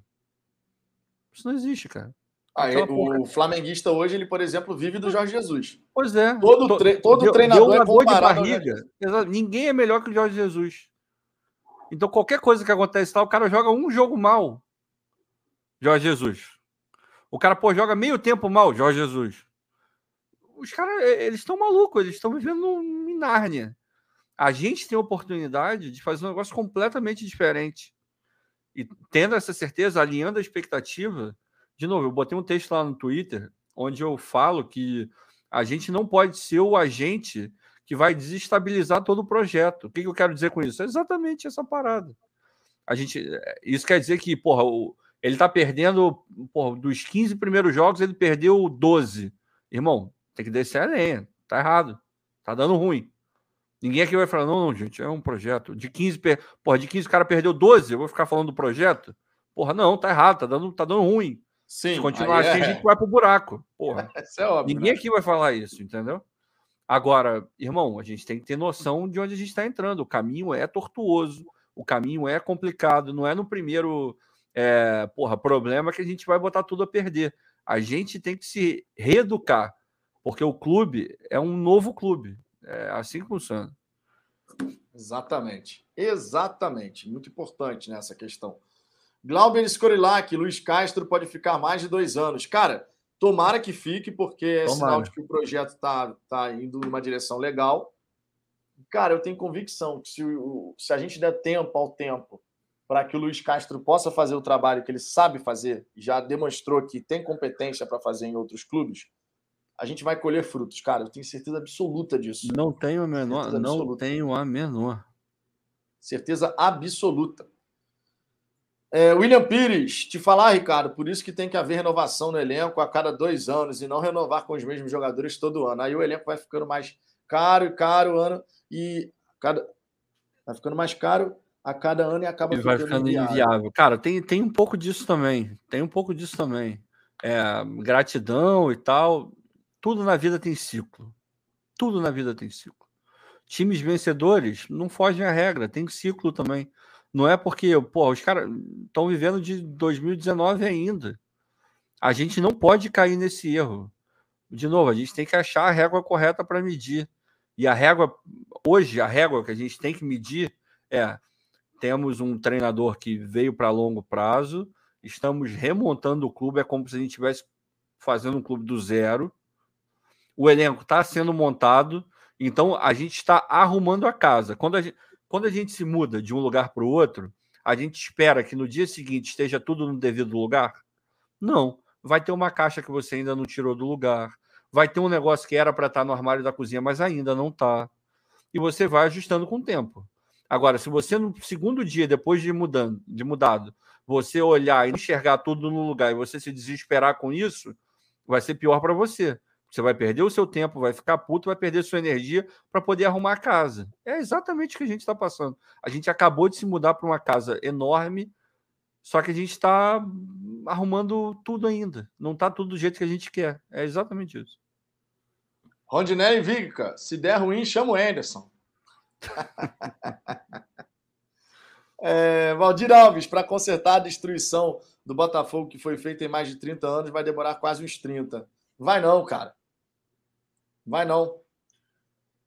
Isso não existe, cara. Ah, o flamenguista hoje, ele, por exemplo, vive do Jorge Jesus. Pois é. Todo, tre todo deu, treinador deu é comparado de barriga. Ninguém é melhor que o Jorge Jesus. Então, qualquer coisa que acontece lá, o cara joga um jogo mal. Jorge Jesus. O cara, pô, joga meio tempo mal, Jorge Jesus. Os caras, eles estão malucos, eles estão vivendo em Nárnia. A gente tem a oportunidade de fazer um negócio completamente diferente. E tendo essa certeza, alinhando a expectativa, de novo, eu botei um texto lá no Twitter onde eu falo que a gente não pode ser o agente que vai desestabilizar todo o projeto. O que, eu quero dizer com isso? É exatamente essa parada. A gente, eh, isso quer dizer que, porra, ele está perdendo, porra, dos 15 primeiros jogos, ele perdeu 12. Irmão, tem que descer a lenha. Tá errado. Tá dando ruim. Ninguém aqui vai falar, não, não, gente, é um projeto. De 15, per... porra, de 15 o cara perdeu 12, eu vou ficar falando do projeto? Porra, não, tá errado, tá dando, tá dando ruim. Sim, Se continuar assim, é... a gente vai pro buraco. Porra. [laughs] Isso é óbvio. Ninguém né? aqui vai falar isso, entendeu? Agora, irmão, a gente tem que ter noção de onde a gente está entrando. O caminho é tortuoso, o caminho é complicado, não é no primeiro é, porra, problema que a gente vai botar tudo a perder. A gente tem que se reeducar, porque o clube é um novo clube. É assim que funciona. Exatamente. Exatamente. Muito importante nessa questão. Glauber Scorilac, Luiz Castro pode ficar mais de dois anos. Cara, tomara que fique, porque é sinal de que o projeto está tá indo numa direção legal. Cara, eu tenho convicção que se, se a gente der tempo ao tempo para que o Luiz Castro possa fazer o trabalho que ele sabe fazer, já demonstrou que tem competência para fazer em outros clubes, a gente vai colher frutos, cara. Eu tenho certeza absoluta disso. Não tenho a menor, não tenho a menor. Certeza absoluta. É, William Pires, te falar, Ricardo, por isso que tem que haver renovação no elenco a cada dois anos e não renovar com os mesmos jogadores todo ano. Aí o elenco vai ficando mais caro e caro ano e cada vai ficando mais caro a cada ano e acaba e vai ficando inviável. inviável. Cara, tem, tem um pouco disso também. Tem um pouco disso também. É, gratidão e tal. Tudo na vida tem ciclo. Tudo na vida tem ciclo. Times vencedores não fogem à regra, tem ciclo também. Não é porque, pô, os caras estão vivendo de 2019 ainda. A gente não pode cair nesse erro. De novo, a gente tem que achar a régua correta para medir. E a régua, hoje, a régua que a gente tem que medir é: temos um treinador que veio para longo prazo, estamos remontando o clube, é como se a gente estivesse fazendo um clube do zero. O elenco está sendo montado, então a gente está arrumando a casa. Quando a gente, quando a gente se muda de um lugar para o outro, a gente espera que no dia seguinte esteja tudo no devido lugar? Não. Vai ter uma caixa que você ainda não tirou do lugar. Vai ter um negócio que era para estar tá no armário da cozinha, mas ainda não está. E você vai ajustando com o tempo. Agora, se você no segundo dia, depois de mudando, de mudado, você olhar e enxergar tudo no lugar e você se desesperar com isso, vai ser pior para você. Você vai perder o seu tempo, vai ficar puto, vai perder sua energia para poder arrumar a casa. É exatamente o que a gente está passando. A gente acabou de se mudar para uma casa enorme, só que a gente está arrumando tudo ainda. Não está tudo do jeito que a gente quer. É exatamente isso. Rondinelli Vica, se der ruim, chama o Anderson. [laughs] é, Valdir Alves, para consertar a destruição do Botafogo que foi feita em mais de 30 anos, vai demorar quase uns 30. Vai não, cara. Vai não.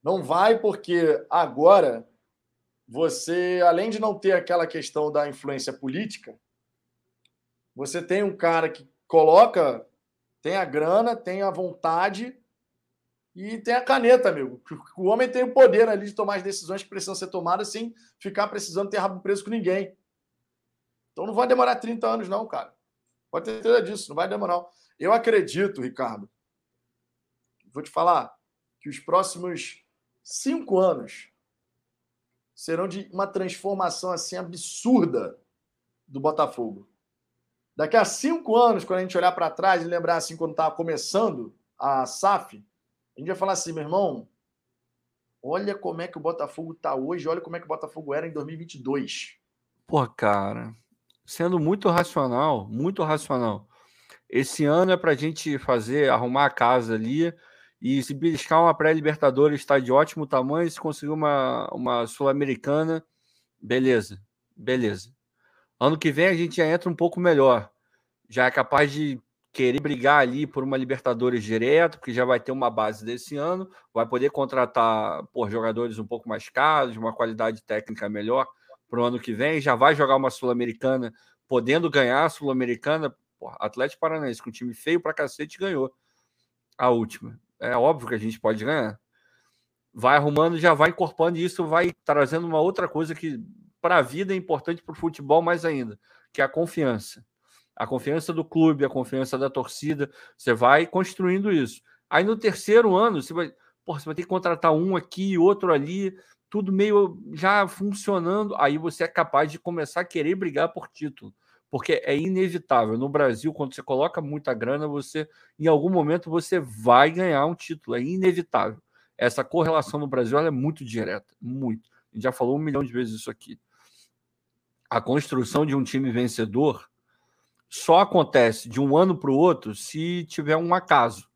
Não vai porque agora você, além de não ter aquela questão da influência política, você tem um cara que coloca, tem a grana, tem a vontade e tem a caneta, amigo. O homem tem o poder ali de tomar as decisões que precisam ser tomadas sem ficar precisando ter rabo preso com ninguém. Então não vai demorar 30 anos, não, cara. Pode ter certeza disso, não vai demorar. Eu acredito, Ricardo, vou te falar que os próximos cinco anos serão de uma transformação assim absurda do Botafogo. Daqui a cinco anos, quando a gente olhar para trás e lembrar assim quando estava começando a SAF, a gente vai falar assim, meu irmão, olha como é que o Botafogo está hoje, olha como é que o Botafogo era em 2022. Pô, cara, sendo muito racional, muito racional. Esse ano é para a gente fazer, arrumar a casa ali e se beliscar uma pré-Libertadores está de ótimo tamanho, se conseguir uma, uma Sul-Americana, beleza, beleza. Ano que vem a gente já entra um pouco melhor. Já é capaz de querer brigar ali por uma Libertadores direto, porque já vai ter uma base desse ano, vai poder contratar por jogadores um pouco mais caros, uma qualidade técnica melhor para o ano que vem, já vai jogar uma Sul-Americana, podendo ganhar a Sul-Americana. Atlético Paranaense, com um time feio para cacete, ganhou a última. É óbvio que a gente pode ganhar. Vai arrumando, já vai incorporando isso, vai trazendo uma outra coisa que para a vida é importante para o futebol mais ainda, que é a confiança a confiança do clube, a confiança da torcida. Você vai construindo isso. Aí no terceiro ano, você vai, porra, você vai ter que contratar um aqui, outro ali, tudo meio já funcionando. Aí você é capaz de começar a querer brigar por título. Porque é inevitável. No Brasil, quando você coloca muita grana, você, em algum momento, você vai ganhar um título. É inevitável. Essa correlação no Brasil é muito direta. Muito. A gente já falou um milhão de vezes isso aqui. A construção de um time vencedor só acontece de um ano para o outro se tiver um acaso,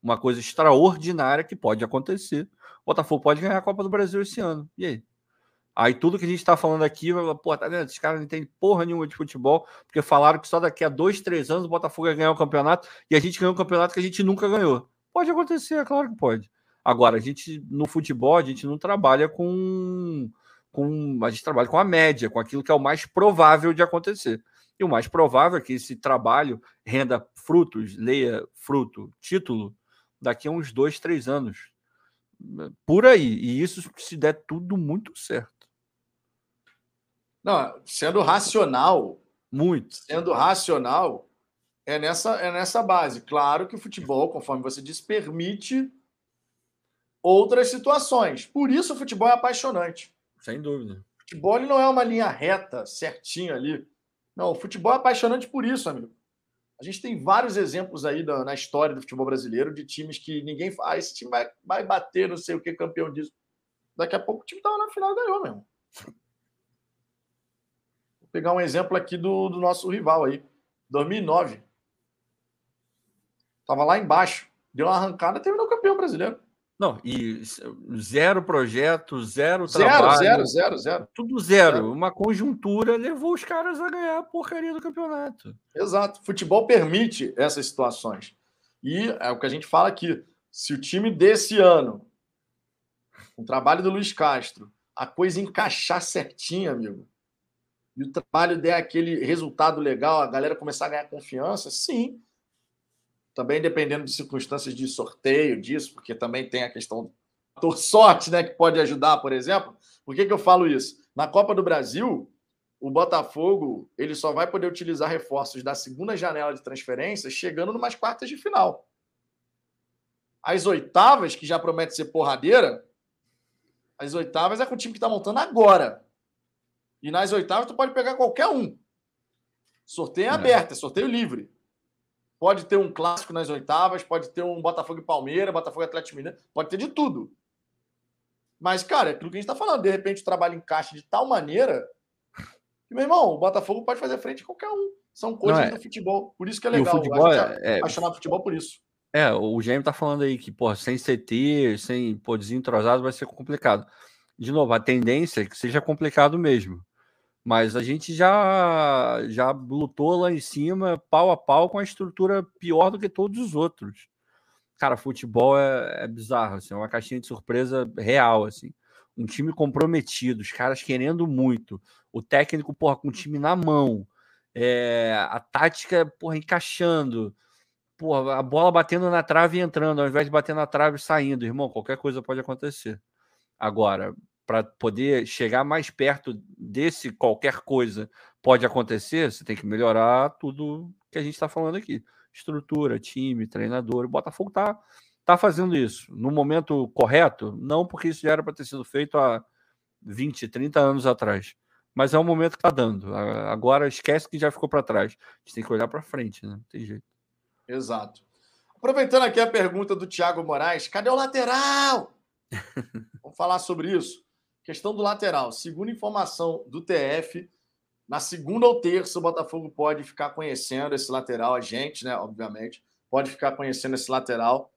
uma coisa extraordinária que pode acontecer. O Botafogo pode ganhar a Copa do Brasil esse ano. E aí? Aí tudo que a gente está falando aqui, pô, tá vendo? Esses caras não entendem porra nenhuma de futebol, porque falaram que só daqui a dois, três anos o Botafogo ia ganhar o campeonato e a gente ganhou um campeonato que a gente nunca ganhou. Pode acontecer, é claro que pode. Agora, a gente, no futebol, a gente não trabalha com, com. A gente trabalha com a média, com aquilo que é o mais provável de acontecer. E o mais provável é que esse trabalho renda frutos, leia fruto, título, daqui a uns dois, três anos. Por aí. E isso se der tudo muito certo. Não, sendo racional. Muito. Sendo racional, é nessa, é nessa base. Claro que o futebol, conforme você disse, permite outras situações. Por isso o futebol é apaixonante. Sem dúvida. O futebol não é uma linha reta, certinha ali. Não, o futebol é apaixonante por isso, amigo. A gente tem vários exemplos aí da, na história do futebol brasileiro de times que ninguém fala, ah, esse time vai, vai bater, não sei o que, campeão disso. Daqui a pouco o time estava na final e ganhou mesmo. Pegar um exemplo aqui do, do nosso rival aí. 2009. Tava lá embaixo. Deu uma arrancada e terminou campeão brasileiro. Não, e zero projeto, zero, zero trabalho. Zero, zero, zero. Tudo zero. zero. Uma conjuntura levou os caras a ganhar a porcaria do campeonato. Exato. Futebol permite essas situações. E é o que a gente fala aqui. Se o time desse ano, com o trabalho do Luiz Castro, a coisa encaixar certinho, amigo, e o trabalho der aquele resultado legal, a galera começar a ganhar confiança, sim, também dependendo de circunstâncias de sorteio disso, porque também tem a questão do sorte, né, que pode ajudar, por exemplo. Por que, que eu falo isso? Na Copa do Brasil, o Botafogo ele só vai poder utilizar reforços da segunda janela de transferência chegando numas quartas de final. As oitavas, que já promete ser porradeira, as oitavas é com o time que está montando agora. E nas oitavas tu pode pegar qualquer um. Sorteio é aberto, é sorteio livre. Pode ter um clássico nas oitavas, pode ter um Botafogo e Palmeiras, Botafogo e Atlético Mineiro, pode ter de tudo. Mas, cara, é aquilo que a gente está falando. De repente o trabalho encaixa de tal maneira que, meu irmão, o Botafogo pode fazer frente a qualquer um. São coisas é... do futebol. Por isso que é legal. o futebol é, é... apaixonar futebol por isso. É, o Gêmeo tá falando aí que, pô, sem CT, sem pô, desentrosado, vai ser complicado. De novo, a tendência é que seja complicado mesmo. Mas a gente já já lutou lá em cima, pau a pau, com a estrutura pior do que todos os outros. Cara, futebol é, é bizarro, assim, é uma caixinha de surpresa real, assim. Um time comprometido, os caras querendo muito, o técnico, porra, com o time na mão, é, a tática, porra, encaixando, porra, a bola batendo na trave e entrando, ao invés de bater na trave e saindo, irmão, qualquer coisa pode acontecer. Agora, para poder chegar mais perto desse qualquer coisa pode acontecer, você tem que melhorar tudo que a gente está falando aqui. Estrutura, time, treinador. O Botafogo está tá fazendo isso. No momento correto, não porque isso já era para ter sido feito há 20, 30 anos atrás. Mas é o momento que está dando. Agora esquece que já ficou para trás. A gente tem que olhar para frente, né? Não tem jeito. Exato. Aproveitando aqui a pergunta do Thiago Moraes, cadê o lateral? [laughs] Vamos falar sobre isso. Questão do lateral. Segundo informação do TF, Na segunda ou terça, o Botafogo pode ficar conhecendo esse lateral, a gente, né? Obviamente, pode ficar conhecendo esse lateral.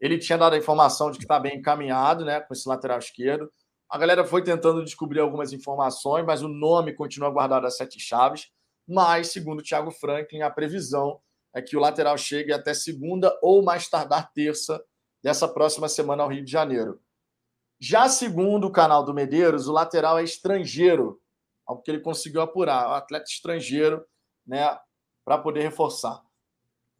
Ele tinha dado a informação de que está bem encaminhado, né? Com esse lateral esquerdo. A galera foi tentando descobrir algumas informações, mas o nome continua guardado a sete chaves. Mas, segundo o Thiago Franklin, a previsão é que o lateral chegue até segunda ou mais tardar terça dessa próxima semana ao Rio de Janeiro. Já segundo o canal do Medeiros, o lateral é estrangeiro, algo que ele conseguiu apurar, o atleta estrangeiro, né, para poder reforçar.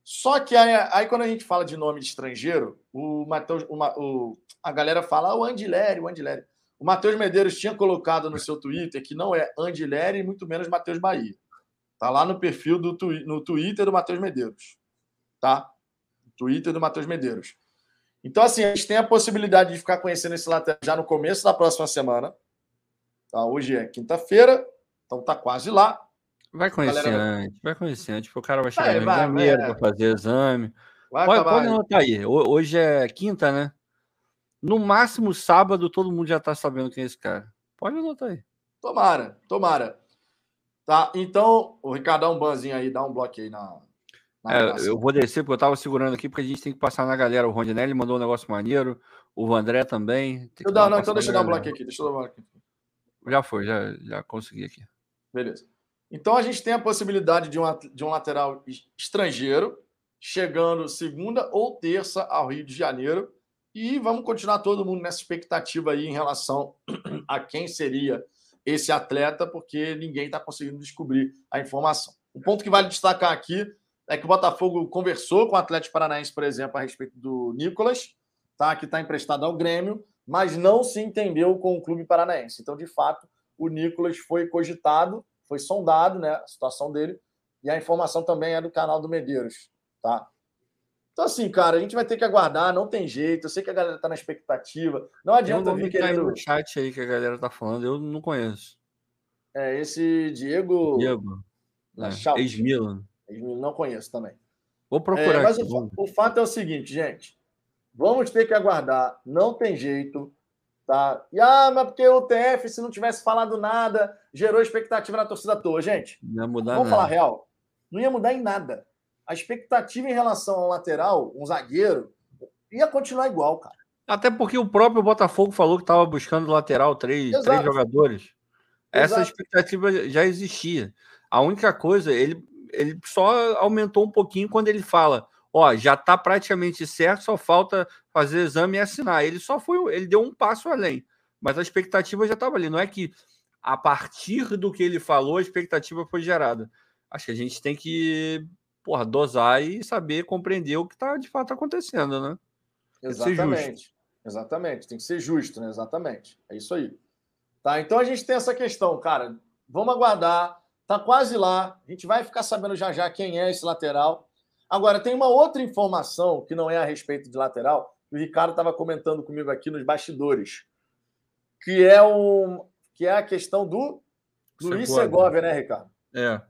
Só que aí, aí, quando a gente fala de nome de estrangeiro, o Mateus, o, o, a galera fala ah, o Andileri, o Andileri. O Matheus Medeiros tinha colocado no seu Twitter que não é Andileri muito menos Matheus Bahia. Tá lá no perfil do no Twitter do Matheus Medeiros. Tá? Twitter do Matheus Medeiros. Então, assim, a gente tem a possibilidade de ficar conhecendo esse lateral já no começo da próxima semana. Tá? Hoje é quinta-feira, então tá quase lá. Vai conhecer galera... antes, vai conhecer antes, porque o cara vai chegar vai, no vai, janeiro para fazer exame. Vai pode, pode anotar aí. Hoje é quinta, né? No máximo sábado, todo mundo já tá sabendo quem é esse cara. Pode anotar aí. Tomara, tomara. Tá, então, o Ricardo dá um banzinho aí, dá um bloco aí na, é, eu vou descer porque eu tava segurando aqui, porque a gente tem que passar na galera. O Rondinelli mandou um negócio maneiro, o André também. Eu dá, não, então deixa eu dar um bloco aqui, deixa eu dar um bloco aqui. Já foi, já, já consegui aqui. Beleza. Então a gente tem a possibilidade de, uma, de um lateral estrangeiro chegando segunda ou terça ao Rio de Janeiro. E vamos continuar todo mundo nessa expectativa aí em relação [clears throat] a quem seria esse atleta, porque ninguém está conseguindo descobrir a informação. O ponto que vale destacar aqui é que o Botafogo conversou com o Atlético Paranaense, por exemplo, a respeito do Nicolas, tá? que está emprestado ao Grêmio, mas não se entendeu com o clube paranaense. Então, de fato, o Nicolas foi cogitado, foi sondado né, a situação dele, e a informação também é do canal do Medeiros. Tá? Então, assim, cara, a gente vai ter que aguardar, não tem jeito. Eu sei que a galera está na expectativa. Não adianta vir querendo. no chat aí que a galera tá falando, eu não conheço. É, esse Diego. Diego. É, Ex-Milan. Não conheço também. Vou procurar. É, mas o, o, fato é o seguinte, gente. Vamos ter que aguardar. Não tem jeito. Tá? E, ah, mas porque o TF, se não tivesse falado nada, gerou expectativa na torcida toda. Gente, não ia mudar vamos nada. falar real. Não ia mudar em nada. A expectativa em relação ao lateral, um zagueiro, ia continuar igual, cara. Até porque o próprio Botafogo falou que estava buscando lateral, três, três jogadores. Essa Exato. expectativa já existia. A única coisa, ele ele só aumentou um pouquinho quando ele fala: ó, já está praticamente certo, só falta fazer exame e assinar. Ele só foi, ele deu um passo além, mas a expectativa já estava ali. Não é que a partir do que ele falou, a expectativa foi gerada. Acho que a gente tem que porra, dosar e saber compreender o que está de fato acontecendo, né? Exatamente. Exatamente. Tem que ser justo, né? Exatamente. É isso aí. Tá, então a gente tem essa questão, cara. Vamos aguardar Está quase lá. A gente vai ficar sabendo já já quem é esse lateral. Agora, tem uma outra informação que não é a respeito de lateral. O Ricardo estava comentando comigo aqui nos bastidores, que é, um, que é a questão do Luiz Segovia, né, Ricardo? É.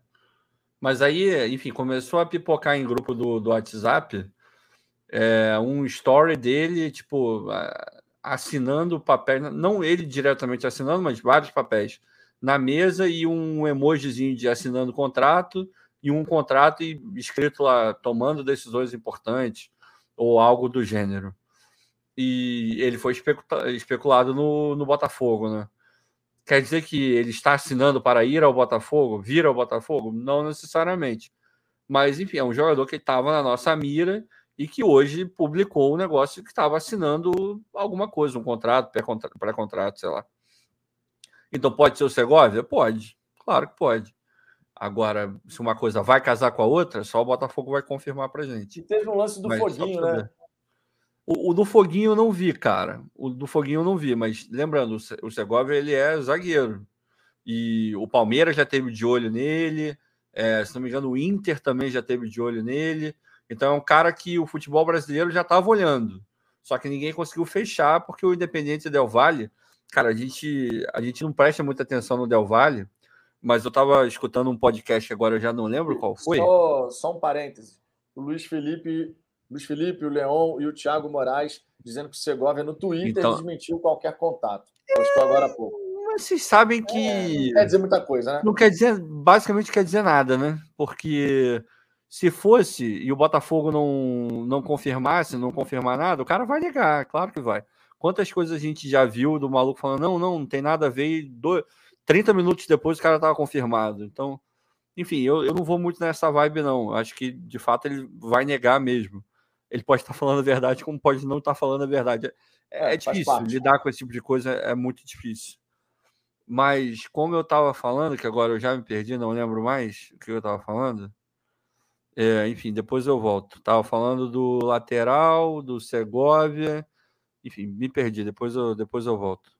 Mas aí, enfim, começou a pipocar em grupo do, do WhatsApp é, um story dele, tipo, assinando papéis, não ele diretamente assinando, mas vários papéis na mesa e um emojizinho de assinando contrato e um contrato escrito lá tomando decisões importantes ou algo do gênero. E ele foi especulado no, no Botafogo, né? Quer dizer que ele está assinando para ir ao Botafogo, vir ao Botafogo? Não necessariamente. Mas, enfim, é um jogador que estava na nossa mira e que hoje publicou um negócio que estava assinando alguma coisa, um contrato, pré-contrato, sei lá. Então pode ser o Segovia? Pode, claro que pode. Agora, se uma coisa vai casar com a outra, só o Botafogo vai confirmar pra gente. E teve um lance do mas, Foguinho, né? O, o, do Foguinho eu não vi, cara. O do Foguinho eu não vi, mas lembrando, o Segovia ele é zagueiro. E o Palmeiras já teve de olho nele. É, se não me engano, o Inter também já teve de olho nele. Então é um cara que o futebol brasileiro já estava olhando. Só que ninguém conseguiu fechar, porque o Independente Del Valle Cara, a gente, a gente não presta muita atenção no Del Valle, mas eu estava escutando um podcast agora, eu já não lembro qual foi. Só, só um parêntese. O Luiz Felipe, Luiz Felipe, o Leon e o Thiago Moraes dizendo que o Segovia no Twitter então... desmentiu qualquer contato. Postou agora há pouco. vocês sabem que. Não quer dizer muita coisa, né? Não quer dizer, basicamente quer dizer nada, né? Porque se fosse e o Botafogo não, não confirmasse, não confirmar nada, o cara vai negar, claro que vai. Quantas coisas a gente já viu do maluco falando, não, não, não tem nada a ver, e do... 30 minutos depois o cara tava confirmado. Então, enfim, eu, eu não vou muito nessa vibe, não. Acho que de fato ele vai negar mesmo. Ele pode estar [laughs] falando a verdade, como pode não estar falando a verdade. É, é difícil lidar com esse tipo de coisa, é muito difícil. Mas, como eu estava falando, que agora eu já me perdi, não lembro mais o que eu estava falando. É, enfim, depois eu volto. Estava falando do lateral, do Segovia. Enfim, me perdi. Depois eu, depois eu volto.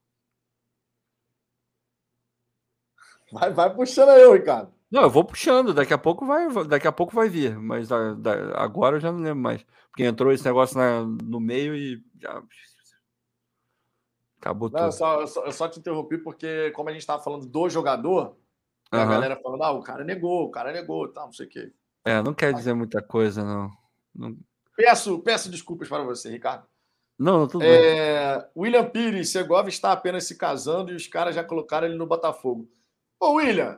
Vai, vai puxando aí, Ricardo. Não, eu vou puxando. Daqui a pouco vai, daqui a pouco vai vir. Mas da, da, agora eu já não lembro mais. Porque entrou esse negócio na, no meio e já Acabou não, tudo. Só, só, eu só te interrompi porque, como a gente estava falando do jogador, uhum. a galera falando, ah, o cara negou, o cara negou, tal, não sei o quê. É, não quer dizer muita coisa, não. não... Peço, peço desculpas para você, Ricardo. Não, tudo é, bem. William Pires, Segovia está apenas se casando e os caras já colocaram ele no Botafogo. Ô, William,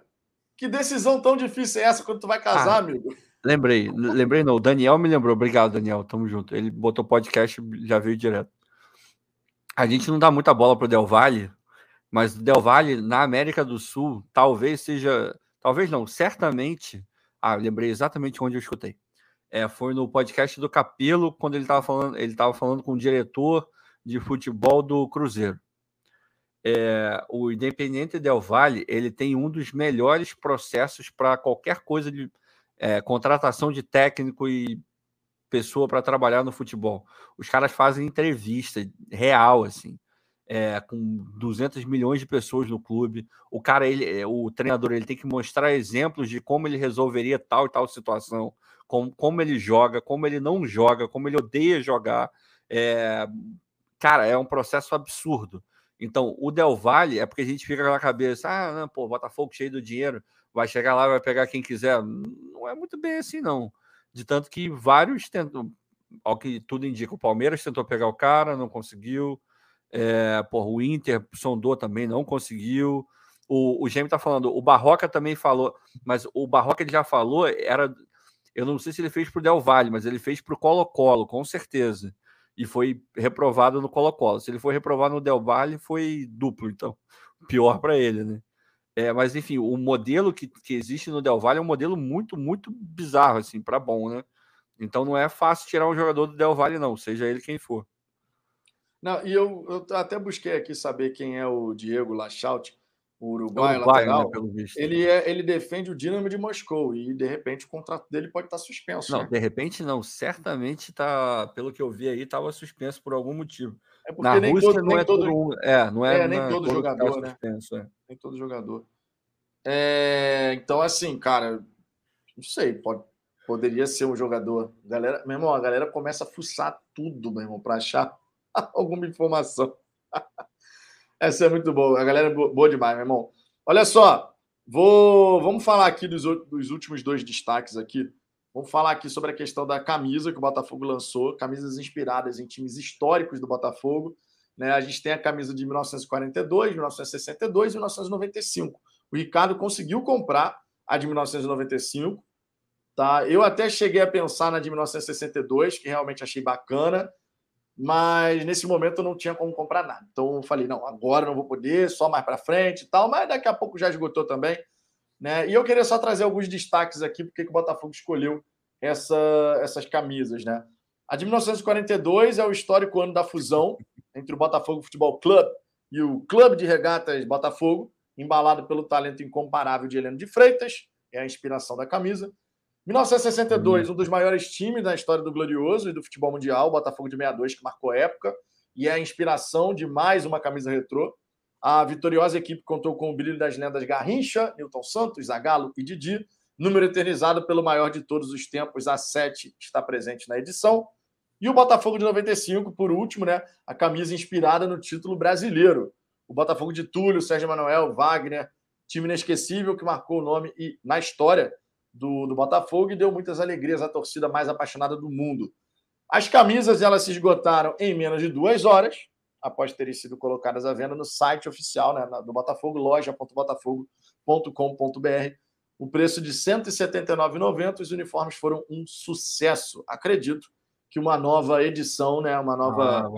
que decisão tão difícil é essa quando tu vai casar, ah, amigo? Lembrei, lembrei não. O Daniel me lembrou. Obrigado, Daniel. Tamo junto. Ele botou podcast já veio direto a gente não dá muita bola para o Del Valle, mas o Del Valle na América do Sul talvez seja, talvez não, certamente. Ah, lembrei exatamente onde eu escutei. É, foi no podcast do Capelo quando ele estava falando, ele estava falando com o diretor de futebol do Cruzeiro. É, o Independente Del Valle ele tem um dos melhores processos para qualquer coisa de é, contratação de técnico e pessoa para trabalhar no futebol. Os caras fazem entrevista real, assim, é, com 200 milhões de pessoas no clube. O cara, ele, é, o treinador, ele tem que mostrar exemplos de como ele resolveria tal e tal situação, como, como ele joga, como ele não joga, como ele odeia jogar. É, cara, é um processo absurdo. Então, o Del Valle é porque a gente fica na cabeça, ah, não, pô, Botafogo cheio do dinheiro, vai chegar lá, vai pegar quem quiser. Não é muito bem assim, não. De tanto que vários tentam, ao que tudo indica, o Palmeiras tentou pegar o cara, não conseguiu. É, porra, o Inter sondou também, não conseguiu. O, o Gêmeo tá falando, o Barroca também falou, mas o Barroca ele já falou, era. Eu não sei se ele fez pro Del Valle, mas ele fez pro Colo-Colo, com certeza. E foi reprovado no Colo-Colo. Se ele foi reprovado no Del Valle, foi duplo, então. [laughs] Pior para ele, né? É, mas, enfim, o modelo que, que existe no Del Valle é um modelo muito, muito bizarro, assim, para bom, né? Então não é fácil tirar um jogador do Del Valle, não, seja ele quem for. Não, e eu, eu até busquei aqui saber quem é o Diego Lachaut, o Uruguai, é Uruguai lateral. Né, pelo visto. Ele, é, ele defende o Dinamo de Moscou e, de repente, o contrato dele pode estar suspenso. Não, né? de repente não. Certamente está, pelo que eu vi aí, estava suspenso por algum motivo. É porque Na nem Rússia todo, não é todo, todo é, não é, é nem na, todo, todo jogador, né? Suspenso, é. Nem todo jogador. É, então, assim, cara, não sei, pode, poderia ser um jogador. Galera, meu irmão, a galera começa a fuçar tudo, meu irmão, para achar [laughs] alguma informação. Essa é muito boa. A galera é boa demais, meu irmão. Olha só, vou, vamos falar aqui dos, dos últimos dois destaques aqui. Vamos falar aqui sobre a questão da camisa que o Botafogo lançou, camisas inspiradas em times históricos do Botafogo. Né? A gente tem a camisa de 1942, 1962 e 1995. O Ricardo conseguiu comprar a de 1995. Tá? Eu até cheguei a pensar na de 1962, que realmente achei bacana, mas nesse momento eu não tinha como comprar nada. Então eu falei, não, agora não vou poder, só mais para frente e tal, mas daqui a pouco já esgotou também. Né? E eu queria só trazer alguns destaques aqui, porque o Botafogo escolheu essa, essas camisas. Né? A de 1942 é o histórico ano da fusão entre o Botafogo Futebol Clube e o Clube de Regatas Botafogo, embalado pelo talento incomparável de Heleno de Freitas, é a inspiração da camisa. 1962, um dos maiores times da história do Glorioso e do futebol mundial, o Botafogo de 62, que marcou época, e é a inspiração de mais uma camisa retrô. A vitoriosa equipe contou com o brilho das lendas Garrincha, Newton Santos, Zagallo e Didi, número eternizado pelo maior de todos os tempos, a 7, está presente na edição. E o Botafogo de 95, por último, né, a camisa inspirada no título brasileiro, o Botafogo de Túlio, Sérgio Manuel, Wagner, time inesquecível que marcou o nome e na história do, do Botafogo e deu muitas alegrias à torcida mais apaixonada do mundo. As camisas elas se esgotaram em menos de duas horas, após terem sido colocadas à venda no site oficial né, do Botafogo, loja.botafogo.com.br. O preço de R$ 179,90, os uniformes foram um sucesso. Acredito que uma nova edição, né, uma nova Ah,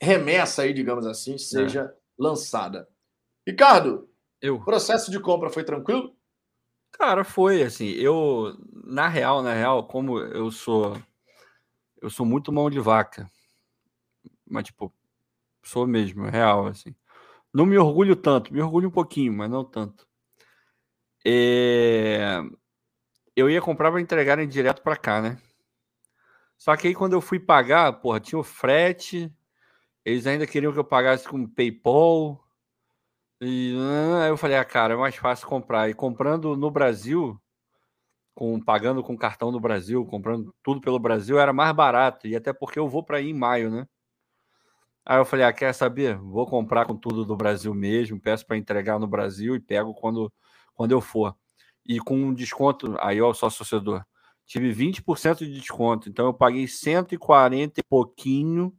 remessa aí, digamos assim, seja lançada. Ricardo, Eu. o processo de compra foi tranquilo? Cara, foi assim. Eu, na real, na real, como eu sou, eu sou muito mão de vaca, mas tipo, sou mesmo, real, assim. Não me orgulho tanto, me orgulho um pouquinho, mas não tanto. É, Eu ia comprar para entregarem direto para cá, né? Só que aí quando eu fui pagar, porra, tinha o frete, eles ainda queriam que eu pagasse com PayPal. E ah, aí eu falei, ah, cara, é mais fácil comprar. E comprando no Brasil, com pagando com cartão no Brasil, comprando tudo pelo Brasil, era mais barato. E até porque eu vou para ir em maio, né? Aí eu falei, ah, quer saber? Vou comprar com tudo do Brasil mesmo, peço para entregar no Brasil e pego quando, quando eu for. E com um desconto, aí ó, só torcedor, tive 20% de desconto. Então eu paguei 140 e pouquinho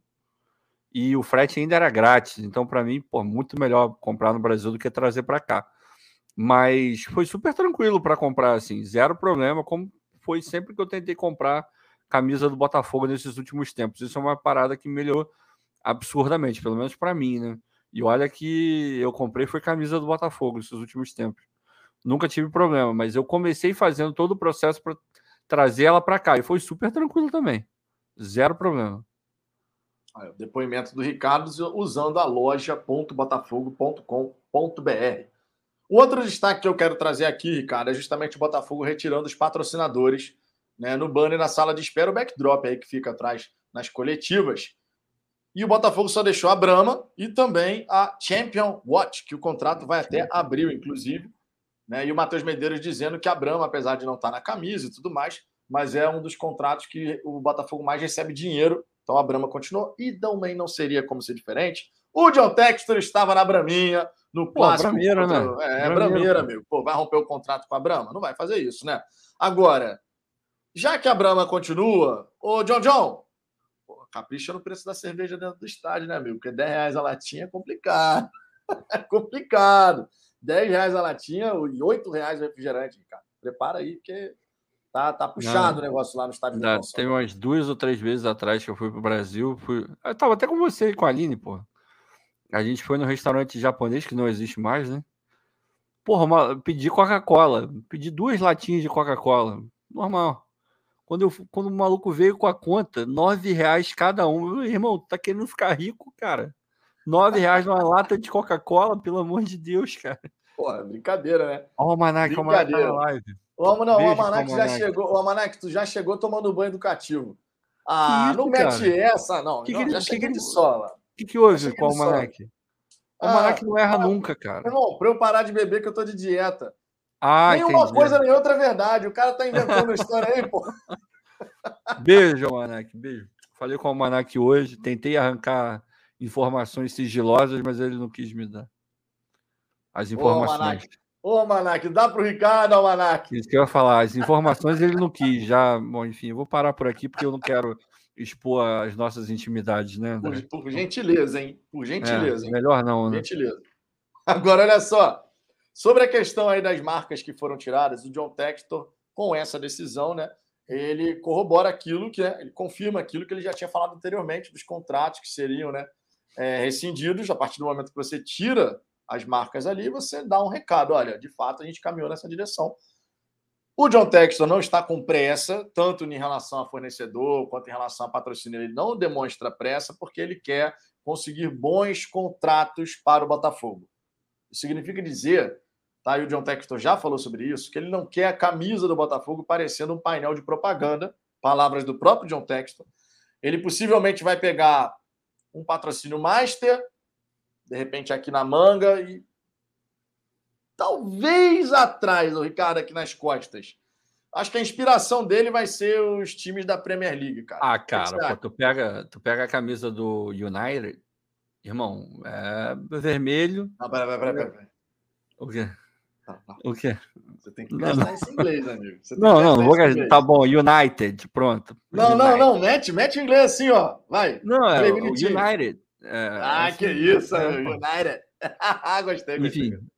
e o frete ainda era grátis. Então, para mim, pô, muito melhor comprar no Brasil do que trazer para cá. Mas foi super tranquilo para comprar, assim, zero problema, como foi sempre que eu tentei comprar camisa do Botafogo nesses últimos tempos. Isso é uma parada que melhorou absurdamente, pelo menos para mim, né? E olha que eu comprei foi camisa do Botafogo nesses últimos tempos. Nunca tive problema, mas eu comecei fazendo todo o processo para trazer ela para cá e foi super tranquilo também. Zero problema. O depoimento do Ricardo usando a loja.botafogo.com.br. O outro destaque que eu quero trazer aqui, Ricardo, é justamente o Botafogo retirando os patrocinadores né, no banner na sala de espera, o backdrop aí que fica atrás nas coletivas. E o Botafogo só deixou a Brahma e também a Champion Watch, que o contrato vai até abril, inclusive. Né? E o Matheus Medeiros dizendo que a Brahma, apesar de não estar na camisa e tudo mais, mas é um dos contratos que o Botafogo mais recebe dinheiro. Então a Brahma continuou. E também não seria como ser diferente. O John Textor estava na Braminha, no Pô, clássico. Brameira, né? É, Brameira, Brameira, amigo. Pô, vai romper o contrato com a Brahma? Não vai fazer isso, né? Agora, já que a Brahma continua, ô John John, pô, capricha no preço da cerveja dentro do estádio, né, amigo? Porque 10 reais a latinha é complicado. [laughs] É complicado. 10 reais a latinha e 8 reais o refrigerante, cara. Prepara aí, porque tá, tá puxado Não. o negócio lá no estádio tem umas duas ou três vezes atrás que eu fui pro Brasil. Fui... Eu tava até com você e com a Aline, pô. A gente foi no restaurante japonês, que não existe mais, né? Porra, uma... pedi Coca-Cola. Pedi duas latinhas de Coca-Cola. Normal. Quando, eu... Quando o maluco veio com a conta, nove reais cada um. Eu falei, irmão, tá querendo ficar rico, cara? Nove reais numa lata de Coca-Cola, pelo amor de Deus, cara. Porra, brincadeira, né? Ó, o Manac, o Manac tá na live. O, não, Beijo, o Almanac já Almanac. chegou. O Almanac, tu já chegou tomando banho educativo. Ah, isso, não mete cara? essa, não. Que que ele- já que que ele- de sola. O que, que houve com o ele só- Manac? O Ah, Manac não erra nunca, cara. Irmão, pra eu parar de beber, que eu tô de dieta. Ah, nem uma entendi. coisa nem outra é verdade. O cara tá inventando história aí, pô. [laughs] Beijo, Almanac, beijo. Falei com o Almanac hoje, tentei arrancar informações sigilosas, mas ele não quis me dar as informações. Almanac. Ô, Almanac, dá pro Ricardo, Almanac. Isso que eu ia falar, as informações ele não quis. Já, bom, enfim, eu vou parar por aqui porque eu não quero expor as nossas intimidades, né? Por, por gentileza, hein? Por gentileza, É, hein? melhor não, né? Gentileza. Agora, olha só. Sobre a questão aí das marcas que foram tiradas, o John Textor, com essa decisão, né? Ele corrobora aquilo que é, ele confirma aquilo que ele já tinha falado anteriormente dos contratos que seriam, né, é, rescindidos a partir do momento que você tira as marcas ali, você dá um recado, olha, de fato a gente caminhou nessa direção. O John Textor não está com pressa, tanto em relação a fornecedor quanto em relação a patrocínio. Ele não demonstra pressa porque ele quer conseguir bons contratos para o Botafogo. Isso significa dizer, tá? E o John Textor já falou sobre isso, que ele não quer a camisa do Botafogo parecendo um painel de propaganda, palavras do próprio John Textor. Ele possivelmente vai pegar um patrocínio master, de repente aqui na manga e talvez atrás, o Ricardo aqui nas costas. Acho que a inspiração dele vai ser os times da Premier League, cara. Ah, cara, pô, tu pega, tu pega a camisa do United, irmão, é vermelho. Não, peraí, peraí, peraí. peraí. O quê? Tá, tá. O quê? Você tem que gastar esse inglês, amigo. Você tem Não, não, não vou gastar. Tá bom, United, pronto. Não, não, United. não. Mete, mete o inglês assim, ó. Vai. Não, é o. United. É, Ah, assim, que isso, é. United. [laughs] gostei, gostei. Enfim,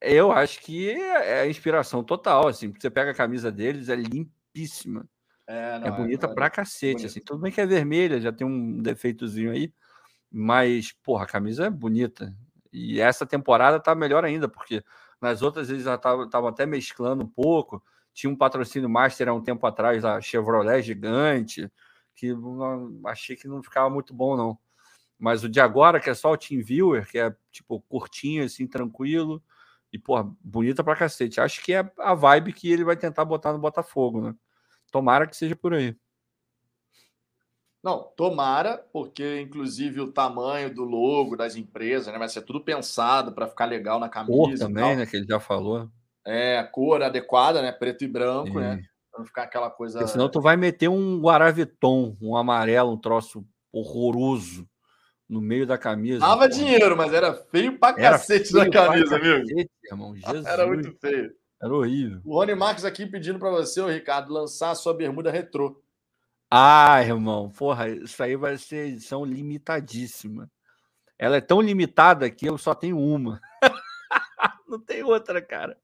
eu acho que é a inspiração total, assim, porque você pega a camisa deles, é limpíssima. É, não, é bonita não, pra cacete, bonito. assim. Tudo bem que é vermelha, já tem um defeitozinho aí, mas, porra, a camisa é bonita. E essa temporada tá melhor ainda, porque nas outras eles já estavam até mesclando um pouco. Tinha um patrocínio master há um tempo atrás, a Chevrolet gigante, que não- achei que não ficava muito bom, não. Mas o de agora, que é só o Team Viewer, que é tipo curtinho, assim, tranquilo, e, porra, bonita pra cacete. Acho que é a vibe que ele vai tentar botar no Botafogo, né? Tomara que seja por aí. Não, tomara, porque inclusive o tamanho do logo das empresas, né, vai ser tudo pensado para ficar legal na camisa. Cor também, né? Que ele já falou. É, cor adequada, né? Preto e branco, né? Pra não ficar aquela coisa. Porque senão tu vai meter um Guaraviton, um amarelo, um troço horroroso no meio da camisa. Dava dinheiro, mas era feio pra Era cacete feio na camisa, amigo. cacete, irmão. Jesus. Era muito feio. Era horrível. O Rony Marques aqui pedindo para você, Ricardo, lançar a sua bermuda retrô. Ah, irmão, porra, isso aí vai ser edição limitadíssima. Ela é tão limitada que eu só tenho uma. [laughs] Não tem outra, cara.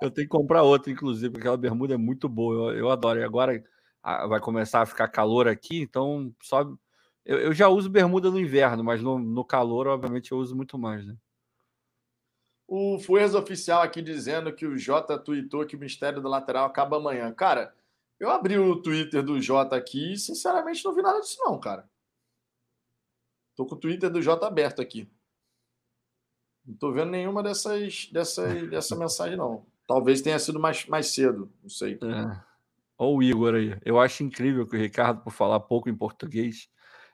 Eu tenho que comprar outra, inclusive, porque aquela bermuda é muito boa. Eu, eu adoro. E agora ah, vai começar a ficar calor aqui, então só. Eu, eu já uso bermuda no inverno, mas no, no calor, obviamente, eu uso muito mais, né? O Fuerza Oficial aqui dizendo que o Jota tweetou que o mistério do lateral acaba amanhã. Cara, eu abri o Twitter do Jota aqui e, sinceramente, não vi nada disso, não, cara. Tô com o Twitter do Jota aberto aqui. Não tô vendo nenhuma dessas, dessas [laughs] dessa mensagem, não. Talvez tenha sido mais, mais cedo, não sei. É. Olha o Igor aí. Eu acho incrível que o Ricardo, por falar pouco em português,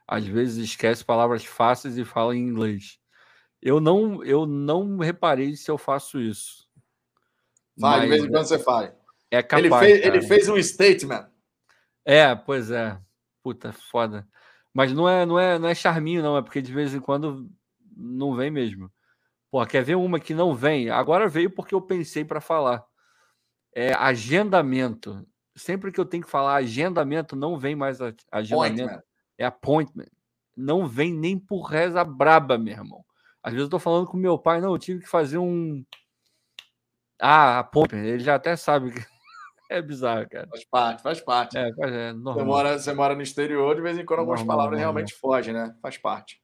às vezes esquece palavras fáceis e fala em inglês. Eu não, eu não reparei se eu faço isso. Vai, de vez em quando você faz. É capaz. Ele fez, ele fez um statement. É, pois é. Puta, foda. Mas não é, não é, não é charminho, não. É porque de vez em quando não vem mesmo. Pô, quer ver uma que não vem? Agora veio porque eu pensei para falar. É agendamento. Sempre que eu tenho que falar agendamento, não vem mais agendamento. Appointment. É appointment. Não vem nem por reza braba, meu irmão. Às vezes eu tô falando com meu pai, não, eu tive que fazer um. Ah, appointment. Ele já até sabe que [laughs] é bizarro, cara. Faz parte, faz parte. É, é Você normal. mora, você mora no exterior, de vez em quando algumas Normal, palavras normal. realmente fogem, né? Faz parte.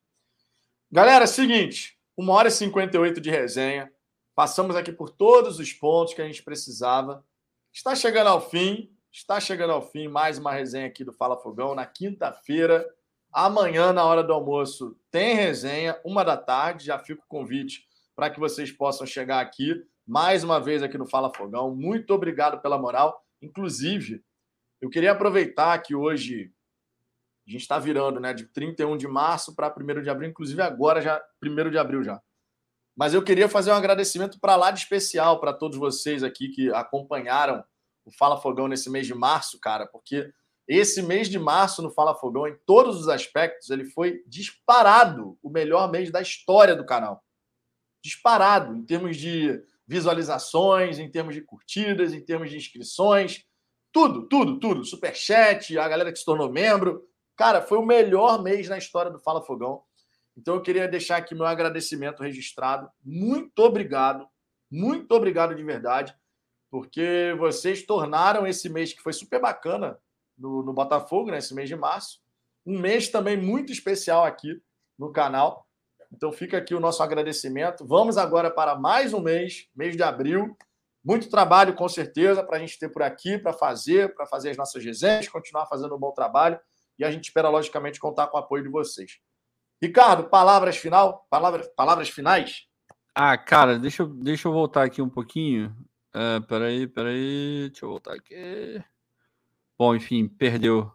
Galera, seguinte, uma hora e 58 de resenha. Passamos aqui por todos os pontos que a gente precisava. Está chegando ao fim, está chegando ao fim mais uma resenha aqui do Fala Fogão na quinta-feira. Amanhã, na hora do almoço, tem resenha, uma da tarde. Já fica o convite para que vocês possam chegar aqui mais uma vez aqui no Fala Fogão. Muito obrigado pela moral. Inclusive, eu queria aproveitar que hoje a gente está virando, né, de 31 de março para 1 de abril, inclusive agora já 1 de abril já. Mas eu queria fazer um agradecimento para lá de especial para todos vocês aqui que acompanharam o Fala Fogão nesse mês de março, cara, porque esse mês de março no Fala Fogão, em todos os aspectos, ele foi disparado o melhor mês da história do canal. Disparado em termos de visualizações, em termos de curtidas, em termos de inscrições, tudo, tudo, tudo. Superchat, a galera que se tornou membro. Cara, foi o melhor mês na história do Fala Fogão. Então eu queria deixar aqui meu agradecimento registrado. Muito obrigado, muito obrigado de verdade, porque vocês tornaram esse mês que foi super bacana no, no Botafogo, né, esse mês de março, um mês também muito especial aqui no canal. Então fica aqui o nosso agradecimento. Vamos agora para mais um mês, mês de abril. Muito trabalho, com certeza, para a gente ter por aqui, para fazer, para fazer as nossas resenhas, continuar fazendo um bom trabalho. E a gente espera, logicamente, contar com o apoio de vocês. Ricardo, palavras final? Palavras, palavras finais? Ah, cara, deixa deixa eu voltar aqui um pouquinho. É, peraí, peraí. Deixa eu voltar aqui. Bom, enfim, perdeu.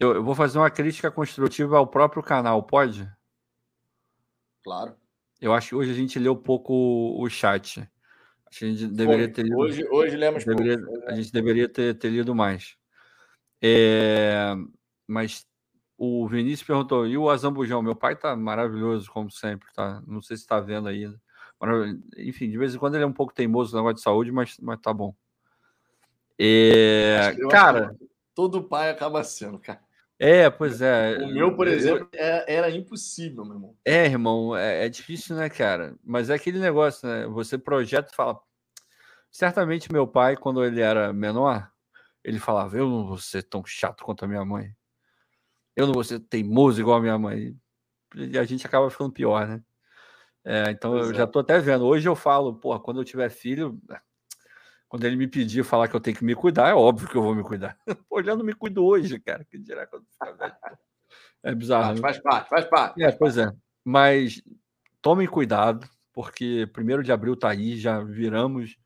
Eu, eu vou fazer uma crítica construtiva ao próprio canal, pode? Claro. Eu acho que hoje a gente leu pouco o chat. Acho que a gente deveria ter lido. Hoje, hoje lemos deveria- pouco. a gente deveria ter, ter lido mais. É, mas o Vinícius perguntou: e o Azambujão? Meu pai tá maravilhoso, como sempre, tá? Não sei se está vendo ainda. Enfim, de vez em quando ele é um pouco teimoso no negócio de saúde, mas, mas tá bom. É, cara. Todo pai acaba sendo, cara. É, pois é. O meu, por exemplo, é, era impossível, meu irmão. É, irmão, é, é, difícil, né, cara? Mas é aquele negócio, né? Você projeta e fala. Certamente meu pai, quando ele era menor, ele falava: Eu não vou ser tão chato quanto a minha mãe. Eu não vou ser teimoso igual a minha mãe. E a gente acaba ficando pior, né? É, então pois eu é. já tô até vendo. Hoje eu falo, porra, quando eu tiver filho, quando ele me pedir falar que eu tenho que me cuidar, é óbvio que eu vou me cuidar. [laughs] Pô, já não me cuido hoje, cara. Que dirá quando ficar velho. É bizarro. Faz, né? faz parte, faz parte. É, pois é. Mas tomem cuidado, porque primeiro de abril tá aí, já viramos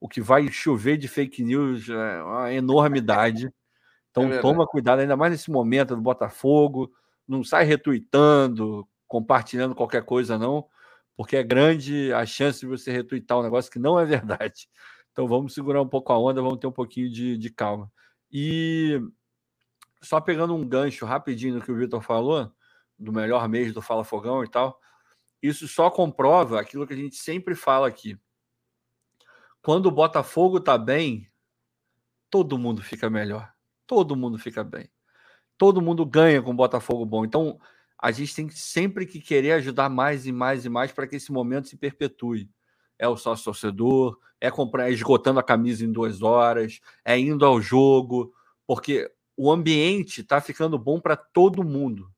o que vai chover de fake news é uma enormidade. [laughs] Então é toma cuidado, ainda mais nesse momento do Botafogo. Não sai retuitando, compartilhando qualquer coisa, não, porque é grande a chance de você retuitar um negócio que não é [laughs] verdade. Então vamos segurar um pouco a onda, vamos ter um pouquinho de, de calma. E só pegando um gancho rapidinho no que o Vitor falou, do melhor mês do Fala Fogão e tal, isso só comprova aquilo que a gente sempre fala aqui. Quando o Botafogo tá bem, todo mundo fica melhor. Todo mundo fica bem. Todo mundo ganha com o Botafogo bom. Então, a gente tem sempre que querer ajudar mais e mais e mais para que esse momento se perpetue é o sócio torcedor, é comprar, é esgotando a camisa em duas horas, é indo ao jogo, porque o ambiente está ficando bom para todo mundo.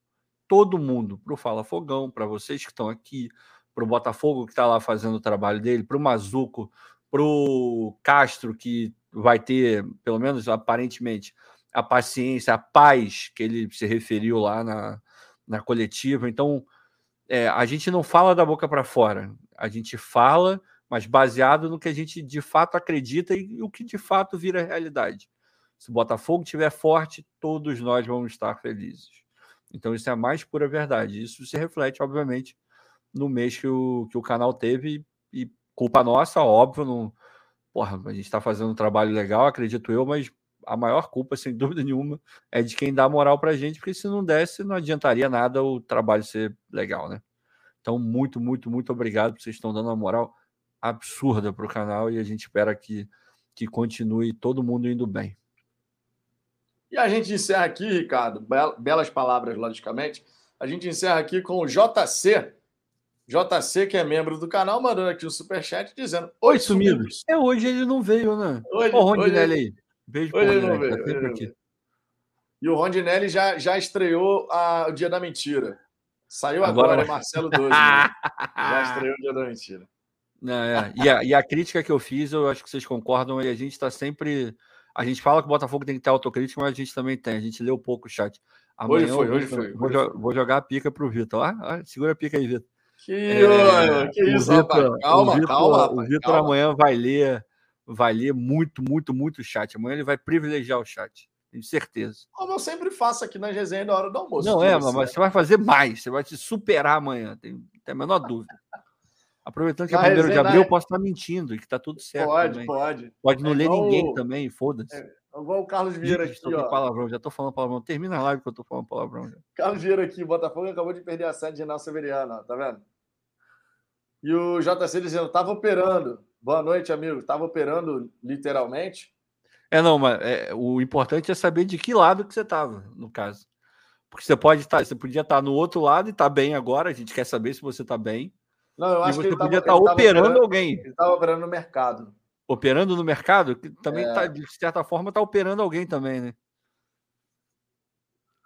Todo mundo. Para o Fala Fogão, para vocês que estão aqui, para o Botafogo que está lá fazendo o trabalho dele, para o Mazuco, para o Castro, que vai ter, pelo menos aparentemente, a paciência, a paz que ele se referiu lá na, na coletiva. Então, é, a gente não fala da boca para fora. A gente fala, mas baseado no que a gente de fato acredita e o que de fato vira realidade. Se o Botafogo estiver forte, todos nós vamos estar felizes. Então, isso é a mais pura verdade. Isso se reflete, obviamente, no mês que o, que o canal teve e culpa nossa, óbvio. Não, porra, a gente está fazendo um trabalho legal, acredito eu, mas a maior culpa, sem [laughs] dúvida nenhuma, é de quem dá moral para a gente, porque se não desse, não adiantaria nada o trabalho ser legal, né? Então, muito, muito, muito obrigado. Vocês estão dando uma moral absurda para o canal e a gente espera que, que continue todo mundo indo bem. E a gente encerra aqui, Ricardo, belas palavras, logicamente. A gente encerra aqui com o JC. JC, que é membro do canal, mandando aqui o um superchat dizendo: Oi, sumidos. É, hoje ele não veio, né? Hoje, o Rondinelli aí. Beijo ele não veio. Tá aqui. E o Rondinelli já, já estreou a, o Dia da Mentira. Saiu agora, agora Marcelo 12. Né? [laughs] Já estreou o dia da mentira. Não, é. e, a, e, a, crítica que eu fiz, eu acho que vocês concordam, e a gente está sempre. A gente fala que o Botafogo tem que ter autocrítica, mas a gente também tem. A gente leu pouco o chat. Amanhã hoje foi, hoje foi. Vou, hoje vou, jogar a pica pro Vitor. Ah, ah, segura a pica aí, Vitor. Que, é, que isso, Victor, Calma, o calma. Rapaz, o Vitor amanhã vai ler, vai ler muito, muito, muito chat. Amanhã ele vai privilegiar o chat. Tenho certeza. Como eu sempre faço aqui na resenha da hora do almoço. Não é, mas você vai fazer mais. Você vai te superar amanhã. Tem, tem a menor dúvida. Aproveitando que é primeiro de abril, eu posso estar mentindo e que está tudo certo. Pode, também. pode. Pode não é ler ninguém também, foda-se. É, igual o Carlos Vieira aqui, ó. Palavrão, já estou falando palavrão. Termina a live que eu estou falando palavrão. Já. Carlos Vieira aqui, Botafogo acabou de perder a sede de Renato Severiano, ó, tá vendo? E o JC dizendo, tava operando. Boa noite, amigo. Tava operando literalmente. É, não, mas é, o importante é saber de que lado que você estava, no caso. Porque você pode estar, tá, você podia estar tá no outro lado e estar tá bem agora. A gente quer saber se você está bem. Não, eu acho e você que ele podia estar operando, operando, alguém. Ele estava operando no mercado. Operando no mercado? Que também é. tá, de certa forma, está operando alguém também, né?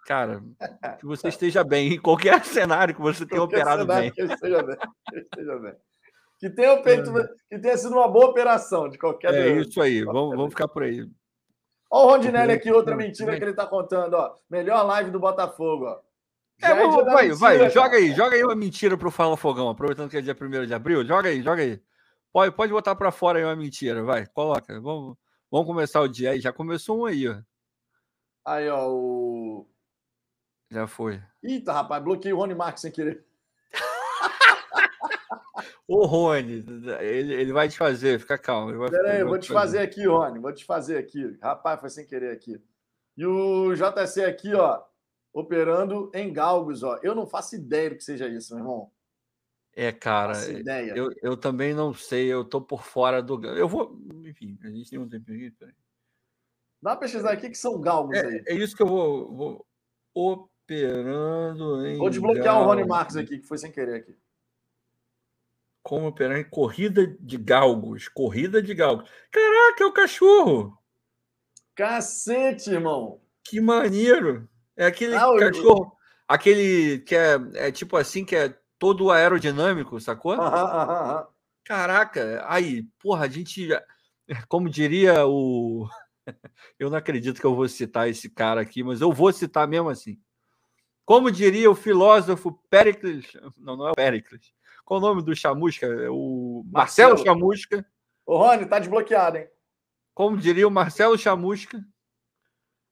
Cara, [laughs] que você esteja bem em qualquer [laughs] cenário que você tenha operado bem. Que esteja bem. Que esteja bem. Que tenha, feito, é. que tenha sido uma boa operação de qualquer É isso aí, vamos, vamos ficar por aí. Olha o Rondinelli aqui, outra mentira que ele está contando, ó. Melhor live do Botafogo, ó. É, é vamos, vai, mentira, vai, joga aí, joga aí uma mentira pro Fala Fogão, aproveitando que é dia 1 de abril, joga aí, joga aí. Pode, pode botar para fora aí uma mentira, vai, coloca. Vamos, vamos começar o dia aí, já começou um aí, ó. Aí, ó, o... Já foi. Eita, rapaz, bloqueei o Rony Marques sem querer. O Rony, ele, ele vai te fazer, fica calmo. Peraí, eu vou te fazer aqui, Rony, vou te fazer aqui. Rapaz, foi sem querer aqui. E o JC aqui, ó, operando em galgos, ó. Eu não faço ideia do que seja isso, meu irmão. É, cara, eu, eu também não sei, eu tô por fora do. Eu vou. Enfim, a gente tem um tempinho aqui. peraí. Dá uma pesquisar aqui que são galgos aí. É, é isso que eu vou. vou operando em. Vou desbloquear o Rony galgos. Marcos aqui, que foi sem querer aqui. Como operar em corrida de galgos. Corrida de galgos. Caraca, é o cachorro! Cacete, irmão. Que maneiro! É aquele Ah, cachorro, aquele que é, é tipo assim, que é todo aerodinâmico, sacou? Aham, aham. Caraca, aí, porra, a gente, como diria o. [laughs] Eu não acredito que eu vou citar esse cara aqui, mas eu vou citar mesmo assim. Como diria o filósofo Pericles. Não, não é o Pericles. Qual o nome do chamusca? É O Marcelo Marcelo. Chamusca. Ô, Rony, tá desbloqueado, hein? Como diria o Marcelo Chamusca.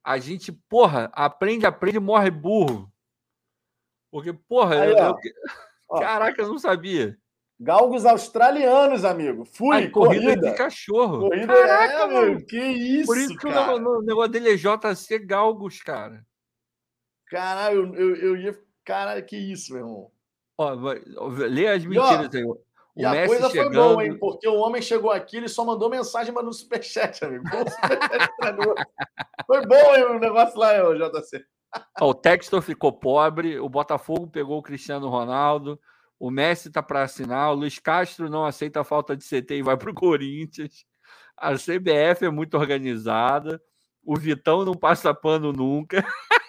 A gente, porra, aprende, aprende, morre burro. Porque, porra, Aí, eu- eu- caraca, eu não sabia. Galgos australianos, amigo. Fui, Ai, corrida, corrida. de cachorro. Corrida Caraca, é, mano. Que isso, Por isso que o cara. nego- o negócio dele é JC Galgos, cara. Caralho, eu, eu, eu ia... Caralho, que isso, meu irmão. Ó, lê as mentiras aí. O E a Messi coisa foi chegando. boa, hein? Porque o homem chegou aqui, ele só mandou mensagem, mandou superchat, amigo. Pô, o superchat estragou. Foi bom, hein, o negócio lá, ô, JC. Ó, o Textor ficou pobre, o Botafogo pegou o Cristiano Ronaldo, o Messi tá para assinar, o Luiz Castro não aceita a falta de CT e vai pro Corinthians. A CBF é muito organizada. O Vitão não passa pano nunca. [laughs]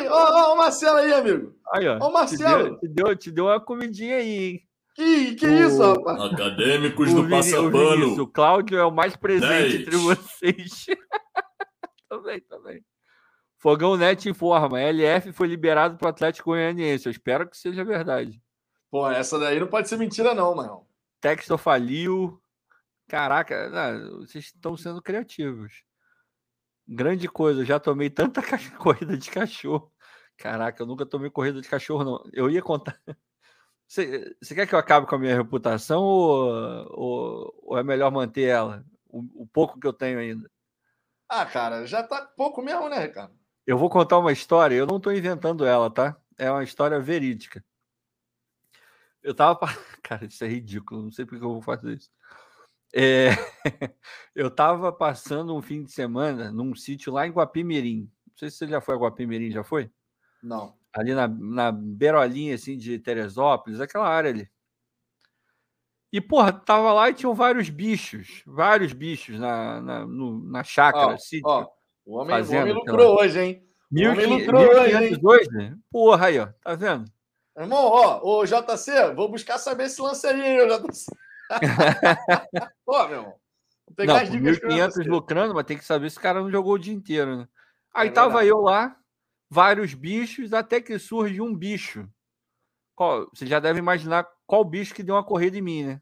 Aí, ó, ó, o Marcelo aí, amigo. Aí, ó. Ô, Marcelo. Te deu, te deu, te deu uma comidinha aí, hein? Que, que O- isso, rapaz? Acadêmicos O, do Vini- o Passapano. o Cláudio é o mais presente Dez. entre vocês. [laughs] também, também. Fogão Net informa: LF foi liberado para o Atlético Goianiense. Eu espero que seja verdade. Pô, essa daí não pode ser mentira, não, mano. Texto faliu. Caraca, não, vocês estão sendo criativos. Grande coisa, eu já tomei tanta [laughs] corrida de cachorro. Caraca, eu nunca tomei corrida de cachorro, não. Eu ia contar. [laughs] Você, você quer que eu acabe com a minha reputação ou, ou, ou é melhor manter ela? O, o pouco que eu tenho ainda. Ah, cara, já tá pouco mesmo, né, Ricardo? Eu vou contar uma história, eu não estou inventando ela, tá? É uma história verídica. Eu tava. [laughs] Cara, isso é ridículo, não sei por que eu vou fazer isso. É, [laughs] Eu tava passando um fim de semana num sítio lá em Guapimirim. Não sei se você já foi a Guapimirim, já foi? Não. Ali na, na beirolinha, assim, de Teresópolis, aquela área ali. E, porra, tava lá e tinham vários bichos, vários bichos na, na, no- na chácara, Ó, sítio. ó, o homem, o homem lucrou hoje, hein? Mil homem e lucrou hoje, né? Porra, aí, ó. Tá vendo? Irmão, ó, ô JC, vou buscar saber esse lance aí, JC. [laughs] Pô, meu irmão. Vou pegar Não, as dicas com 1.500 você. lucrando, mas tem que saber se o cara não jogou o dia inteiro, né? Aí É tava verdade. eu lá, vários bichos, até que surge um bicho. Qual- Você já deve imaginar qual bicho que deu uma corrida em mim, né?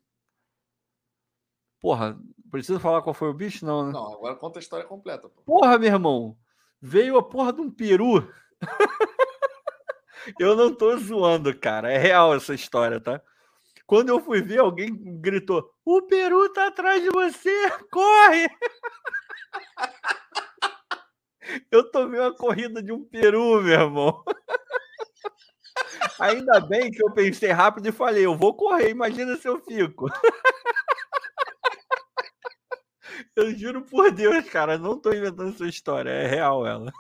Porra, preciso falar qual foi o bicho? Não, né? Não, agora conta a história completa. Pô. Porra, meu irmão, veio a porra de um peru. [laughs] eu não tô zoando, cara. É real essa história, tá? Quando eu fui ver, alguém gritou: O peru tá atrás de você, corre! [laughs] eu tomei uma corrida de um peru, meu irmão. [laughs] Ainda bem que eu pensei rápido e falei: Eu vou correr, imagina se eu fico. [laughs] Eu juro por Deus, cara, não tô inventando essa história, é real ela.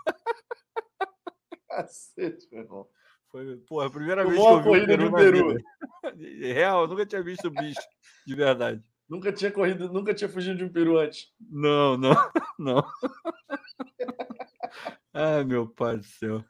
Cacete, meu irmão. Foi, porra, a primeira Tomou vez que eu vi corrida peru de um peru. vida. [laughs] É Real, eu nunca tinha visto bicho, de verdade. Nunca tinha corrido, nunca tinha fugido de um peru antes. Não, não, [laughs] não. Ai, meu pai do céu.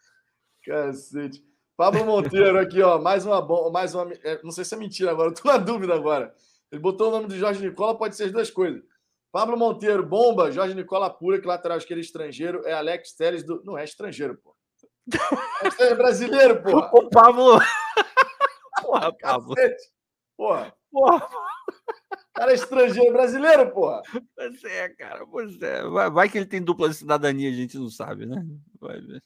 Cacete. Pablo Monteiro aqui, ó. Mais uma bom, mais uma. é, Não sei se é mentira agora, eu tô na dúvida agora. Ele botou o nome do Jorge Nicola, pode ser as duas coisas. Pablo Monteiro, bomba, Jorge Nicola pura, que lateral esquerdo estrangeiro, é Alex Teles do. Não é estrangeiro, pô. É brasileiro, porra. [laughs] Ô, Pablo! Porra, Pablo. Porra. Porra, Cara é estrangeiro brasileiro, porra. pois é, cara, pois é. Vai, vai que ele tem dupla cidadania, a gente não sabe, né? Vai ver.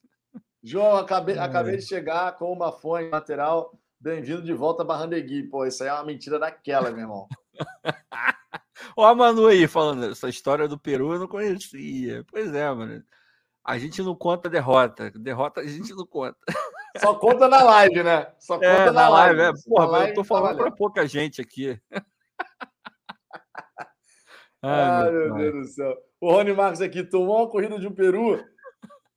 João, acabei, É. acabei de chegar com uma fone lateral. Bem-vindo de volta a Barrandegui. Pô, isso aí é uma mentira daquela, meu irmão. [laughs] Ó, a Manu aí falando, essa história do Peru eu não conhecia. Pois é, mano. A gente não conta derrota. Derrota a gente não conta. Só conta na live, né? Só conta É, na, na live, é. Na Porra, live eu tô tá falando valendo. pra pouca gente aqui. [laughs] Ai, meu pai. Deus do céu. O Rony Marcos aqui, tomou uma corrida de um peru.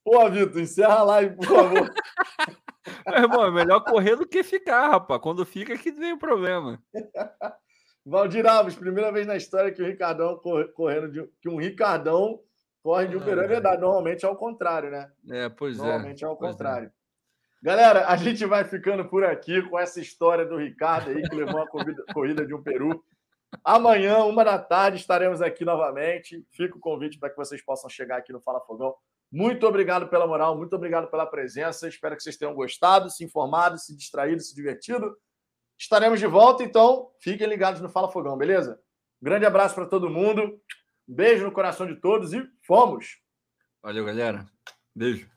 Pô, Vitor, encerra a live, por favor. [laughs] Meu irmão, é melhor correr do que ficar, rapaz. Quando fica que vem o problema. [laughs] Valdir Alves, primeira vez na história que o Ricardão corre- correndo de que um Ricardão corre de um peru. É verdade, normalmente é ao contrário, né? É, pois é. Normalmente é ao é. contrário. Galera, a gente vai ficando por aqui com essa história do Ricardo aí, que levou a corrida, [laughs] corrida de um peru. Amanhã, uma da tarde, estaremos aqui novamente. Fica o convite para que vocês possam chegar aqui no Fala Fogão. Muito obrigado pela moral, muito obrigado pela presença. Espero que vocês tenham gostado, se informado, se distraído, se divertido. Estaremos de volta, então fiquem ligados no Fala Fogão, beleza? Grande abraço para todo mundo. Beijo no coração de todos e fomos! Valeu, galera. Beijo.